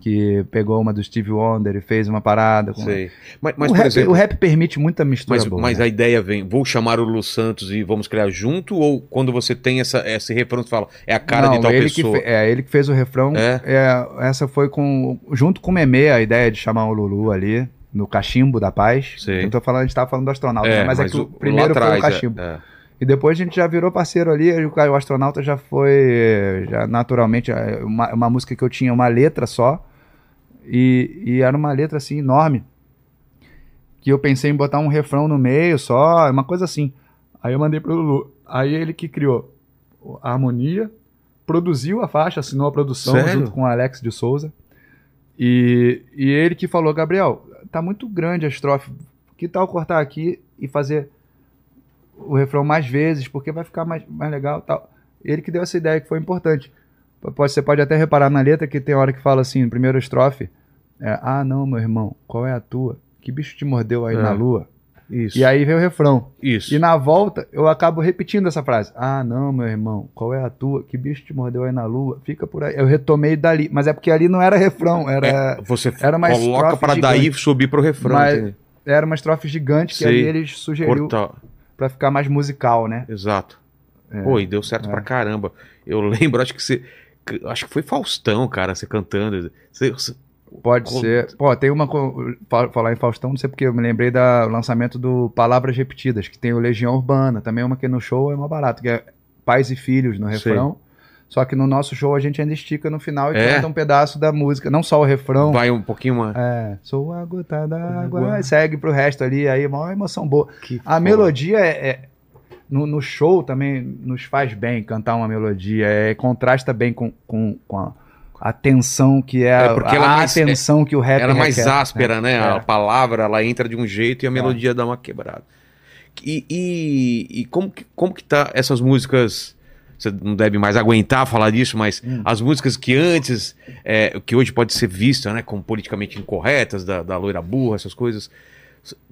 Que pegou uma do Steve Wonder e fez uma parada. Com... Sei. Mas, mas o, rap, exemplo, o rap permite muita mistura mas, boa. mas né? a ideia vem, vou chamar o Lu Santos e vamos criar junto? Ou quando você tem essa, esse refrão, você fala, é a cara de Não, tal ele pessoa? Fe- é, ele que fez o refrão. É? É, essa foi com. Junto com o Meme, a ideia de chamar o Lulu ali, no cachimbo da paz. Sei. Eu tô falando, a gente tava falando do astronauta, né? mas, é que o primeiro foi atrás, o cachimbo. É, é. E depois a gente já virou parceiro ali, o astronauta já foi, já naturalmente, é, uma, uma música que eu tinha uma letra só, e, e era uma letra assim enorme, que eu pensei em botar um refrão no meio só, uma coisa assim. Aí eu mandei pro Lulu, aí ele que criou a harmonia, produziu a faixa, assinou a produção Sério? junto com o Alex de Souza, e, e ele que falou, Gabriel, tá muito grande a estrofe, que tal cortar aqui e fazer o refrão mais vezes, porque vai ficar mais, mais legal tal. Ele que deu essa ideia que foi importante. Pode, você pode até reparar na letra que tem hora que fala assim, no primeiro estrofe, é, ah não, meu irmão, qual é a tua? Que bicho te mordeu aí É. na lua? Isso. E aí vem o refrão. Isso. E na volta, eu acabo repetindo essa frase. Ah, não, meu irmão, qual é a tua? Que bicho te mordeu aí na lua? Fica por aí. Eu retomei dali. Mas é porque ali não era refrão, era, É, você era uma coloca para daí subir pro refrão. Mas- era uma estrofe gigante que Sei. ali eles sugeriu Corta- pra ficar mais musical, né? Exato. É. Pô, e deu certo É. pra caramba. Eu lembro, acho que você. Acho que foi Faustão, cara, você cantando. Você- Pode ser. Pô, tem uma. Falar em Faustão, não sei porque eu me lembrei do lançamento do Palavras Repetidas, que tem o Legião Urbana, também uma que no show é mais barato, que é pais e filhos no refrão. Só que no nosso show a gente ainda estica no final e É? canta um pedaço da música. Não só o refrão. vai um pouquinho mais. É, sou a gota d'água. Água. Segue pro resto ali, aí uma emoção boa. Que A foda. melodia é. é- no, no show também nos faz bem cantar uma melodia. É, contrasta bem com, com, com a, a tensão que é, É, porque a, ela é a mais- atenção que o rap Ela é mais requer, áspera, né? A É. palavra, ela entra de um jeito e a melodia dá uma quebrada. E, e, e como, que, como que tá essas músicas? Você não deve mais aguentar falar disso, mas Hum. as músicas que antes, é, que hoje pode ser vista, né, como politicamente incorretas, da, da loira burra, essas coisas.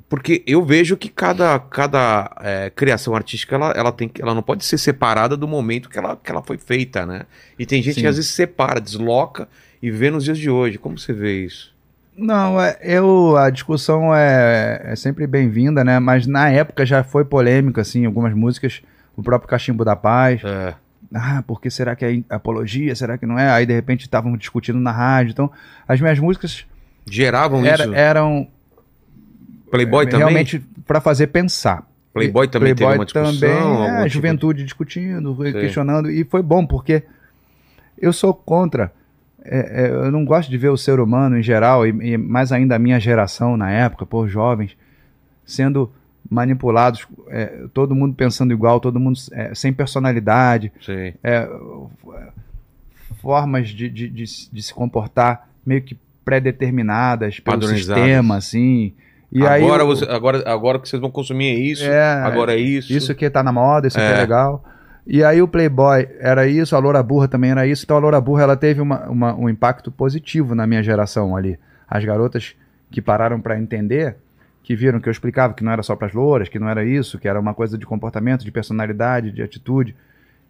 Porque eu vejo que cada, cada é, criação artística ela, ela, tem, ela não pode ser separada do momento que ela, que ela foi feita, né? E tem gente Sim. que às vezes separa, desloca e vê nos dias de hoje. Como você vê isso? Não, é, eu, a discussão é, é sempre bem-vinda, né? Mas na época já foi polêmica, assim, algumas músicas, o próprio Cachimbo da Paz. É. Ah, porque será que é apologia? Será que não é? Aí de repente estavam discutindo na rádio. Então, as minhas músicas Geravam era- isso? eram Playboy é, também? realmente para fazer pensar. Playboy também teve uma discussão? também, é, tipo juventude discutindo, Sei. questionando, e foi bom, porque eu sou contra. é, é, eu não gosto de ver o ser humano em geral, e, e mais ainda a minha geração na época, por jovens, sendo manipulados, é, todo mundo pensando igual, todo mundo é, sem personalidade, é, formas de, de, de, se- de se comportar meio que pré-determinadas pelo sistema, assim. E agora, você- agora, agora que vocês vão consumir é isso, É, agora é isso. isso que tá na moda, isso que É. é legal. E aí o Playboy era isso, a Loura Burra também era isso. Então a Loura Burra ela teve uma, uma- um impacto positivo na minha geração ali. As garotas que pararam para entender, que viram que eu explicava que não era só para as louras, que não era isso, que era uma coisa de comportamento, de personalidade, de atitude.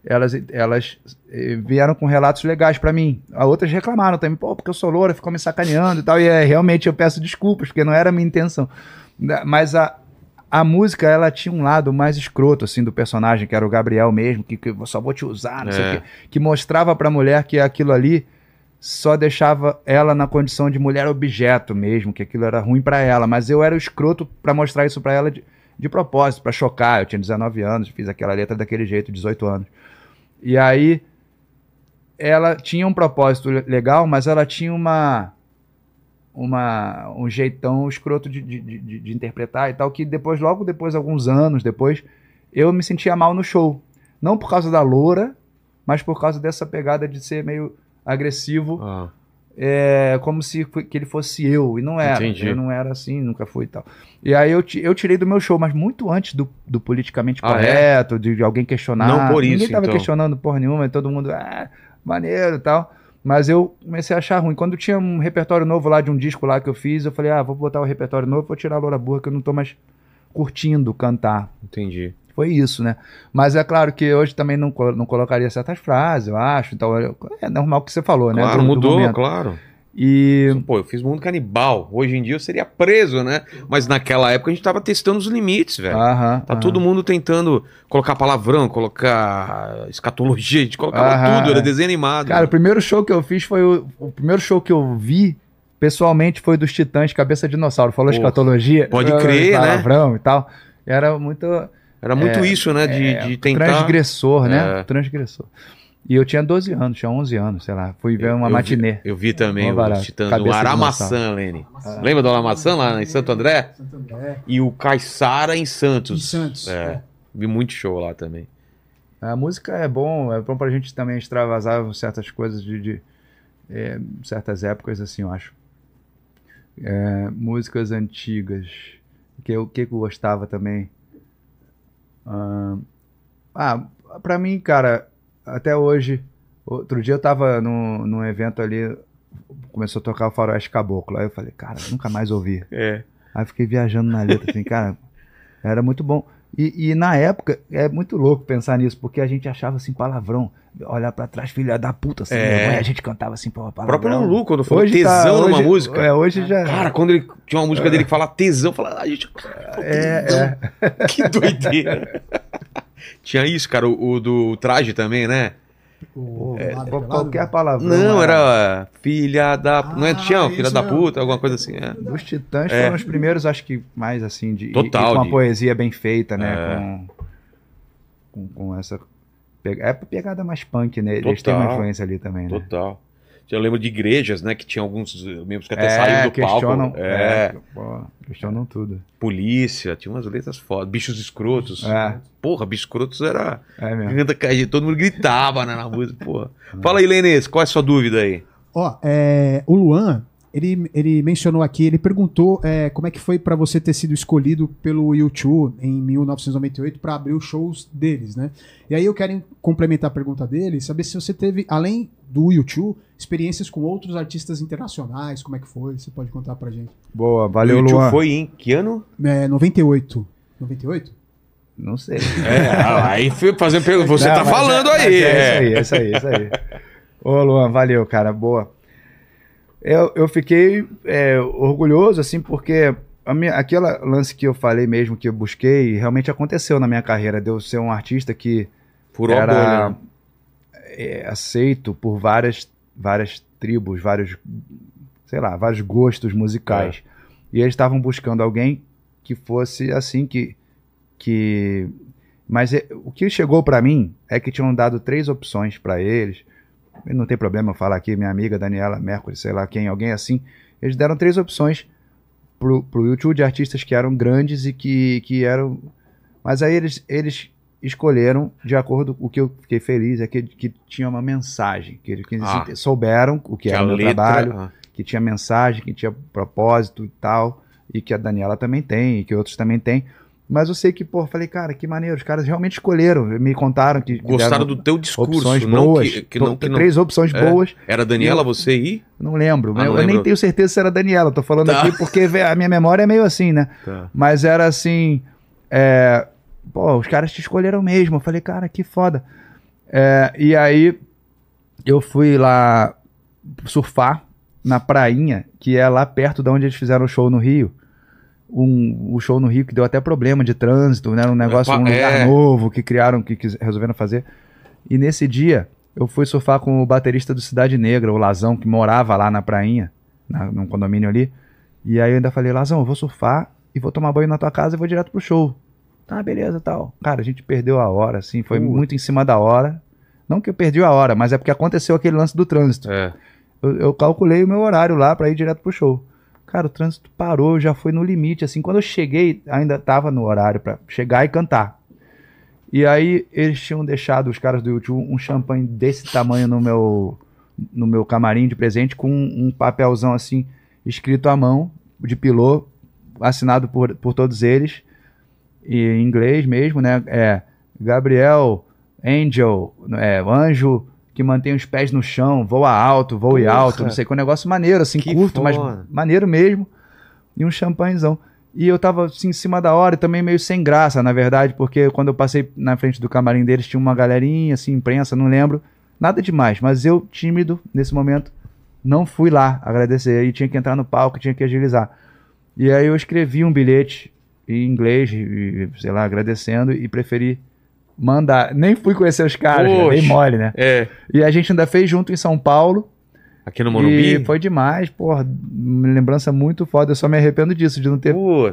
Elas, elas eh, vieram com relatos legais para mim. A outras reclamaram também, pô, porque eu sou loura, ficou me sacaneando e tal. E é, realmente eu peço desculpas, porque não era a minha intenção. Na- Mas a, a música, ela tinha um lado mais escroto, assim, do personagem, que era o Gabriel mesmo, que, que só vou te usar, não sei É. o quê. Que mostrava pra mulher que aquilo ali só deixava ela na condição de mulher objeto mesmo, que aquilo era ruim pra ela. Mas eu era o escroto pra mostrar isso pra ela de, de propósito, pra chocar. Eu tinha 19 anos, fiz aquela letra daquele jeito, 18 anos. E aí, ela tinha um propósito le- legal, mas ela tinha uma uma, um jeitão escroto de, de, de, de interpretar e tal, que depois, logo depois, alguns anos depois, eu me sentia mal no show. Não por causa da loura, mas por causa dessa pegada de ser meio agressivo, Ah, é, como se que ele fosse eu, e não era. Entendi. Eu não era assim, nunca fui e tal. E aí eu, eu tirei do meu show, mas muito antes do, do politicamente Ah, é? correto, de, de alguém questionar. Não por Ninguém isso, tava então. questionando porra nenhuma, e todo mundo, ah, maneiro e tal. Mas eu comecei a achar ruim. Quando tinha um repertório novo lá de um disco lá que eu fiz, eu falei, ah, vou botar o repertório novo, vou tirar a Loura Burra, que eu não tô mais curtindo cantar. entendi. Foi isso, né? Mas é claro que hoje também não, não colocaria certas frases, eu acho. Então eu- é normal que você falou, né? Claro, do- do mudou, claro. E Pô, eu fiz mundo canibal. Hoje em dia eu seria preso, né? Mas naquela época a gente tava testando os limites, velho. Aham, Tá aham. todo mundo tentando colocar palavrão, colocar escatologia, a gente colocava Aham, tudo, era é. desenho animado. Cara, o primeiro show que eu fiz foi o, o primeiro show que eu vi pessoalmente foi dos Titãs Cabeça Dinossauro. Falou Pô, escatologia, pode crer, né? palavrão e tal. Era muito era muito é, isso, né? De, é, de tentar. transgressor, né? É. Transgressor. E eu tinha 12 anos, tinha 11 anos, sei lá. Fui ver uma eu matinê. Vi, eu vi também o. Titãs, o Aramaçã, Lene. Lembra do Aramaçã lá em Santo André? Santo André. E o Caissara em Santos. Em Santos. É. Vi muito show lá também. A música é bom, é bom pra gente também extravasar certas coisas de, de, é, certas épocas, assim, eu acho. É, músicas antigas. Que eu, que eu gostava também. Ah, ah, pra mim, cara, até hoje. Outro dia eu tava num, num evento ali, começou a tocar o Faroeste Caboclo. Aí eu falei, cara, nunca mais ouvi. É. Aí eu fiquei viajando na letra, assim, cara, era muito bom. E, e na época, é muito louco pensar nisso, porque a gente achava assim, palavrão. Olhar pra trás, filha da puta, assim, É. a gente cantava assim, pô, O palavrão. próprio Lulu, quando falou Hoje tá- tesão numa hoje- música. É, hoje já. Cara, quando ele tinha uma música dele que fala tesão, fala, a gente. é, é. Que doideira. tinha isso, cara, o, o do traje também, né? O É, lado qualquer palavrão. Não, era filha da. não é Ah, tinha filha da puta, alguma coisa assim. É. Dos Titãs É. foram os primeiros, acho que mais assim, de. e- Total, E, com uma de- poesia bem feita, né? É. Com, com, com essa. É pegada mais punk, né? Eles têm uma Total. influência ali também, né? Total. Eu lembro de igrejas, né? Que tinha alguns membros que até É, saíram do questionam, palco. É, é, pô, questionam tudo. polícia, tinha umas letras fodas. Bichos escrotos. É, Porra, bichos escrotos era. é mesmo. Todo mundo gritava né, na música, porra. Fala aí, Lenês, qual é a sua dúvida aí? Ó, é, o Luan, ele, ele mencionou aqui, ele perguntou é, como é que foi pra você ter sido escolhido pelo YouTube em 1998 pra abrir os shows deles, né? E aí eu quero complementar a pergunta dele, saber se você teve, além do YouTube, experiências com outros artistas internacionais, como é que foi? Você pode contar pra gente. Boa, valeu, o YouTube Luan. foi em que ano? É, 98. 98? Não sei. É, aí foi fazendo pergunta. Você Não, tá falando é, aí. É isso aí, é isso aí, é isso aí. Ô, Luan, valeu, cara, boa. Eu, eu fiquei é, orgulhoso, assim, porque a minha, aquela lance que eu falei mesmo, que eu busquei, realmente aconteceu na minha carreira, de eu ser um artista que Furou era bolha. é, aceito por várias, várias tribos, vários, sei lá, vários gostos musicais. É. E eles estavam buscando alguém que fosse assim, que. que... Mas é, o que chegou pra mim é que tinham dado três opções pra eles. Não tem problema eu falar aqui, minha amiga Daniela Mercury, sei lá quem, alguém assim. Eles deram três opções pro, pro YouTube de artistas que eram grandes e que, que eram. Mas aí eles, eles escolheram, de acordo com o que eu fiquei feliz, é que, que tinha uma mensagem. Que eles Ah. souberam o que, Que era o meu letra. trabalho, ah, que tinha mensagem, que tinha propósito e tal, e que a Daniela também tem, e que outros também têm. Mas eu sei que, pô, falei, cara, que maneiro, os caras realmente escolheram, me contaram que Gostaram do teu discurso. opções não boas, que, que não, que não- três opções É. boas, Era Daniela, você aí? não lembro, Ah, não eu nem lembro. tenho certeza se era Daniela, tô falando Tá. aqui porque a minha memória é meio assim, né? Tá. Mas era assim, é, pô, os caras te escolheram mesmo, eu falei, cara, que foda. É, e aí eu fui lá surfar na prainha, que é lá perto de onde eles fizeram o show no Rio. Um, o show no Rio que deu até problema de trânsito, né? Um negócio, pa- um lugar é. novo que criaram, que, quis- resolveram fazer. E nesse dia, eu fui surfar com o baterista do Cidade Negra, o Lazão, que morava lá na prainha, na, num condomínio ali. E aí eu ainda falei, Lazão, eu vou surfar e vou tomar banho na tua casa e vou direto pro show. Tá, beleza, tal. Cara, a gente perdeu a hora, assim, foi muito em cima da hora. Não que eu perdi a hora, mas é porque aconteceu aquele lance do trânsito. É. Eu, eu calculei o meu horário lá pra ir direto pro show. Cara, o trânsito parou, já foi no limite. Assim, quando eu cheguei, ainda tava no horário pra chegar e cantar. E aí eles tinham deixado, os caras do YouTube, um champanhe desse tamanho no meu, no meu camarim de presente, com um papelzão assim, escrito à mão, de pilô, assinado por, por todos eles, e em inglês mesmo, né? É Gabriel, Angel, é, anjo que mantém os pés no chão, voa alto, voa alto, não sei, que é um negócio maneiro, assim, Que curto, mas foda. maneiro mesmo. E um champanhezão. E eu tava assim em cima da hora e também meio sem graça, na verdade, porque quando eu passei na frente do camarim deles tinha uma galerinha, assim, imprensa, não lembro. Nada demais, mas eu, tímido, nesse momento, não fui lá agradecer. Aí tinha que entrar no palco, tinha que agilizar. E aí eu escrevi um bilhete em inglês, e, sei lá, agradecendo e preferi mandar. Nem fui conhecer os caras, dei Poxa. mole, né? É. E a gente ainda fez junto em São Paulo. Aqui no Morumbi. E foi demais, porra. Lembrança muito foda. Eu só me arrependo disso, de não ter Pô,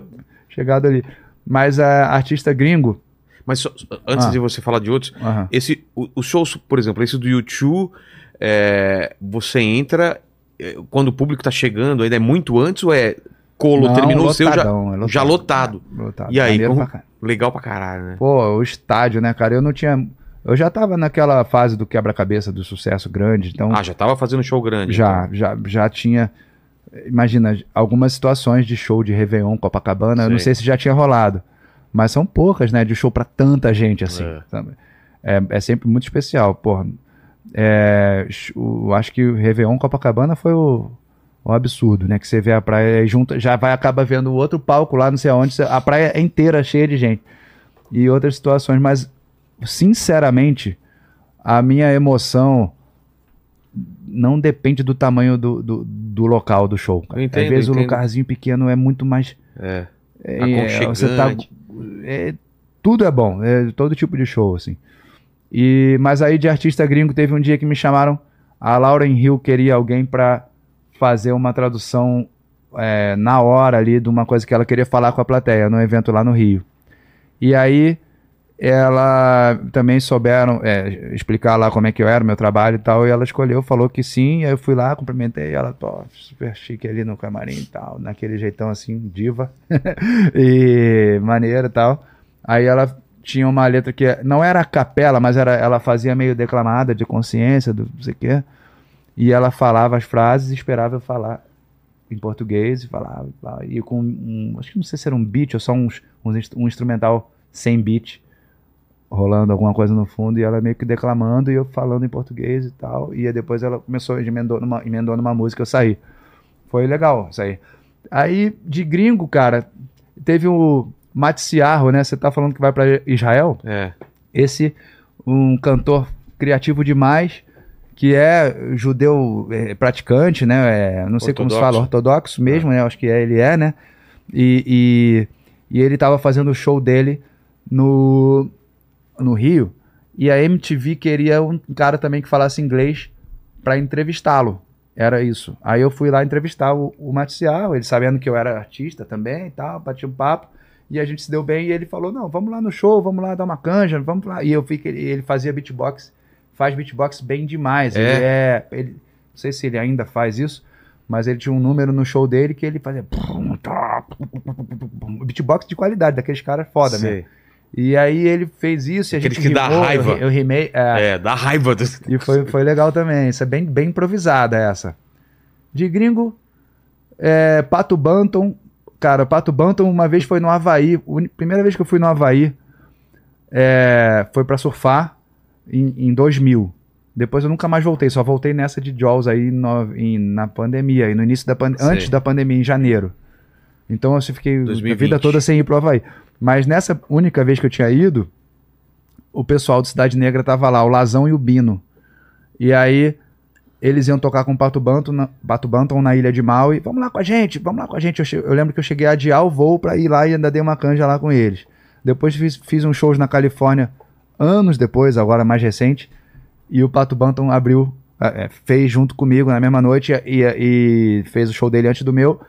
chegado ali. Mas a artista gringo. mas só- antes Ah. de você falar de outros, aham. esse, o- os shows, por exemplo, esse do YouTube, é, você entra é, quando o público tá chegando, ainda é muito antes ou é colo, Não, terminou o seu já, lotadão, é já lotado? lotado. E aí, como- pra. Legal pra caralho, né? Pô, o estádio, né, cara? Eu não tinha. Eu já tava naquela fase do quebra-cabeça do sucesso grande, então Ah, já tava fazendo show grande. já, já, já tinha. Imagina, algumas situações de show de Réveillon, Copacabana, eu não Sei. sei se já tinha rolado. Mas são poucas, né? De show pra tanta gente assim. É. É, é sempre muito especial, porra. É, o- acho que o Réveillon Copacabana foi o, o absurdo, né? Que você vê a praia junta, já vai acaba vendo o outro palco lá, não sei aonde, a praia é inteira cheia de gente. E outras situações, mas sinceramente, a minha emoção não depende do tamanho do, do, do local do show. cara. Entendo, Às vezes o entendo. lugarzinho pequeno é muito mais. É. é, você tá, é, tudo é bom, é todo tipo de show, assim. E, mas aí de artista gringo teve um dia que me chamaram, a Lauren Hill queria alguém pra fazer uma tradução é, na hora ali de uma coisa que ela queria falar com a plateia, num evento lá no Rio. E aí ela também souberam é, explicar lá como é que eu era, meu trabalho e tal, e ela escolheu, falou que sim, aí eu fui lá, cumprimentei ela, tô super chique ali no camarim e tal, naquele jeitão assim, diva, e maneira e tal. Aí ela tinha uma letra que não era capela, mas era, ela fazia meio declamada de consciência, do não sei o quê, e ela falava as frases e esperava eu falar em português e falava, e com um, acho que não sei se era um beat ou só uns, uns um instrumental sem beat, rolando alguma coisa no fundo, e ela meio que declamando e eu falando em português e tal, e depois ela começou, emendou numa, emendou numa música, eu saí. Foi legal isso aí. Aí, de gringo, cara, teve o Matt Ciarro, né? Você tá falando que vai pra Israel? É. Esse, um cantor criativo demais, que é judeu é, praticante, né? É, não sei como se fala, ortodoxo mesmo, né? Acho que é, ele é, né? E, e, e ele tava fazendo o show dele no, no Rio, e a MTV queria um cara também que falasse inglês pra entrevistá-lo. Era isso. Aí eu fui lá entrevistar o, o Maciel, ele sabendo que eu era artista também e tal, bati um papo. E a gente se deu bem e ele falou: Não, vamos lá no show, vamos lá dar uma canja, vamos lá. E eu fiquei, ele fazia beatbox, faz beatbox bem demais. É? Ele é. Ele, não sei se ele ainda faz isso, mas ele tinha um número no show dele que ele fazia. Beatbox de qualidade, daqueles caras foda mesmo. Sei. E aí ele fez isso e a gente que dá rimou, raiva. Eu, eu rimei. é, É, dá raiva dos. e foi, foi legal também. Isso é bem, bem improvisada essa. De gringo, é, Pato Banton. Cara, Pato Banton uma vez foi no Havaí. Primeira vez que eu fui no Havaí é, foi pra surfar em, em 2000. Depois eu nunca mais voltei, só voltei nessa de Jaws aí no- em- na pandemia, aí no início da Sei. antes da pandemia, em janeiro. Então eu fiquei a 2020. vida toda sem ir pro Havaí. Mas nessa única vez que eu tinha ido, o pessoal do Cidade Negra tava lá, o Lazão e o Bino. E aí eles iam tocar com o Pato Banton na, Pato Banton na ilha de Maui. Vamos lá com a gente, vamos lá com a gente. Eu, eu lembro que eu cheguei a adiar o voo pra ir lá e ainda dei uma canja lá com eles. Depois fiz, fiz uns shows na Califórnia, anos depois, agora mais recente. E o Pato Banton abriu, eh, eh, fez junto comigo na mesma noite e, e fez o show dele antes do meu.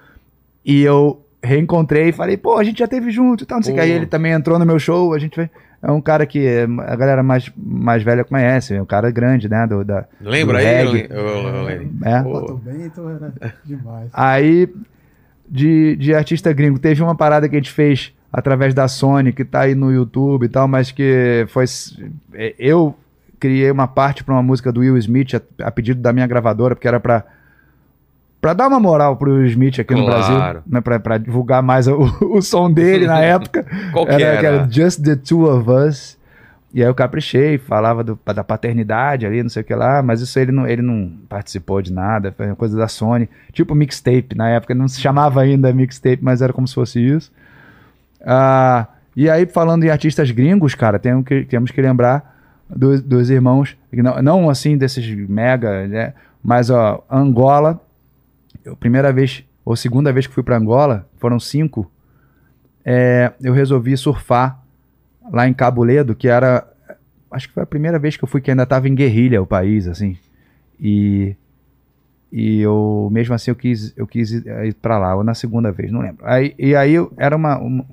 E eu reencontrei e falei, pô, a gente já teve junto e tal, não sei o que. Aí ele também entrou no meu show, a gente fez. É um cara que eh, a galera mais, mais velha conhece, é um cara grande, né? Do, da, Lembra do aí? Eu- eu- É. Pô, tô bem, então era demais. Aí de, de artista gringo. Teve uma parada que a gente fez através da Sony, que tá aí no YouTube e tal, mas que foi. é, Eu criei uma parte para uma música do Will Smith a, a pedido da minha gravadora, porque era para para dar uma moral pro Will Smith aqui no Claro. Brasil, né, pra divulgar mais o, o som dele na época. Qual que era, era? que era Just the Two of Us. E aí eu caprichei, falava do- da paternidade ali, não sei o que lá, mas isso ele não, ele não participou de nada, foi uma coisa da Sony. Tipo mixtape, na época não se chamava ainda mixtape, mas era como se fosse isso. Ah, e aí, falando em artistas gringos, cara, temos que, temos que lembrar dos, dos irmãos, não, não assim desses mega, né? Mas, ó, Angola, eu, primeira vez, ou segunda vez que fui pra Angola, foram cinco, é, eu resolvi surfar lá em Cabo Ledo, que era, acho que foi a primeira vez que eu fui, que ainda tava em guerrilha o país, assim, e... E eu, mesmo assim, eu quis, eu quis ir, pra lá, ou na segunda vez, não lembro. Aí, e aí era uma, uma-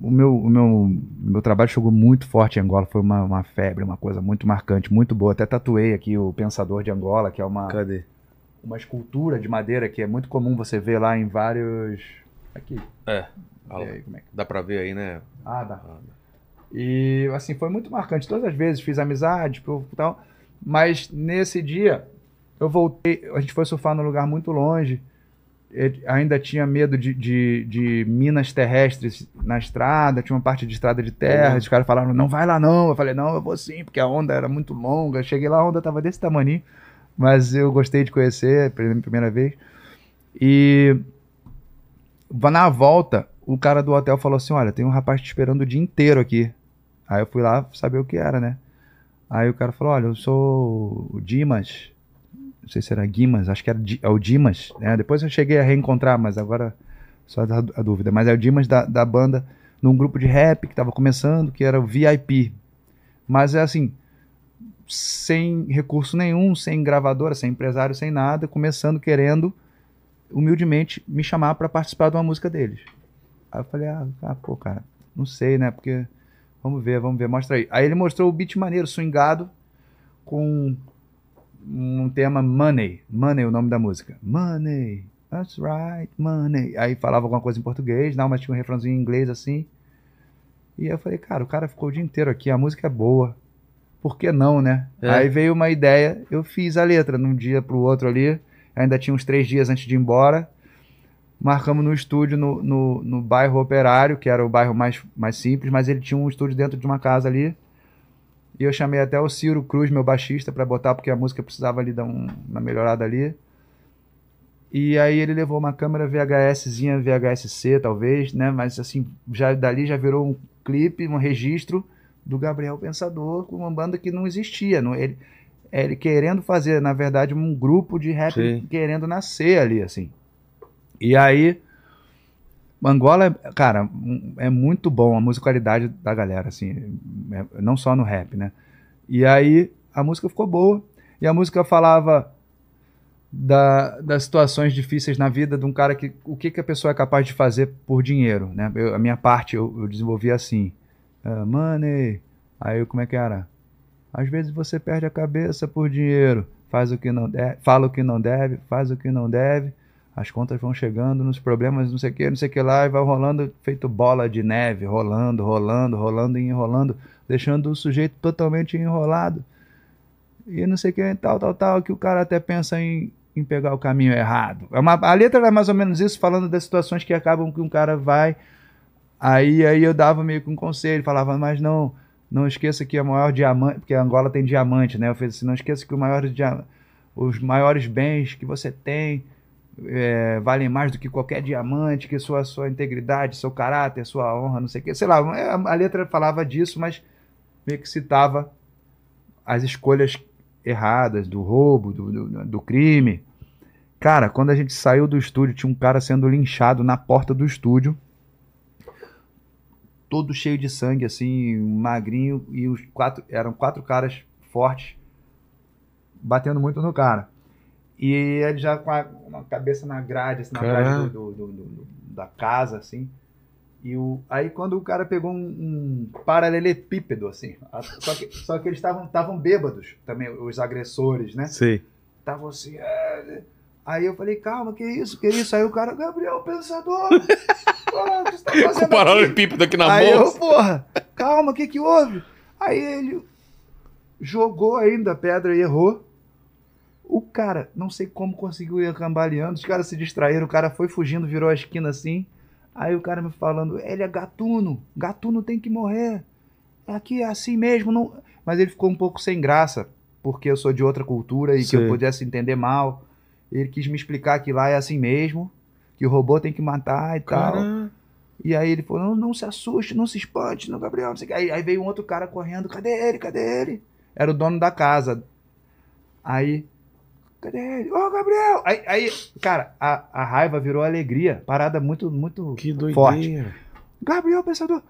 o meu, o meu, meu trabalho chegou muito forte em Angola, foi uma, uma febre, uma coisa muito marcante, muito boa. Até tatuei aqui o Pensador de Angola, que é uma, Cadê? uma escultura de madeira que é muito comum você ver lá em vários. Aqui. É. Aí, como é que- Dá pra ver aí, né? Ah, dá. E assim, foi muito marcante. Todas as vezes fiz amizade tipo, tal. Mas nesse dia, eu voltei. A gente foi surfar num lugar muito longe. Ainda tinha medo de, de, de minas terrestres na estrada, tinha uma parte de estrada de terra. Uhum. Os caras falaram, não vai lá não. Eu falei, não, eu vou sim, porque a onda era muito longa. Cheguei lá, a onda tava desse tamanho. Mas eu gostei de conhecer, pela primeira vez. E na volta, o cara do hotel falou assim: Olha, tem um rapaz te esperando o dia inteiro aqui. Aí eu fui lá saber o que era, né? Aí o cara falou: Olha, eu sou o Dimas. Não sei se era Guimas, acho que era é o Dimas. Né? Depois eu cheguei a reencontrar, mas agora só a dúvida. Mas é o Dimas da, da banda, num grupo de rap que tava começando, que era o VIP. Mas é assim, sem recurso nenhum, sem gravadora, sem empresário, sem nada, começando querendo humildemente me chamar para participar de uma música deles. Aí eu falei, ah, ah, pô, cara, não sei, né? Porque vamos ver, vamos ver, mostra aí. Aí ele mostrou o beat maneiro, swingado, com um tema Money. Money é o nome da música. Money, that's right, money. Aí falava alguma coisa em português, não, mas tinha um refrãozinho em inglês assim. E eu falei, cara, o cara ficou o dia inteiro aqui, a música é boa. Por que não, né? É. Aí veio uma ideia, eu fiz a letra num dia pro outro ali. Ainda tinha uns três dias antes de ir embora. Marcamos no estúdio no, no, no bairro Operário, que era o bairro mais, mais simples, mas ele tinha um estúdio dentro de uma casa ali. E eu chamei até o Ciro Cruz, meu baixista, para botar, porque a música precisava ali dar um- uma melhorada ali. E aí ele levou uma câmera VHSzinha, VHS-C talvez, né? Mas assim, já dali já virou um clipe, um registro do Gabriel Pensador com uma banda que não existia. Não, ele, ele querendo fazer, na verdade, um grupo de rap Sim. querendo nascer ali, assim. E aí, Angola, é- cara, é muito bom a musicalidade da galera, assim, é- não só no rap, né? E aí a música ficou boa. E a música falava da- das situações difíceis na vida de um cara que o que, que a pessoa é capaz de fazer por dinheiro, né? Eu- a minha parte eu, eu desenvolvi assim, ah, money. Aí como é que era? Às vezes você perde a cabeça por dinheiro, faz o que não deve, fala o que não deve, faz o que não deve. As contas vão chegando nos problemas, não sei o que, não sei o que lá, e vai rolando feito bola de neve, rolando, rolando, rolando e enrolando, deixando o sujeito totalmente enrolado. E não sei o que, tal, tal, tal, que o cara até pensa em, em pegar o caminho errado. É uma, a letra é mais ou menos isso, falando das situações que acabam que um cara vai. Aí, aí eu dava meio que um conselho, falava, mas não, não esqueça que o maior diamante, porque a Angola tem diamante, né? Eu fiz assim, não esqueça que o maior os maiores bens que você tem é, valem mais do que qualquer diamante, que sua, sua integridade, seu caráter, sua honra, não sei o que. Sei lá, a, a letra falava disso, mas meio que citava as escolhas erradas do roubo, do, do, do crime. Cara, quando a gente saiu do estúdio, tinha um cara sendo linchado na porta do estúdio todo cheio de sangue, assim, magrinho, e os quatro eram quatro caras fortes batendo muito no cara. E ele já com a, cabeça na grade, assim, na grade Caraca. do, do- do- da casa, assim. E o, aí quando o cara pegou um, um paralelepípedo, assim, a- só que, só que eles estavam bêbados também, os agressores, né? Estavam assim. "Ah", Aí eu falei, calma, que isso, que isso? Aí o cara, Gabriel Pensador, porra, o que você tá Com o fazendo paralelepípedo aqui na Aí eu, bolsa. porra, calma, o que que houve? Aí ele jogou ainda a pedra e errou. O cara, não sei como conseguiu ir cambaleando, os caras se distraíram, o cara foi fugindo, virou a esquina assim. Aí o cara me falando, ele é gatuno, gatuno tem que morrer. Aqui é assim mesmo, não... Mas ele ficou um pouco sem graça, porque eu sou de outra cultura e que Sei. eu pudesse entender mal. Ele quis me explicar que lá é assim mesmo, que o robô tem que matar e tal. E aí ele falou, não, não se assuste, não se espante, não, Gabriel. Não sei. Aí, aí veio um outro cara correndo, cadê ele, cadê ele? Era o dono da casa. Aí, cadê ele? Ô, Gabriel! Aí, aí cara, a, a raiva virou alegria. Parada muito, muito que doideira. forte. Gabriel, pensador.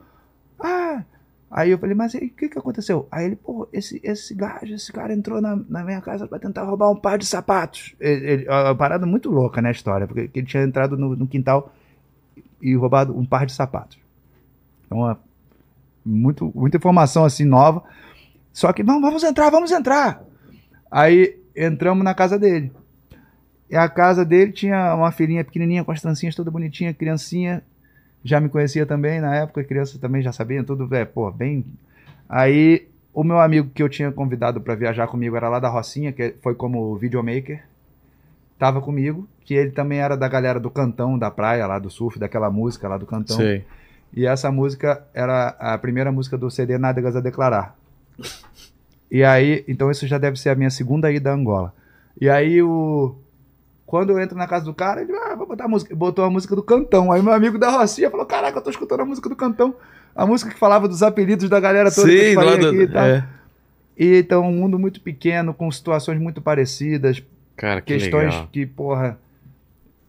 Ah! Aí eu falei, mas o que que aconteceu? Aí ele, pô, esse, esse gajo, esse cara entrou na, na minha casa pra tentar roubar um par de sapatos. Ele, ele- a parada muito louca, né, a história, porque ele tinha entrado no, no quintal e roubado um par de sapatos. Então, uma- muito, muita informação assim nova. Só que, vamos, vamos entrar, vamos entrar. Aí entramos na casa dele. E a casa dele tinha uma filhinha pequenininha com as trancinhas toda bonitinha, criancinha. Já me conhecia também na época, criança também já sabia tudo, é, pô, bem. Aí o meu amigo que eu tinha convidado para viajar comigo era lá da Rocinha, que foi como videomaker. Tava comigo, que ele também era da galera do cantão da praia, lá do surf, daquela música lá do cantão. Sei. E essa música era a primeira música do CD Nádegas a Declarar. E aí, então isso já deve ser a minha segunda ida a Angola. E aí o quando eu entro na casa do cara, ele, ah, vou botar a música, botou a música do Cantão. Aí meu amigo da Rocinha falou: "Caraca, eu tô escutando a música do Cantão". A música que falava dos apelidos da galera toda que Sei, eu lá do... aqui e tal. é. E então um mundo muito pequeno, com situações muito parecidas, Cara, que questões legal. que, porra.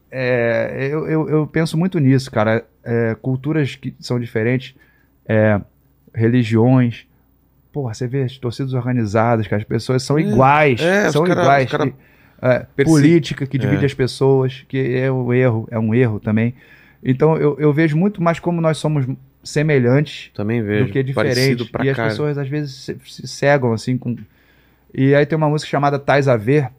é, eu, eu, eu penso muito nisso, cara. É, culturas que são diferentes, é, religiões. Porra, você vê as torcidas organizadas, que as pessoas são É, iguais. é, são cara- iguais. cara que- é, política que divide É. as pessoas, que é um erro, é um erro também. Então eu, eu vejo muito mais como nós somos semelhantes Também vejo. do que Parecido diferente. pra E as cara. pessoas às vezes se, se cegam assim com. E aí tem uma música chamada Tais a Ver,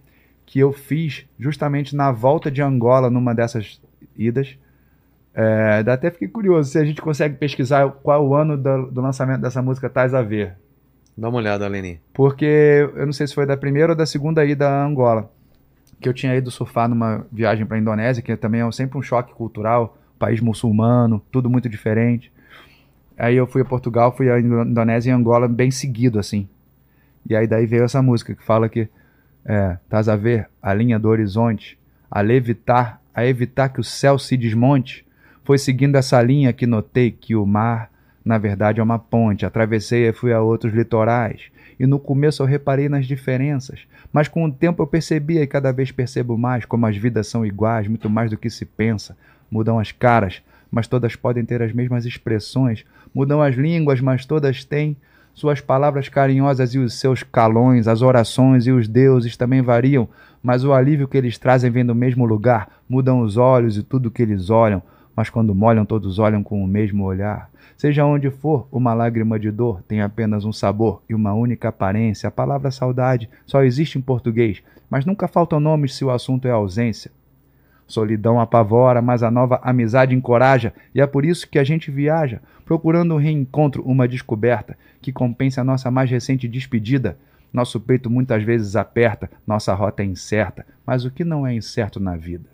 que eu fiz justamente na volta de Angola, numa dessas idas. É, até fiquei curioso se a gente consegue pesquisar qual o ano do, do lançamento dessa música Tais a Ver. Dá uma olhada, Leni. Porque eu não sei se foi da primeira ou da segunda ida a Angola. Que eu tinha ido surfar numa viagem para a Indonésia, que também é sempre um choque cultural, país muçulmano, tudo muito diferente. Aí eu fui a Portugal, fui a Indo- Indonésia e Angola bem seguido, assim. E aí daí veio essa música que fala que é, estás a ver a linha do horizonte, a levitar, a evitar que o céu se desmonte. Foi seguindo essa linha que notei que o mar, na verdade, é uma ponte. Atravessei e fui a outros litorais. E no começo eu reparei nas diferenças, mas com o tempo eu percebia e cada vez percebo mais como as vidas são iguais, muito mais do que se pensa. Mudam as caras, mas todas podem ter as mesmas expressões. Mudam as línguas, mas todas têm suas palavras carinhosas e os seus calões, as orações e os deuses também variam, mas o alívio que eles trazem vem do mesmo lugar. Mudam os olhos e tudo que eles olham, mas quando molham, todos olham com o mesmo olhar. Seja onde for, uma lágrima de dor tem apenas um sabor e uma única aparência. A palavra saudade só existe em português, mas nunca faltam nomes se o assunto é ausência. Solidão apavora, mas a nova amizade encoraja, e é por isso que a gente viaja, procurando um reencontro, uma descoberta, que compense a nossa mais recente despedida. Nosso peito muitas vezes aperta, nossa rota é incerta, mas o que não é incerto na vida?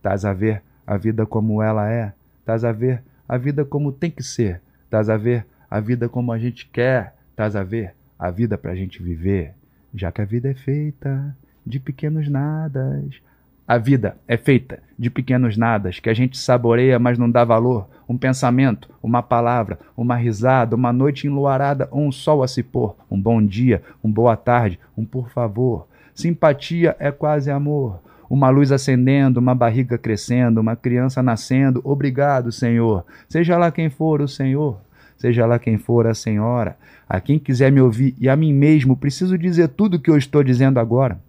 Tás a ver a vida como ela é, tás a ver a vida como tem que ser, tás a ver a vida como a gente quer, tás a ver a vida pra gente viver, já que a vida é feita de pequenos nadas. A vida é feita de pequenos nadas que a gente saboreia, mas não dá valor. Um pensamento, uma palavra, uma risada, uma noite enluarada ou um sol a se pôr. Um bom dia, um boa tarde, um por favor. Simpatia é quase amor. Uma luz acendendo, uma barriga crescendo, uma criança nascendo. Obrigado, Senhor. Seja lá quem for o Senhor, seja lá quem for a Senhora. A quem quiser me ouvir e a mim mesmo, preciso dizer tudo o que eu estou dizendo agora.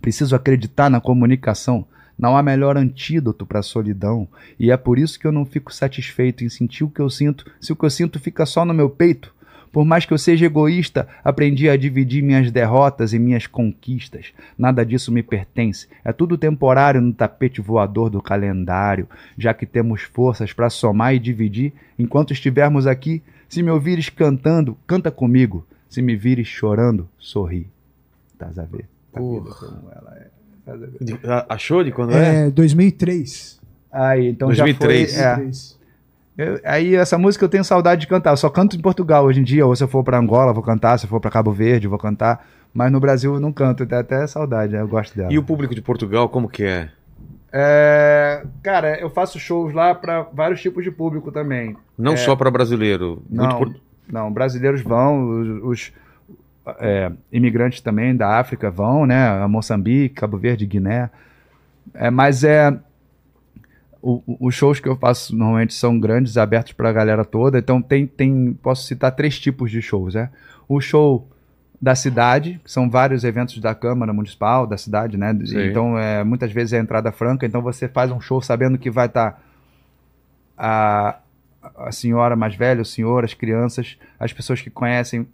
Preciso acreditar na comunicação. Não há melhor antídoto para a solidão. E é por isso que eu não fico satisfeito em sentir o que eu sinto, se o que eu sinto fica só no meu peito. Por mais que eu seja egoísta, aprendi a dividir minhas derrotas e minhas conquistas. Nada disso me pertence. É tudo temporário no tapete voador do calendário, já que temos forças para somar e dividir. Enquanto estivermos aqui, se me ouvires cantando, canta comigo. Se me vires chorando, sorri. Tás a ver? Porra. como ela é. Tás a ver? De- a- Achou de quando é? É, 2003. Aí, então 2003. já foi. é. 2003. Eu- aí essa música eu tenho saudade de cantar. Eu só canto em Portugal hoje em dia. Ou se eu for pra Angola, vou cantar. Se eu for pra Cabo Verde, vou cantar. Mas no Brasil eu não canto. Eu tenho até saudade. Eu gosto dela. E o público de Portugal, como que é? É, Cara, eu faço shows lá pra vários tipos de público também. Não É. só para brasileiro. Não, por- não, brasileiros vão, os, os, é, imigrantes também da África vão, né? A Moçambique, Cabo Verde, Guiné. É, mas é. O- o- os shows que eu faço normalmente são grandes, abertos para a galera toda. Então tem, tem. Posso citar três tipos de shows, né? O show da cidade, que são vários eventos da Câmara Municipal, da cidade, né? Sim. Então, é, muitas vezes é entrada franca, então você faz um show sabendo que vai estar a, a senhora mais velha, o senhor, as crianças, as pessoas que conhecem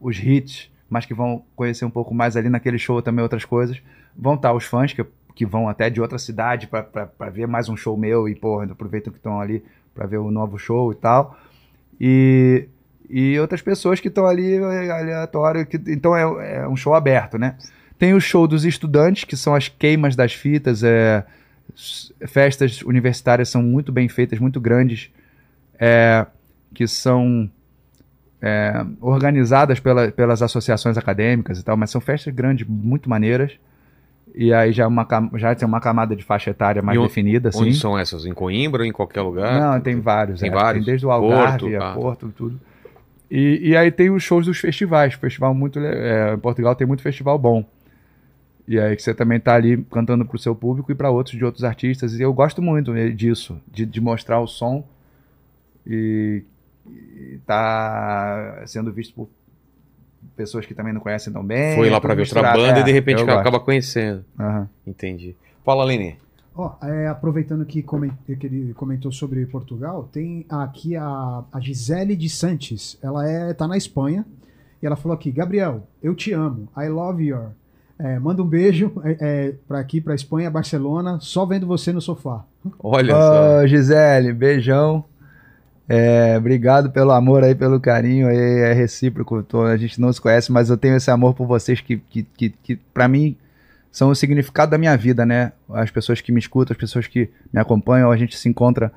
os hits, mas que vão conhecer um pouco mais ali naquele show também outras coisas. Vão estar os fãs que, que vão até de outra cidade para ver mais um show meu e, porra, aproveitam que estão ali para ver o novo show e tal. E, e outras pessoas que estão ali é, aleatório. Que, então é, é um show aberto, né? Tem o show dos estudantes, que são as queimas das fitas, é, festas universitárias são muito bem feitas, muito grandes, é, que são é, organizadas pela- pelas associações acadêmicas e tal, mas são festas grandes, muito maneiras. E aí já, é uma, já tem uma camada de faixa etária mais o- definida, assim. Onde são essas? Em Coimbra ou em qualquer lugar? Não, tem vários. Tem é. vários? Tem desde o Algarve, Porto, a ah. Porto, tudo. E, e aí tem os shows dos festivais. Festival muito. é, em Portugal tem muito festival bom. E aí que você também tá ali cantando pro seu público e para outros de outros artistas. E eu gosto muito né, disso, de, de mostrar o som e, e tá sendo visto por pessoas que também não conhecem tão bem. Foi é lá pra ver outra banda É, e de repente eu gosto. acaba conhecendo. Aham. Entendi. Fala, Lene. Ó, é, aproveitando que, comen- que ele comentou sobre Portugal, tem aqui a, a Gisele de Santos. Ela é, tá na Espanha e ela falou aqui: Gabriel, eu te amo. I love you. É, manda um beijo é, é, para aqui, para Espanha, Barcelona, só vendo você no sofá. Olha só. Ô, Gisele, beijão. É, obrigado pelo amor aí, pelo carinho aí, é recíproco. tô- a gente não se conhece, mas eu tenho esse amor por vocês que, que, que, que para mim são o significado da minha vida, né? As pessoas que me escutam, as pessoas que me acompanham, a gente se encontra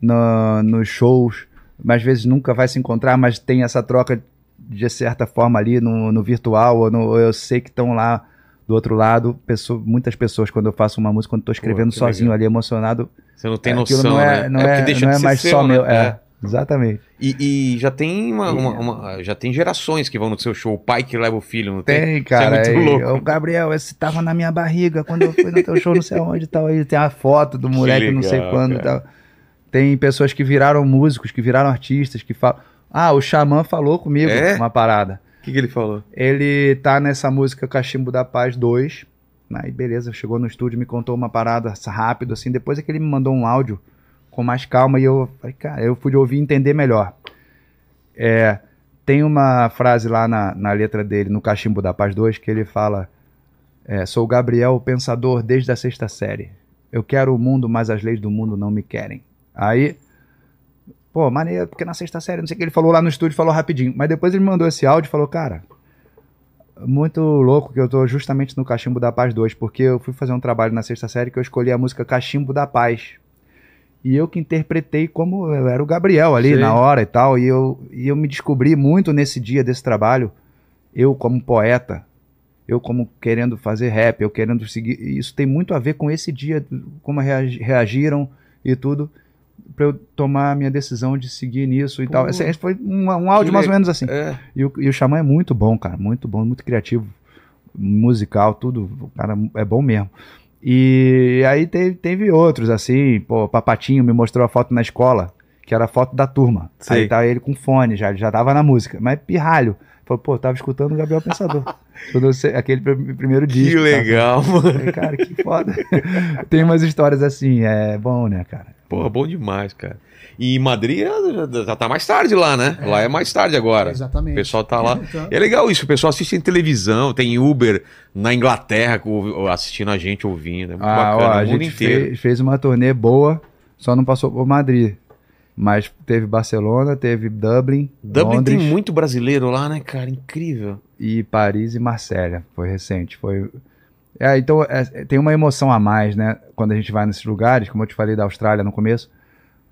no- nos shows, às vezes nunca vai se encontrar, mas tem essa troca de certa forma ali no, no virtual, ou no- eu sei que estão lá do outro lado, pessoa- muitas pessoas, quando eu faço uma música, quando estou escrevendo que sozinho legal. ali, emocionado, Você não tem é, noção, não é, né? Não porque é, deixa não de é mais seu, só né? meu. É, exatamente. E, e já tem uma, uma- uma- já tem gerações que vão no seu show. O pai que leva o filho, não tem? Tem, cara. Isso é muito louco. O Gabriel, esse tava na minha barriga quando eu fui no teu show, não sei onde e tal. Aí tem a foto do moleque, não sei legal, quando e cara. tal. Tem pessoas que viraram músicos, que viraram artistas, que falam. Ah, o Xamã falou comigo É? uma parada. Que, que ele falou? Ele tá nessa música Cachimbo da Paz 2. Aí, beleza, chegou no estúdio, me contou uma parada rápido, assim. Depois é que ele me mandou um áudio com mais calma e eu falei, cara, eu pude ouvir e entender melhor. É, tem uma frase lá na, na letra dele, no Cachimbo da Paz 2, que ele fala: é, Sou Gabriel, o pensador desde a sexta série. Eu quero o mundo, mas as leis do mundo não me querem. Aí, pô, maneiro, porque na sexta série, não sei o que, ele falou lá no estúdio, falou rapidinho. Mas depois ele mandou esse áudio e falou: Cara, muito louco que eu tô justamente no Cachimbo da Paz 2, porque eu fui fazer um trabalho na sexta série que eu escolhi a música Cachimbo da Paz. E eu que interpretei como eu era o Gabriel ali Sei. na hora e tal. E eu, e eu me descobri muito nesse dia desse trabalho, eu como poeta, eu como querendo fazer rap, eu querendo seguir. Isso tem muito a ver com esse dia, como reagi- reagiram e tudo, pra eu tomar a minha decisão de seguir nisso e Pô. tal. Esse, esse foi um, um áudio mais ou menos assim. É. E o, e o Xamã é muito bom, cara. Muito bom, muito criativo. Musical, tudo. O cara é bom mesmo. E aí teve, teve outros, assim. Pô, Papatinho me mostrou a foto na escola, que era a foto da turma. Sei. Aí tava ele com fone já, ele já tava na música. Mas pirralho. Falou, pô, tava escutando o Gabriel Pensador. Aquele pr- primeiro disco. Que tá? legal, mano. Falei, cara, que foda. Tem umas histórias assim, é bom, né, cara? Pô, bom demais, cara. E Madrid já, já tá mais tarde lá, né? Lá é mais tarde agora. Exatamente. O pessoal tá lá. Então, É legal isso, o pessoal assiste em televisão, tem Uber na Inglaterra assistindo a gente, ouvindo. É muito Ah, ó, bacana, a o mundo gente inteiro. fez, fez uma turnê boa, só não passou por Madrid. Mas teve Barcelona, teve Dublin, Dublin Londres tem muito brasileiro lá, né, cara? Incrível. e Paris e Marsella. Foi recente. Foi. É, então é, tem uma emoção a mais, né? Quando a gente vai nesses lugares, como eu te falei da Austrália no começo,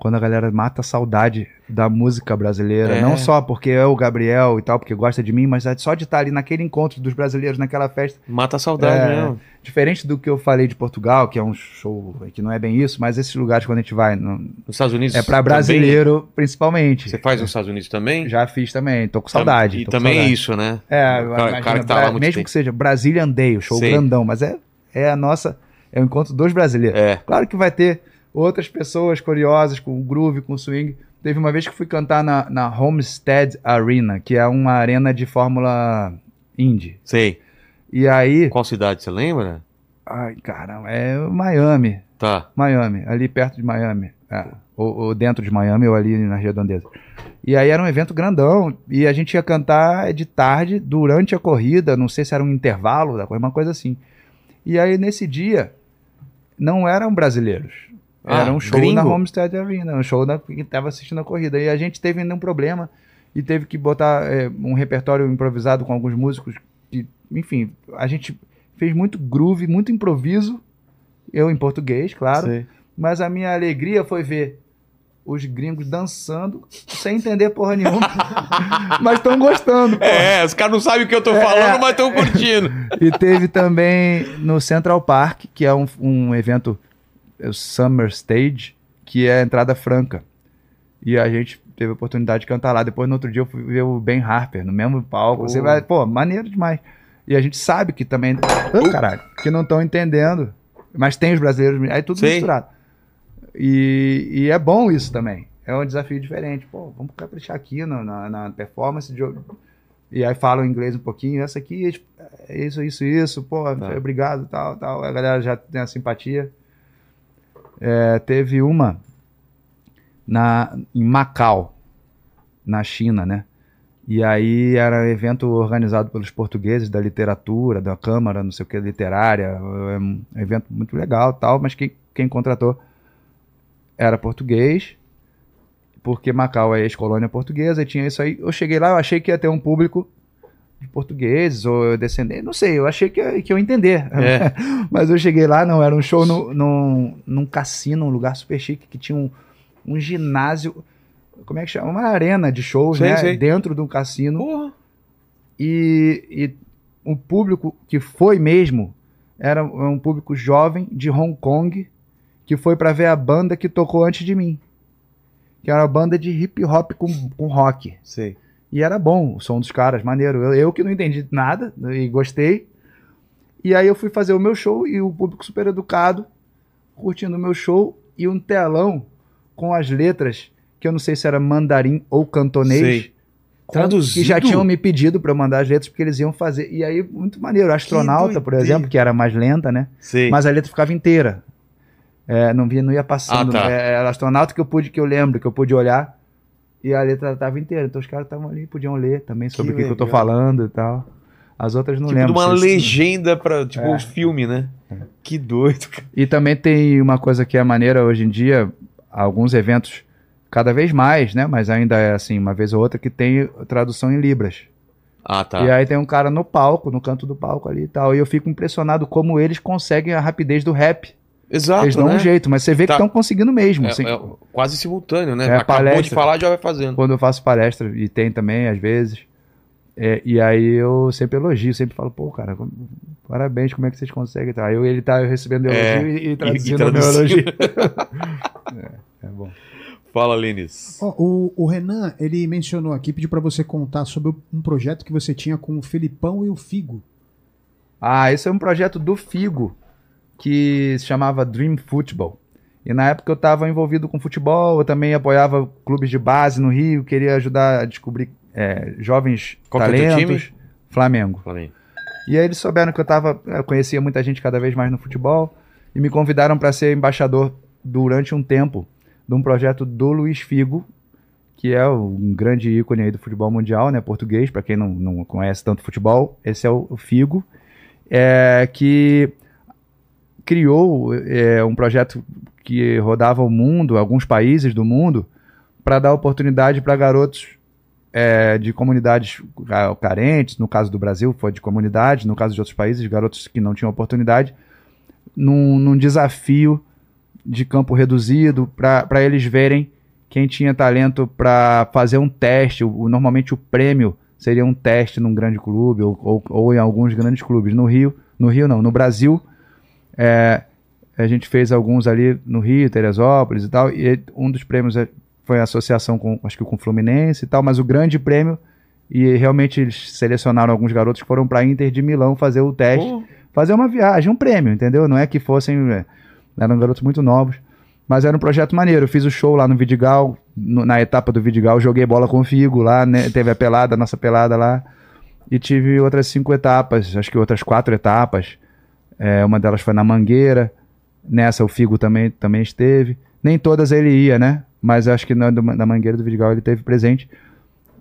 quando a galera mata a saudade da música brasileira. É. Não só porque é o Gabriel e tal, porque gosta de mim, mas é só de estar ali naquele encontro dos brasileiros, naquela festa. Mata a saudade É, mesmo. Diferente do que eu falei de Portugal, que é um show que não é bem isso, mas esses lugares quando a gente vai, não- Nos Estados Unidos. é também? brasileiro principalmente. Você faz nos Estados Unidos também? Já fiz também, tô com saudade. E também é saudade. isso, né? É, o cara, imagina, cara que tá lá muito mesmo tempo. que seja Brasília Andei, o show Sei. grandão, mas é, é a nossa, é o encontro dos brasileiros. É. Claro que vai ter outras pessoas curiosas com groove, com swing. Teve uma vez que fui cantar na, na Homestead Arena, que é uma arena de Fórmula Indy. Sei. E aí, Qual cidade, você lembra? ai caramba, é Miami, Tá. Miami, ali perto de Miami. É, ou, ou dentro de Miami ou ali na redondeza. E aí era um evento grandão. E a gente ia cantar de tarde, durante a corrida. Não sei se era um intervalo da coisa, uma coisa assim. E aí nesse dia, não eram brasileiros. Ah, era um show gringo? na Homestead Arena, um show da, que estava assistindo a corrida. E a gente teve ainda um problema e teve que botar é, um repertório improvisado com alguns músicos. Que, enfim, a gente fez muito groove, muito improviso. Eu em português, claro. Sei. Mas a minha alegria foi ver os gringos dançando sem entender porra nenhuma. mas estão gostando. pô. É, os caras não sabem o que eu tô falando, mas estão curtindo. E teve também no Central Park, que é um, um evento, é Summer Stage, que é a entrada franca. E a gente teve a oportunidade de cantar lá. Depois, no outro dia, eu fui ver o Ben Harper no mesmo palco. Você Pô. vai, pô, maneiro demais. E a gente sabe que também. Ah, caralho, que não estão entendendo. Mas tem os brasileiros, aí tudo Sei. misturado. E, e é bom isso também. É um desafio diferente. Pô, vamos caprichar aqui na, na, na performance de. E aí falam inglês um pouquinho. Essa aqui é isso, isso, isso. Pô, Tá. obrigado, tal, tal. A galera já tem a simpatia. É, teve uma na, em Macau, na China, né? E aí era um evento organizado pelos portugueses da literatura, da Câmara, não sei o que, literária. É um evento muito legal tal, mas quem, quem contratou era português, porque Macau é ex-colônia portuguesa e tinha isso aí. Eu cheguei lá, eu achei que ia ter um público de portugueses ou descendentes, não sei, eu achei que, que eu ia entender. É. Mas eu cheguei lá, não, era um show no, num, num cassino, um lugar super chique, que tinha um, um ginásio, como é que chama? Uma arena de shows, Sei, né? sei. Dentro de um cassino. Porra. E, e o público que foi mesmo era um público jovem de Hong Kong que foi pra ver a banda que tocou antes de mim. Que era uma banda de hip hop com, com rock. Sei. E era bom o som dos caras, maneiro. Eu, eu que não entendi nada e gostei. E aí eu fui fazer o meu show e o público super educado, curtindo o meu show e um telão com as letras, que eu não sei se era mandarim ou cantonês. Sei. Traduzido? Que já tinham me pedido eu mandar as letras, porque eles iam fazer. E aí, muito maneiro. Astronauta, por exemplo, que era mais lenta, né? Sei. Mas a letra ficava inteira. É, não, via, não ia passando. Ah, tá. É, era astronauta que eu pude, que eu lembro, que eu pude olhar. E a letra estava inteira. Então os caras estavam ali, podiam ler também sobre o que, que eu tô falando e tal. As outras não tipo lembro. uma se- legenda pra, tipo, É. um filme, né? Que doido, cara. E também tem uma coisa que é maneira hoje em dia, alguns eventos, cada vez mais, né? Mas ainda é assim, uma vez ou outra, que tem tradução em Libras. Ah, tá. E aí tem um cara no palco, no canto do palco ali e tal. E eu fico impressionado como eles conseguem a rapidez do rap. Exato, eles dão né? um jeito, mas você vê Tá. que estão conseguindo mesmo. É, assim. é quase simultâneo, né? É, Acabou palestra. de falar, já vai fazendo. quando eu faço palestra, e tem também, às vezes. é, e aí eu sempre elogio, sempre falo, pô, cara, parabéns, como é que vocês conseguem? Tá? Eu, ele tá recebendo É, elogio e, e traduzindo e o meu traduzindo. elogio. é, é bom. Fala, Lênis. Ó, o, o Renan, ele mencionou aqui, pediu pra você contar sobre um projeto que você tinha com o Felipão e o Figo. Ah, esse é um projeto do Figo, que se chamava Dream Football. E na época eu estava envolvido com futebol, eu também apoiava clubes de base no Rio, queria ajudar a descobrir é, jovens Qual é talentos. Flamengo. Flamengo. E aí eles souberam que eu tava, eu conhecia muita gente cada vez mais no futebol e me convidaram para ser embaixador durante um tempo de um projeto do Luiz Figo, que é um grande ícone aí do futebol mundial, né, português, para quem não, não conhece tanto futebol, esse é o, o Figo, é, que criou é, um projeto que rodava o mundo, alguns países do mundo, para dar oportunidade para garotos é, de comunidades carentes, no caso do Brasil foi de comunidade, no caso de outros países, garotos que não tinham oportunidade, num, num desafio de campo reduzido, para eles verem quem tinha talento para fazer um teste. O, normalmente o prêmio seria um teste num grande clube ou, ou, ou, em alguns grandes clubes. No Rio, no Rio não, no Brasil, é, a gente fez alguns ali no Rio, Teresópolis e tal, e um dos prêmios é, foi a associação com, acho que com o Fluminense e tal, mas o grande prêmio, e realmente eles selecionaram alguns garotos que foram para Inter de Milão fazer o teste, oh. fazer uma viagem, um prêmio, entendeu? Não é que fossem, é, eram garotos muito novos, mas era um projeto maneiro. Eu fiz o show lá no Vidigal, no, na etapa do Vidigal, joguei bola com o Figo lá, né? teve a pelada, a nossa pelada lá, e tive outras cinco etapas, acho que outras quatro etapas, é, uma delas foi na Mangueira, nessa o Figo também, também esteve, nem todas ele ia, né? mas acho que na, na Mangueira do Vidigal ele teve presente.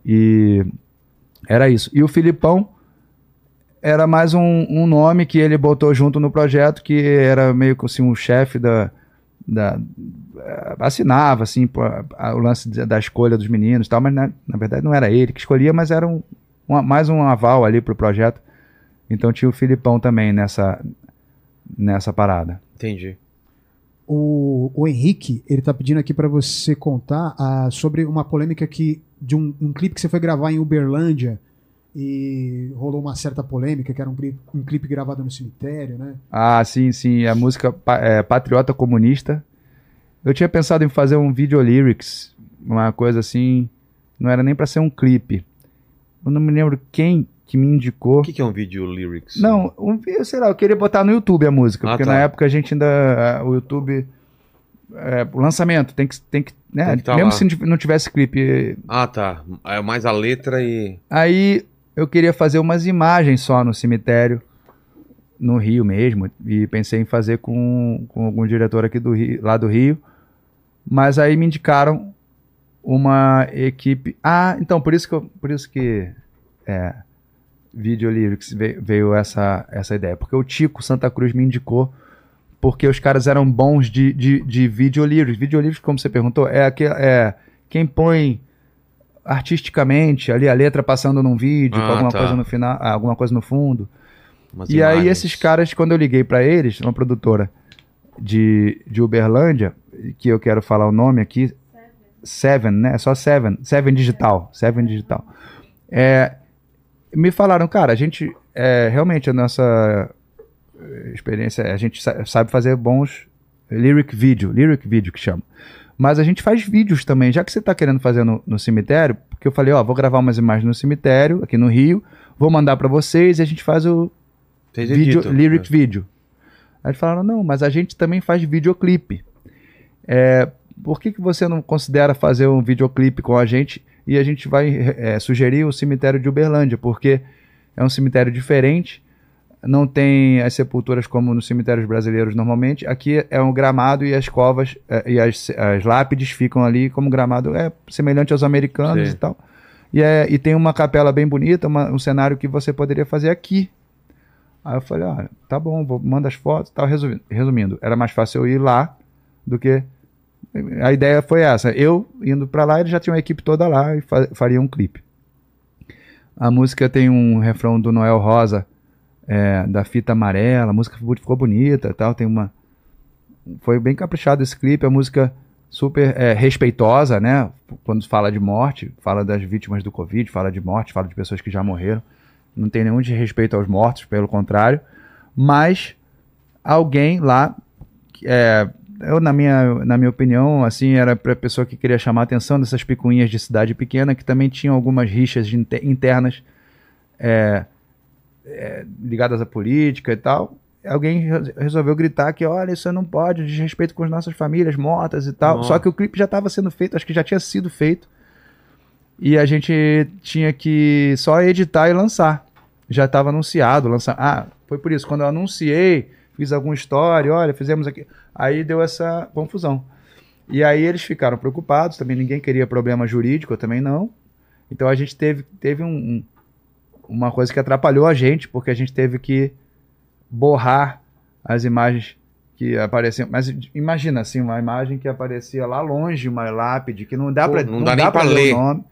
E era isso. E o Filipão era mais um, um, nome que ele botou junto no projeto, que era meio que assim, um chefe da, da. assinava assim, o lance da escolha dos meninos tal, mas na, na, verdade não era ele que escolhia, mas era um, um, mais um aval ali pro projeto. Então tinha o Filipão também nessa, nessa parada. Entendi. O, o Henrique, ele tá pedindo aqui para você contar uh, sobre uma polêmica que de um, um, clipe que você foi gravar em Uberlândia e rolou uma certa polêmica, que era um clipe, um clipe gravado no cemitério, né? Ah, sim, sim. A música é, Patriota Comunista. Eu tinha pensado em fazer um video lyrics, uma coisa assim. Não era nem para ser um clipe. Eu não me lembro quem que me indicou. O que, que, é um vídeo lyrics? Não, um, sei lá, eu queria botar no YouTube a música, ah, porque tá. na época a gente ainda. O YouTube. É, o lançamento tem que. Tem que, né? Tem que tá mesmo lá. se não tivesse clipe. Ah, tá. É mais a letra e. Aí eu queria fazer umas imagens só no cemitério, no Rio mesmo, e pensei em fazer com, com algum diretor aqui do Rio, lá do Rio. Mas aí me indicaram uma equipe. Ah, então, por isso que eu, por isso que. É, Video Lyrics veio essa, essa ideia. Porque o Tico Santa Cruz me indicou porque os caras eram bons de, de, de video lyrics. Video lyrics, como você perguntou, é, aquele, é quem põe artisticamente ali a letra passando num vídeo, ah, com alguma tá. coisa no final, ah, alguma coisa no fundo. Umas e imagens. aí esses caras, quando eu liguei para eles, uma produtora de, de Uberlândia, que eu quero falar o nome aqui, Seven, Seven né? É só Seven, Seven Digital, Seven Digital. É, me falaram, cara, a gente é, realmente a nossa eh, experiência, a gente sabe fazer bons lyric video, lyric video que chama. Mas a gente faz vídeos também, já que você está querendo fazer no, no, cemitério, porque eu falei, ó, vou gravar umas imagens no cemitério, aqui no Rio, vou mandar para vocês e a gente faz o vídeo, lyric é. video. Aí eles falaram, não, mas a gente também faz videoclipe. É, por que, que você não considera fazer um videoclipe com a gente e a gente vai é, sugerir o cemitério de Uberlândia, porque é um cemitério diferente, não tem as sepulturas como nos cemitérios brasileiros normalmente. Aqui é um gramado e as covas é, e as, as lápides ficam ali como gramado, é semelhante aos americanos Sim. e tal. E, é, e tem uma capela bem bonita, uma, um cenário que você poderia fazer aqui. Aí eu falei, olha, tá bom, vou, manda as fotos tal. Resumindo, resumindo, era mais fácil eu ir lá do que a ideia foi essa. Eu indo para lá, eles já tinham a equipe toda lá e fa faria um clipe. A música tem um refrão do Noel Rosa, é, da fita amarela. A música ficou bonita, tal. Tem uma, foi bem caprichado esse clipe. A música super é, respeitosa, né? Quando fala de morte, fala das vítimas do Covid, fala de morte, fala de pessoas que já morreram. Não tem nenhum desrespeito aos mortos, pelo contrário. Mas alguém lá é, eu, na minha, na minha opinião, assim, era para pessoa que queria chamar a atenção dessas picuinhas de cidade pequena, que também tinham algumas rixas internas é, é, ligadas à política e tal. Alguém resolveu gritar que, olha, isso não pode, desrespeito com as nossas famílias mortas e tal. Nossa. Só que o clipe já estava sendo feito, acho que já tinha sido feito. E a gente tinha que só editar e lançar. Já estava anunciado, lançar. Ah, foi por isso. Quando eu anunciei, fiz alguma história, olha, fizemos aqui. Aí deu essa confusão. E aí eles ficaram preocupados, também ninguém queria problema jurídico, eu também não. Então a gente teve, teve um, um- uma coisa que atrapalhou a gente, porque a gente teve que borrar as imagens que apareciam. Mas imagina assim, uma imagem que aparecia lá longe, uma lápide, que não dá para não dá nem pra pra ler. o nome,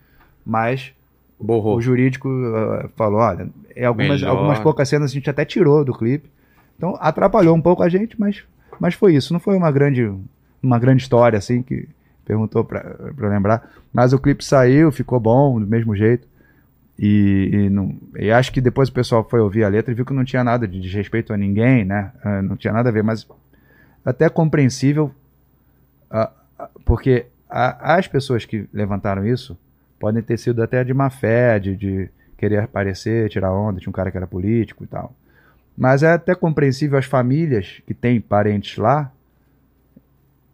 mas Borrou. o jurídico uh, falou, olha, algumas, Melhor. algumas poucas cenas a gente até tirou do clipe. Então atrapalhou um pouco a gente, mas, mas foi isso. Não foi uma grande, uma grande história, assim, que perguntou pra lembrar. Mas o clipe saiu, ficou bom, do mesmo jeito. E, e, não, e acho que depois o pessoal foi ouvir a letra e viu que não tinha nada de desrespeito a ninguém, né? Ah, não tinha nada a ver, mas até compreensível, ah, ah, porque as pessoas que levantaram isso podem ter sido até de má fé, de, de querer aparecer, tirar onda, tinha um cara que era político e tal. Mas é até compreensível as famílias que têm parentes lá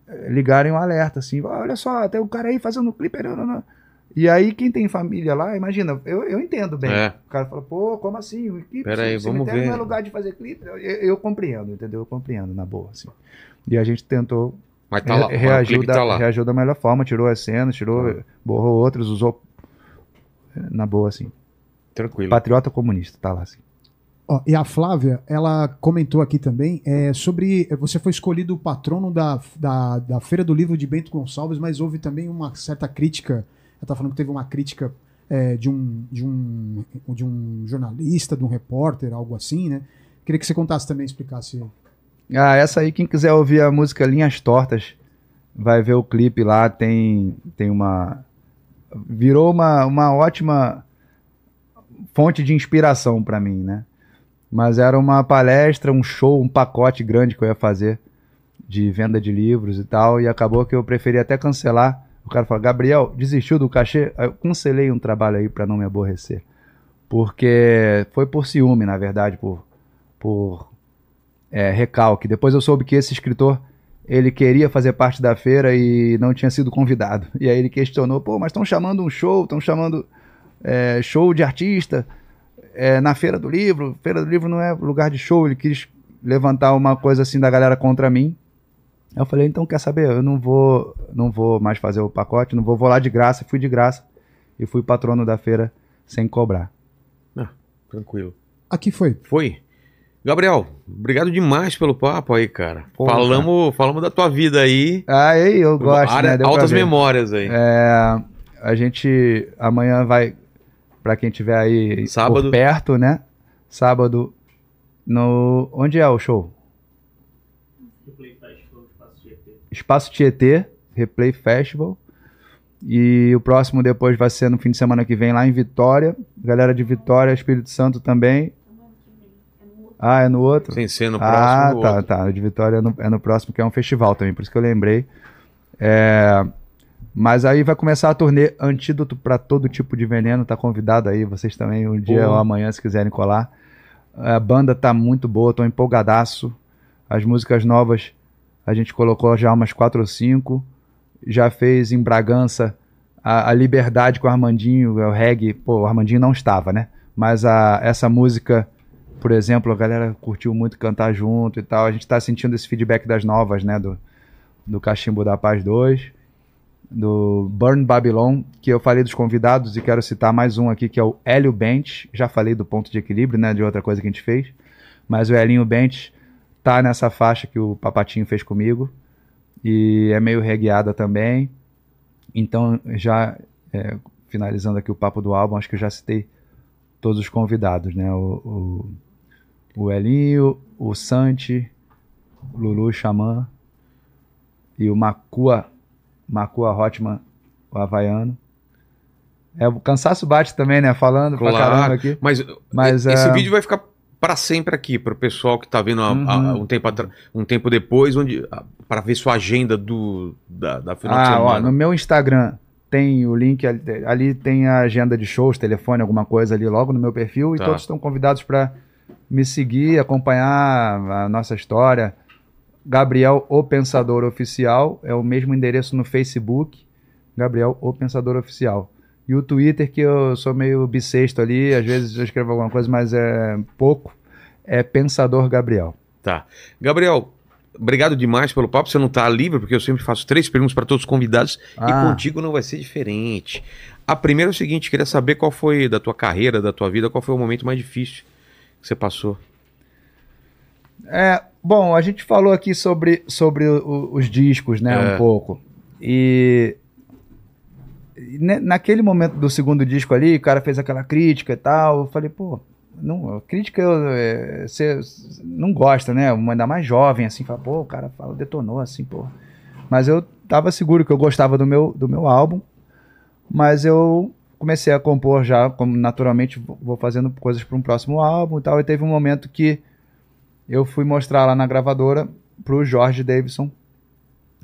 eh, ligarem um alerta, assim, olha só, tem um cara aí fazendo um clipe. não, não, não." E aí quem tem família lá, imagina, eu, eu entendo bem. É. O cara fala, pô, como assim? O clipe, Pera aí, o vamos ver. não é lugar de fazer clipe. Eu, eu- eu compreendo, entendeu? Eu compreendo, na boa, assim. E a gente tentou Mas tá lá. re- o reagiu, da, tá lá. reagiu da melhor forma, tirou as cenas, tirou, Ah. borrou outras, usou eh, na boa, assim. Tranquilo. Patriota comunista, tá lá, assim. E a Flávia, ela comentou aqui também é, sobre. Você foi escolhido o patrono da, da, da Feira do Livro de Bento Gonçalves, mas houve também uma certa crítica. Ela tá falando que teve uma crítica é, de, um, de, um, de um jornalista, de um repórter, algo assim, né? Queria que você contasse também, explicasse. Ah, essa aí, quem quiser ouvir a música Linhas Tortas, vai ver o clipe lá, tem, tem uma... Virou uma, uma ótima fonte de inspiração pra mim, né? Mas era uma palestra, um show, um pacote grande que eu ia fazer de venda de livros e tal, e acabou que eu preferi até cancelar. O cara falou, Gabriel, desistiu do cachê? Eu cancelei um trabalho aí pra não me aborrecer. Porque foi por ciúme, na verdade, por, por é, recalque. Depois eu soube que esse escritor ele queria fazer parte da feira e não tinha sido convidado. E aí ele questionou: pô, mas estão chamando um show, estão chamando é, show de artista é, na feira do livro. Feira do livro não é lugar de show. Ele quis levantar uma coisa assim da galera contra mim. Eu falei: então quer saber? Eu não vou, não vou mais fazer o pacote, não vou, vou lá de graça. Fui de graça e fui patrono da feira sem cobrar. Tranquilo. Aqui foi. Foi? Gabriel, obrigado demais pelo papo aí, cara. Pô, falamos, falamos da tua vida aí. Ah, eu gosto, Área- né? Deu pra altas memórias aí. É, a gente amanhã vai Pra quem tiver aí Sábado. por perto, né? Sábado no onde é o show? Espaço Tietê, Replay Festival. E o próximo depois vai ser no fim de semana que vem lá em Vitória. Galera de Vitória, Espírito Santo também. Ah, é no outro? Sem ser no ah, próximo. tá, outro. tá. O de Vitória é no, é no próximo, que é um festival também, por isso que eu lembrei. É, mas aí vai começar a turnê Antídoto para todo tipo de veneno. Tá convidado aí, vocês também, um dia Pô. ou amanhã, se quiserem colar. A banda tá muito boa, tô empolgadaço. As músicas novas a gente colocou já umas quatro ou cinco. Já fez em Bragança a, a Liberdade com o Armandinho, é o reggae. Pô, o Armandinho não estava, né? Mas a, essa música, por exemplo, a galera curtiu muito cantar junto e tal. A gente tá sentindo esse feedback das novas, né? Do, do Cachimbo da Paz 2, do Burn Babylon, que eu falei dos convidados e quero citar mais um aqui, que é o Hélio Bench. Já falei do ponto de equilíbrio, né? De outra coisa que a gente fez. Mas o Helinho Bench tá nessa faixa que o Papatinho fez comigo. E é meio regueada também. Então, já é, finalizando aqui o papo do álbum, acho que eu já citei todos os convidados, né? O, o, o Elinho, o Santi, Lulu Xamã e o Macua, Macua Hotman, o havaiano. É, o cansaço bate também, né? Falando pra Claro. caramba aqui. Mas, Mas, esse é- vídeo vai ficar para sempre aqui, para o pessoal que tá vendo a- a- Uhum. um, tempo um tempo depois, onde para ver sua agenda do, da, da final de Ah, ó, semana. no meu Instagram tem o link, ali, ali tem a agenda de shows, telefone, alguma coisa ali logo no meu perfil e Tá. todos estão convidados para me seguir, acompanhar a nossa história. Gabriel O Pensador Oficial é o mesmo endereço no Facebook, Gabriel O Pensador Oficial. E o Twitter, que eu sou meio bissexto ali, às vezes eu escrevo alguma coisa, mas é pouco, é Pensador Gabriel. Tá. Gabriel, obrigado demais pelo papo. Você não tá livre, porque eu sempre faço três perguntas para todos os convidados Ah. e contigo não vai ser diferente. A primeira é o seguinte: queria saber qual foi da tua carreira, da tua vida, qual foi o momento mais difícil que você passou. É, bom, a gente falou aqui sobre, sobre o- os discos, né, É. um pouco. E, naquele momento do segundo disco ali, o cara fez aquela crítica e tal, eu falei, pô, não, crítica é, você não gosta, né? Uma ainda mais jovem, assim, fala, pô, o cara fala, detonou, assim, pô. Mas eu tava seguro que eu gostava do meu, do meu álbum, mas eu comecei a compor já, como naturalmente vou vou fazendo coisas para um próximo álbum e tal, e teve um momento que eu fui mostrar lá na gravadora pro Jorge Davidson.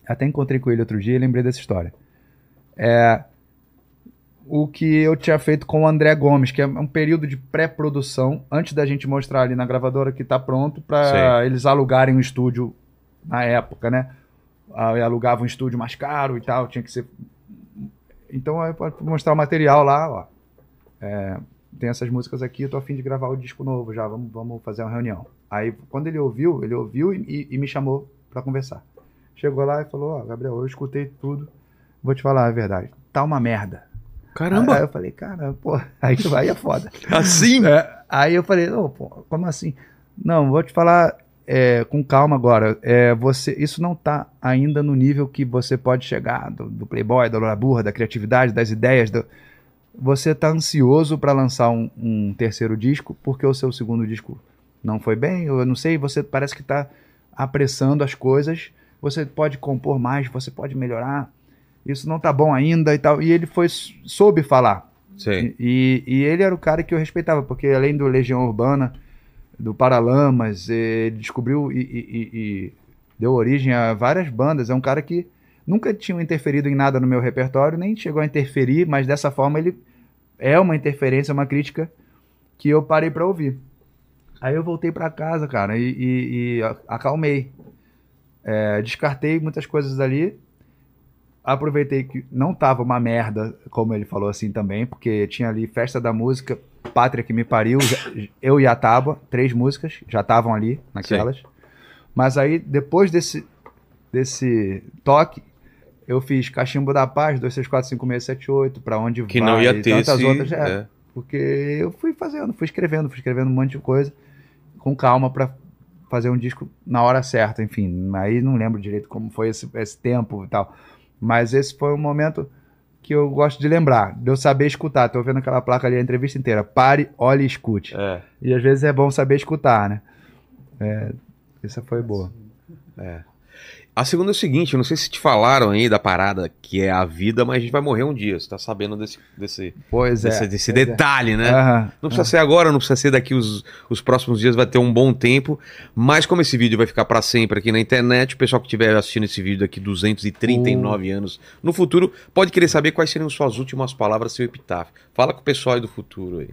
Até encontrei com ele outro dia e lembrei dessa história. É o que eu tinha feito com o André Gomes, que é um período de pré-produção, antes da gente mostrar ali na gravadora que tá pronto, para eles alugarem um estúdio na época, né? Alugava um estúdio mais caro e tal, tinha que ser. Então eu mostrar o material lá, ó. É, tem essas músicas aqui, eu tô afim de gravar o disco novo já, vamos, vamos fazer uma reunião. Aí, quando ele ouviu, ele ouviu e, e- e me chamou pra conversar. Chegou lá e falou, ó, Gabriel, eu escutei tudo, vou te falar a verdade, tá uma merda. Caramba! Aí eu falei, cara, pô, aí, aí é foda. assim? É, aí eu falei, não, pô, como assim? Não, vou te falar é, com calma agora. É, você, isso não tá ainda no nível que você pode chegar do, do Playboy, da Loura Burra, da criatividade, das ideias. do- Você tá ansioso para lançar um, um terceiro disco porque o seu segundo disco não foi bem, eu não sei, você parece que tá apressando as coisas. Você pode compor mais, você pode melhorar. Isso não tá bom ainda e tal. E ele foi soube falar. Sei. E, e ele era o cara que eu respeitava, porque além do Legião Urbana, do Paralamas, ele descobriu e, e- e- deu origem a várias bandas. É um cara que nunca tinha interferido em nada no meu repertório, nem chegou a interferir, mas dessa forma ele é uma interferência, uma crítica que eu parei pra ouvir. Aí eu voltei pra casa, cara, e, e- e acalmei. É, descartei muitas coisas ali. Aproveitei que não tava uma merda, como ele falou assim também, porque tinha ali Festa da Música, Pátria que me pariu, eu e a Tábua, três músicas, já estavam ali naquelas. Mas aí, depois desse, desse toque, eu fiz Cachimbo da Paz, 2, 3, 4, 5, 6, 7, 8, pra onde Que vai, não ia ter tantas esse... outras. É, é. porque eu fui fazendo, fui escrevendo, fui escrevendo um monte de coisa com calma pra fazer um disco na hora certa, enfim. Aí não lembro direito como foi esse, esse tempo e tal. Mas esse foi um momento que eu gosto de lembrar, de eu saber escutar. Tô vendo aquela placa ali a entrevista inteira. Pare, olhe e escute. É. E às vezes é bom saber escutar, né? É, essa foi boa. A segunda é o seguinte, eu não sei se te falaram aí da parada que é a vida, mas a gente vai morrer um dia. Você tá sabendo desse, desse, Pois é. desse, desse pois é. detalhe, né? Aham. Não precisa ser agora, não precisa ser daqui os, os próximos dias, vai ter um bom tempo. Mas como esse vídeo vai ficar pra sempre aqui na internet, o pessoal que estiver assistindo esse vídeo daqui 239 anos no futuro pode querer saber quais seriam suas últimas palavras, seu epitáfio. Fala com o pessoal aí do futuro aí.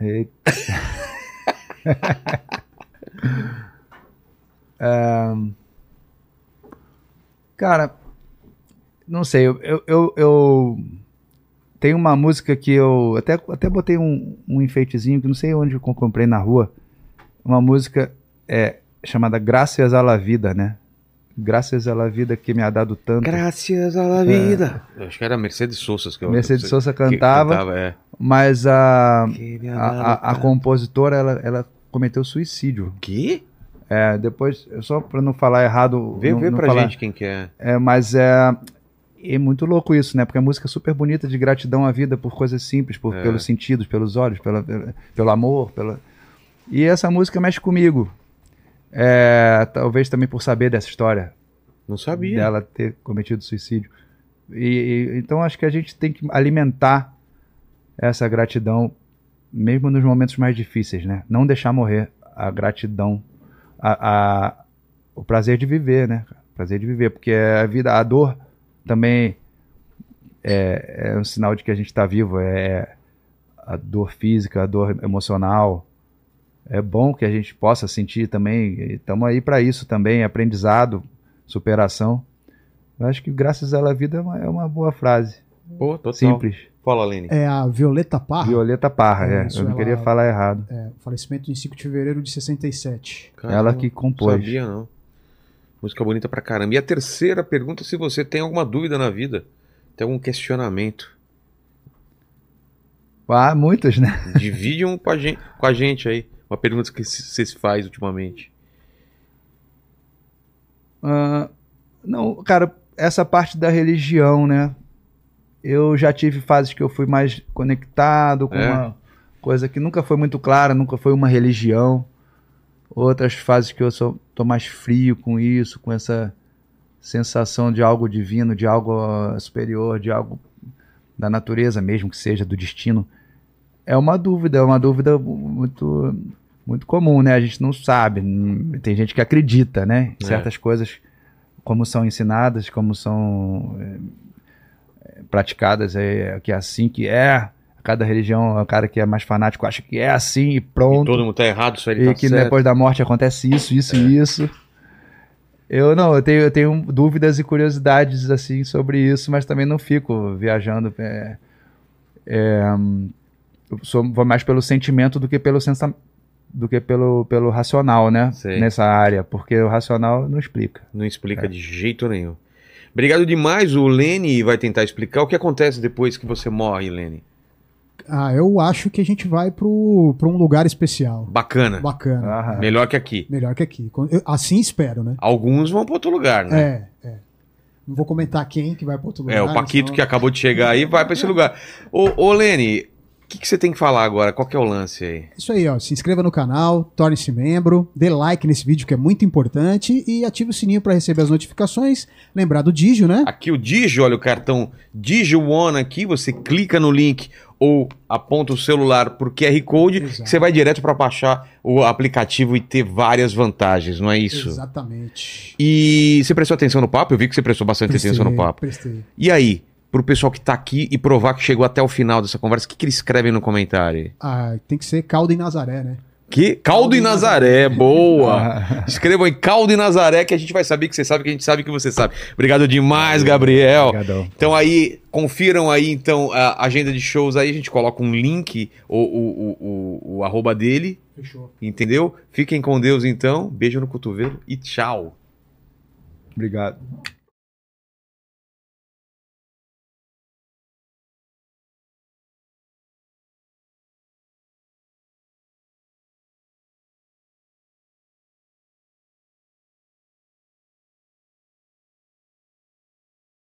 Eita. Cara, não sei, eu, eu, eu, eu tenho uma música que eu até, até botei um, um enfeitezinho que não sei onde eu comprei na rua. Uma música é, chamada Graças à la Vida, né? Graças à la Vida que me ha dado tanto. Graças à la vida. Eu acho que era Mercedes Sosa que eu Mercedes Sosa que cantava, é. mas a, a, a, a compositora ela, ela cometeu suicídio. Que? É, depois, só pra não falar errado. Vê, não, vê não pra falar- gente quem que é. É, mas é, é muito louco isso, né? Porque a música é super bonita de gratidão à vida por coisas simples, por, É. pelos sentidos, pelos olhos, pela, pela- pelo amor. Pela... E essa música mexe comigo. É, talvez também por saber dessa história, Não sabia. dela ter cometido suicídio. E, e- então acho que a gente tem que alimentar essa gratidão, mesmo nos momentos mais difíceis, né? Não deixar morrer a gratidão, a, a- o prazer de viver, né? O prazer de viver, porque a vida, a dor também é, é um sinal de que a gente está vivo. É a dor física, a dor emocional. É bom que a gente possa sentir também. Estamos aí para isso também, aprendizado, superação. Eu acho que graças à vida é uma, é uma boa frase. Pô, total. Simples. Fala, Lene. É a Violeta Parra. Violeta Parra, É, é. isso, Eu não ela- queria falar errado. É, falecimento em 5 de fevereiro de 67. Ela que Não compôs. sabia, não. Música bonita pra caramba. E a terceira pergunta, se você tem alguma dúvida na vida, tem algum questionamento, Ah, muitas, né? divide um com a gente, com a gente aí. Uma pergunta que você se faz ultimamente. Ah, não, cara, essa parte da religião, né? Eu já tive fases que eu fui mais conectado com É? uma coisa que nunca foi muito clara, nunca foi uma religião. Outras fases que eu sou, tô mais frio com isso, com essa sensação de algo divino, de algo superior, de algo da natureza mesmo, que seja do destino. É uma dúvida, é uma dúvida muito muito comum, né? A gente não sabe. Tem gente que acredita, né? É. certas coisas, como são ensinadas, como são é, é, praticadas, é, que é assim que é. Cada religião, o cara que é mais fanático acha que é assim e E pronto. todo mundo tá errado, isso aí E tá que certo. depois da morte acontece isso, isso É. e isso. Eu não, eu tenho, eu tenho dúvidas e curiosidades assim sobre isso, mas também não fico viajando. é, é, eu sou, vou mais pelo sentimento do que pelo sensa, do que pelo, pelo racional, né? Sei. Nessa área, porque o racional não explica. Não explica de jeito nenhum. Obrigado demais. O Lene vai tentar explicar o que acontece depois que você morre, Lene. Ah, eu acho que a gente vai pro, pra um lugar especial. Bacana. Bacana. Ah, Melhor que aqui. Melhor que aqui. Eu- assim espero, né? Alguns vão para outro lugar, né? É, é. Não vou comentar quem que vai para outro lugar. É, o Paquito senão- que acabou de chegar aí vai para esse lugar. Ô, ô Lene, o que, que você tem que falar agora? Qual que é o lance aí? Isso aí, ó. Se inscreva no canal, torne-se membro, dê like nesse vídeo que é muito importante e ative o sininho para receber as notificações. Lembrar do Digio, né? Aqui o Digio, olha o cartão Digio One aqui, você clica no link ou aponta o celular pro QR Code, Exato. você vai direto para baixar o aplicativo e ter várias vantagens, não é isso? Exatamente. E você prestou atenção no papo? Eu vi que você prestou bastante atenção no papo. Prestei. E aí, pro pessoal que tá aqui e provar que chegou até o final dessa conversa, o que, que eles escrevem no comentário? aí? Ah, tem que ser caldo em Nazaré, né? Que? Caldo e e Nazaré, boa! Ah, Escrevam em Caldo e Nazaré que a gente vai saber que você sabe, que a gente sabe que você sabe. Obrigado demais, Gabriel. Obrigadão. Então aí, confiram aí então a agenda de shows aí, a gente coloca um link, o, o, o, o, o arroba dele, Fechou. entendeu? Fiquem com Deus então, beijo no cotovelo e tchau. Obrigado.